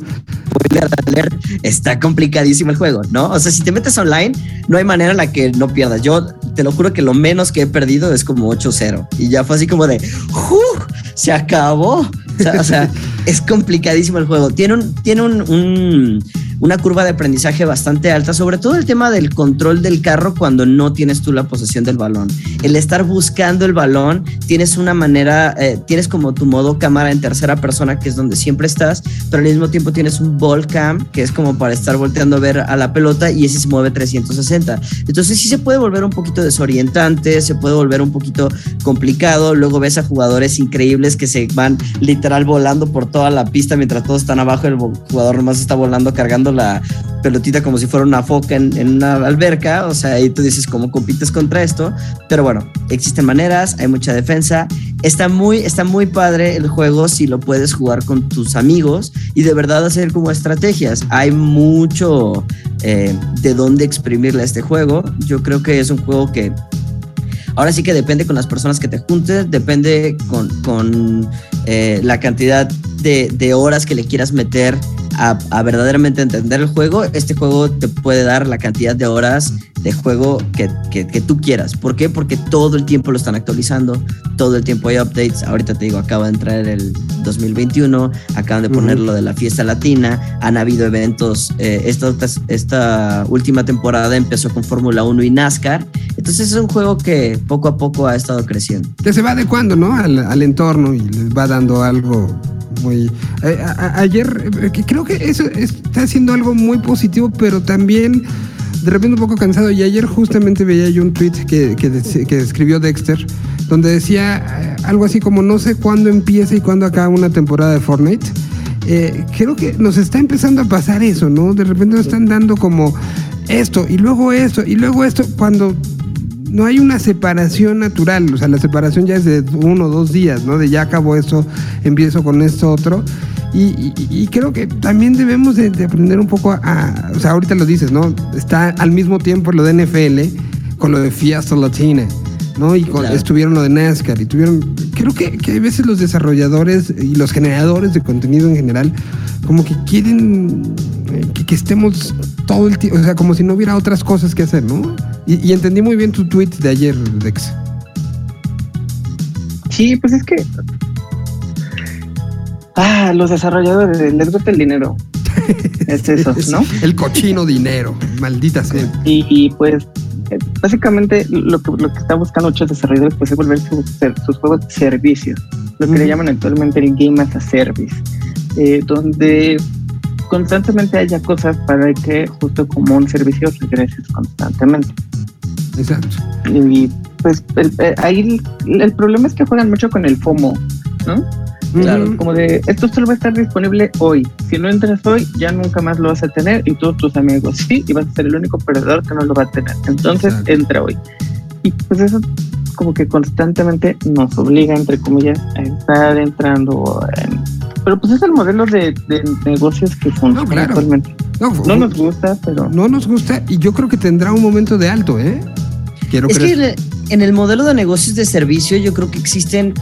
S7: está complicadísimo el juego, ¿no? O sea, si te metes online, no hay manera en la que no pierdas. Yo te lo juro que lo menos que he perdido es como 8-0. Y ya fue así como de, ¡Uf! Se acabó. O sea, o sea, es complicadísimo el juego. Tiene, un, tiene un, un- una curva de aprendizaje bastante alta, sobre todo el tema del control del carro cuando no tienes tú la posesión del balón. El estar buscando el balón, tienes una manera, eh, tienes como tu modo cámara en tercera persona, que es donde siempre estás, pero al mismo tiempo tienes un ball cam, que es como para estar volteando a ver a la pelota y ese se mueve 360. Entonces sí se puede volver un poquito desorientante, se puede volver un poquito complicado, luego ves a jugadores increíbles que se van literal volando por toda la pista mientras todos están abajo, el jugador nomás está volando cargando la pelotita como si fuera una foca en, una alberca, o sea, ahí tú dices cómo compites contra esto, pero bueno, existen maneras, hay mucha defensa, está muy, está muy padre el juego si lo puedes jugar con tus amigos y de verdad hacer como estrategias, hay mucho eh, de dónde exprimirle a este juego, yo creo que es un juego que Ahora sí que depende con las personas que te juntes, depende con, con, eh, la cantidad de horas que le quieras meter a, a verdaderamente entender el juego. Este juego te puede dar la cantidad de horas de juego que, que- que tú quieras. ¿Por qué? Porque todo el tiempo lo están actualizando, todo el tiempo hay updates. Ahorita te digo, acaba de entrar el 2021, acaban de poner
S1: Ujú.
S7: lo de la fiesta latina, han habido eventos. eh, esta, esta última temporada empezó con Fórmula 1 y NASCAR. Entonces es un juego que poco a poco ha estado creciendo.
S1: que se va adecuando, ¿no? Al, al entorno y les va dando algo muy... eh, a- a- ayer, eh, que creo eso está haciendo algo muy positivo, pero también de repente un poco cansado. Y ayer justamente veía yo un tweet que, que escribió Dexter, donde decía eh, algo así como no sé cuándo empieza y cuándo acaba una temporada de Fortnite. Eh, creo que nos está empezando a pasar eso, ¿no? De repente nos están dando como esto y luego esto y luego esto cuando no hay una separación natural, o sea, la separación ya es de uno o dos días, ¿no? De ya acabó esto, empiezo con esto otro. Y, y- y creo que también debemos de, de aprender un poco a, a- o sea, ahorita lo dices, ¿no? Está al mismo tiempo lo de NFL con lo de Fiesta Latina, ¿no? Y con-
S7: Claro.
S1: estuvieron lo de NASCAR y tuvieron, creo que, que hay veces los desarrolladores y los generadores de contenido en general, como que quieren eh, que, que estemos todo el tiempo, o sea, como si no hubiera otras cosas que hacer, ¿no? Y, y entendí muy bien tu tweet de ayer, Dex.
S8: Sí, pues es que. Ah, los desarrolladores, les gusta el dinero. Es eso, ¿no?
S1: El cochino dinero, maldita sea.
S8: Y, y, pues, eh, básicamente lo que, lo que están buscando muchos desarrolladores pues, es volver su- ser- sus juegos servicios, lo que le llaman actualmente el Game as a Service, eh, donde constantemente haya cosas para que justo como un servicio regreses constantemente.
S1: Exacto.
S8: Y pues el, eh, ahí el, el problema es que juegan mucho con el FOMO, ¿no?
S7: Claro.
S8: Como de, esto solo va a estar disponible hoy. Si no entras hoy, ya nunca más lo vas a tener y todos tus amigos sí, y vas a ser el único perdedor que no lo va a tener. Entonces,
S1: Exacto.
S8: entra hoy. Y pues eso como que constantemente nos obliga, entre comillas, a estar entrando en... Pero pues es el modelo de, de negocios que funciona
S1: claro.
S8: actualmente.
S1: No,
S8: No nos gusta, pero...
S1: no nos gusta y yo creo que tendrá un momento de alto, ¿eh? Quiero
S7: Es que
S1: creer.
S7: en el- en el modelo de negocios de servicio yo creo que existen, eh,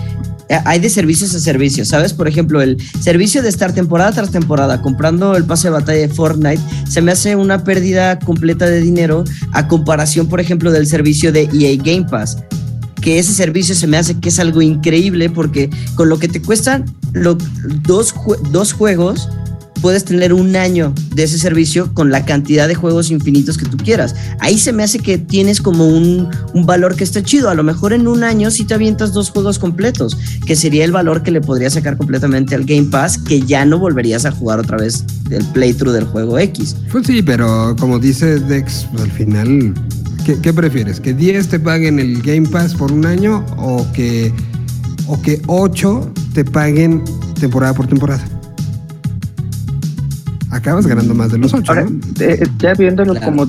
S7: hay de servicios a servicios, ¿sabes? Por ejemplo, el servicio de estar temporada tras temporada comprando el pase de batalla de Fortnite se me hace una pérdida completa de dinero a comparación, por ejemplo, del servicio de EA Game Pass. Que ese servicio se me hace que es algo increíble porque con lo que te cuestan lo- dos, dos juegos, puedes tener un año de ese servicio con la cantidad de juegos infinitos que tú quieras. Ahí se me hace que tienes como un, un valor que está chido. A lo mejor en un año sí te avientas dos juegos completos, que sería el valor que le podrías sacar completamente al Game Pass, que ya no volverías a jugar otra vez el playthrough del juego X.
S1: Pues sí, pero como dice Dex, pues, al final, ¿qué, qué prefieres? ¿Que 10 te paguen el Game Pass por un año o que, o que 8 te paguen temporada por temporada? Acabas ganando más de los 8,
S8: Ahora,
S1: ¿no?
S8: eh, ya viéndolo
S7: Claro.
S8: como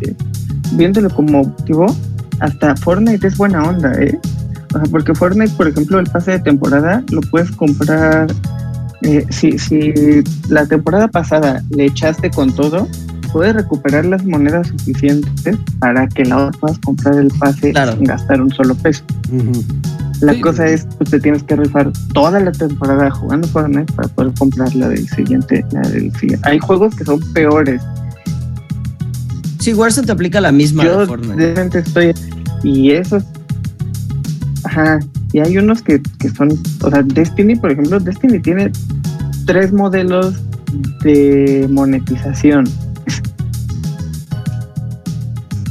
S8: eh, viéndolo como objetivo, hasta Fortnite es buena onda, ¿eh? O sea, porque Fortnite, por ejemplo, el pase de temporada lo puedes comprar. eh, si, si la temporada pasada le echaste con todo, puedes recuperar las monedas suficientes para que la otra puedas comprar el pase
S7: Claro.
S8: sin gastar un solo peso. La
S1: Sí.
S8: cosa es, pues te tienes que rifar toda la temporada jugando Fortnite para poder comprar la del siguiente, la del siguiente. Hay juegos que son peores
S7: Sí, Warzone te aplica la misma de
S8: yo
S7: Fortnite.
S8: realmente estoy Y esos. Ajá. Y hay unos que, que son. O sea, Destiny, por ejemplo, Destiny tiene tres modelos de monetización.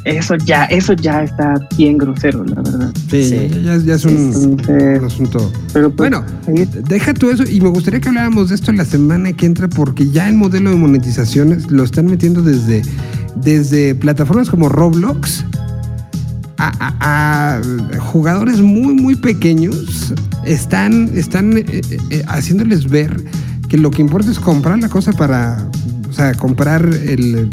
S8: Eso ya, eso ya está bien grosero, la verdad.
S1: Sí,
S7: Sí.
S1: Ya, ya es un,
S8: Entonces,
S1: un asunto.
S8: pero pues,
S1: Bueno, deja tú eso y me gustaría que habláramos de esto la semana que entra porque ya el modelo de monetizaciones lo están metiendo desde, desde plataformas como Roblox a, a- a jugadores muy muy pequeños están, están eh, eh, haciéndoles ver que lo que importa es comprar la cosa para, o sea, comprar el,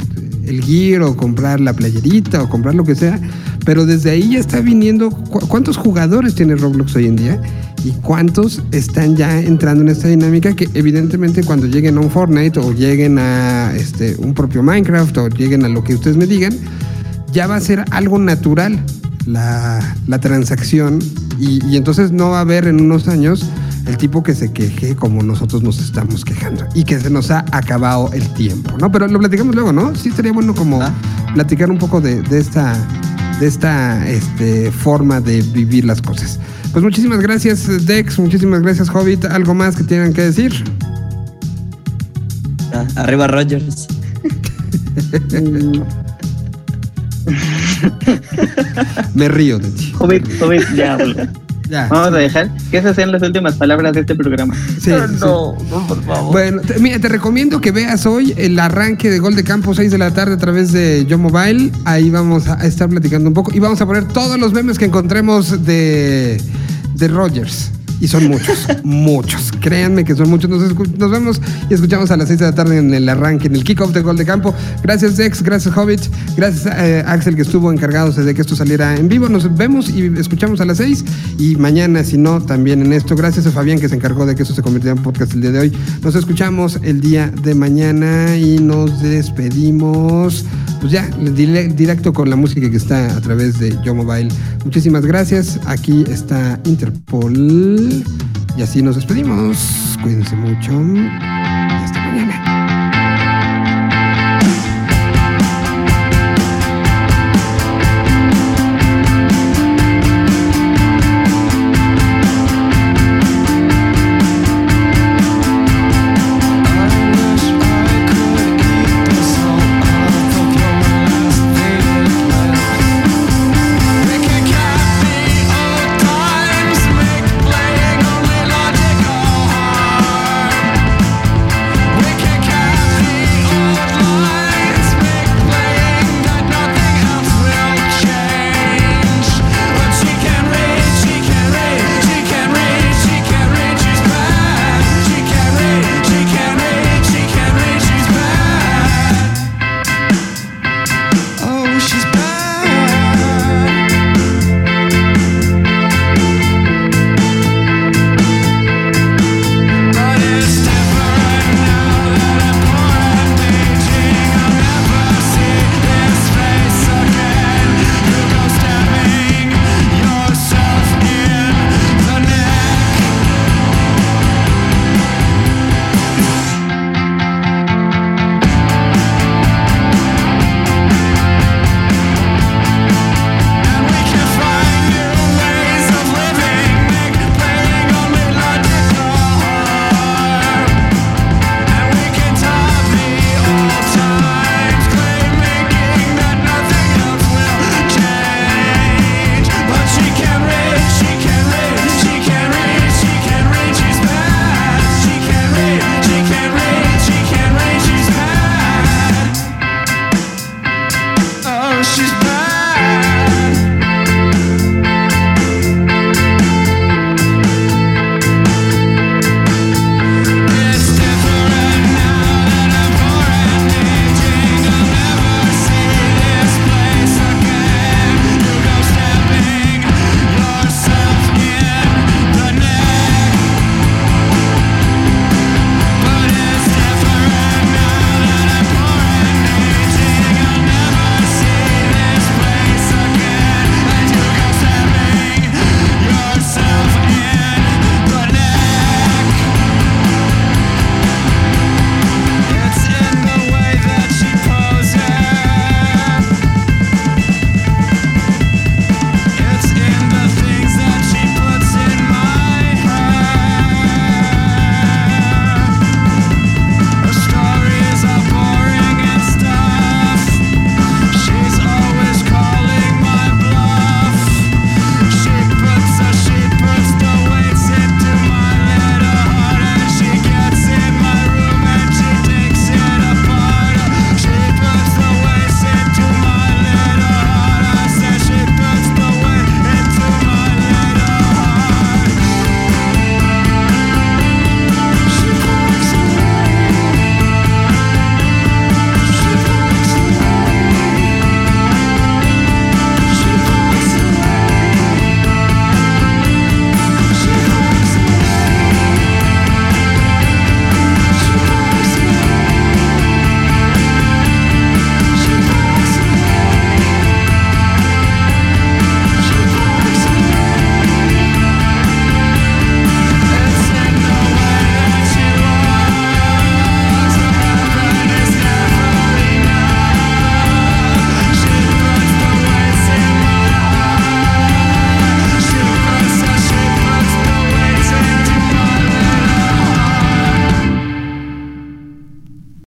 S1: el gear o comprar la playerita o comprar lo que sea, pero desde ahí ya está viniendo, ¿cu- ¿cuántos jugadores tiene Roblox hoy en día? ¿Y cuántos están ya entrando en esta dinámica que evidentemente cuando lleguen a un Fortnite o lleguen a este, un propio Minecraft o lleguen a lo que ustedes me digan, ya va a ser algo natural la, la transacción y, y entonces no va a haber en unos años el tipo que se queje como nosotros nos estamos quejando y que se nos ha acabado el tiempo, ¿no? Pero lo platicamos luego, ¿no? Sí estaría bueno como
S7: Ah.
S1: platicar un poco de, de esta, de esta este, forma de vivir las cosas. Pues muchísimas gracias Dex, muchísimas gracias Hobbit, ¿algo más que tengan que decir?
S7: Ah, arriba Rogers.
S1: Me río de ti.
S8: Hobbit, Hobbit, ya.
S1: Ya.
S8: Vamos a dejar que esas sean las últimas palabras de este programa.
S1: Sí, sí, sí. Bueno, te- mira, te recomiendo que veas hoy el arranque de Gol de Campo 6 de la tarde a través de Yo Mobile. Ahí vamos a estar platicando un poco y vamos a poner todos los memes que encontremos de, de Rogers. Y son muchos, muchos. Créanme que son muchos. Nos, vemos y escuchamos a las 6 de la tarde en el arranque, en el kickoff de Gol de Campo. Gracias, Dex. Gracias, Hobbit. Gracias eh, Axel, que estuvo encargado de que esto saliera en vivo. Nos vemos y escuchamos a las 6. Y mañana, si no, también en esto. Gracias a Fabián, que se encargó de que esto se convirtiera en podcast el día de hoy. Nos escuchamos el día de mañana y nos despedimos. Pues ya, dire- directo con la música que está a través de Yo Mobile. Muchísimas gracias. Aquí está Interpol. Y así nos despedimos. Cuídense mucho. Y hasta mañana.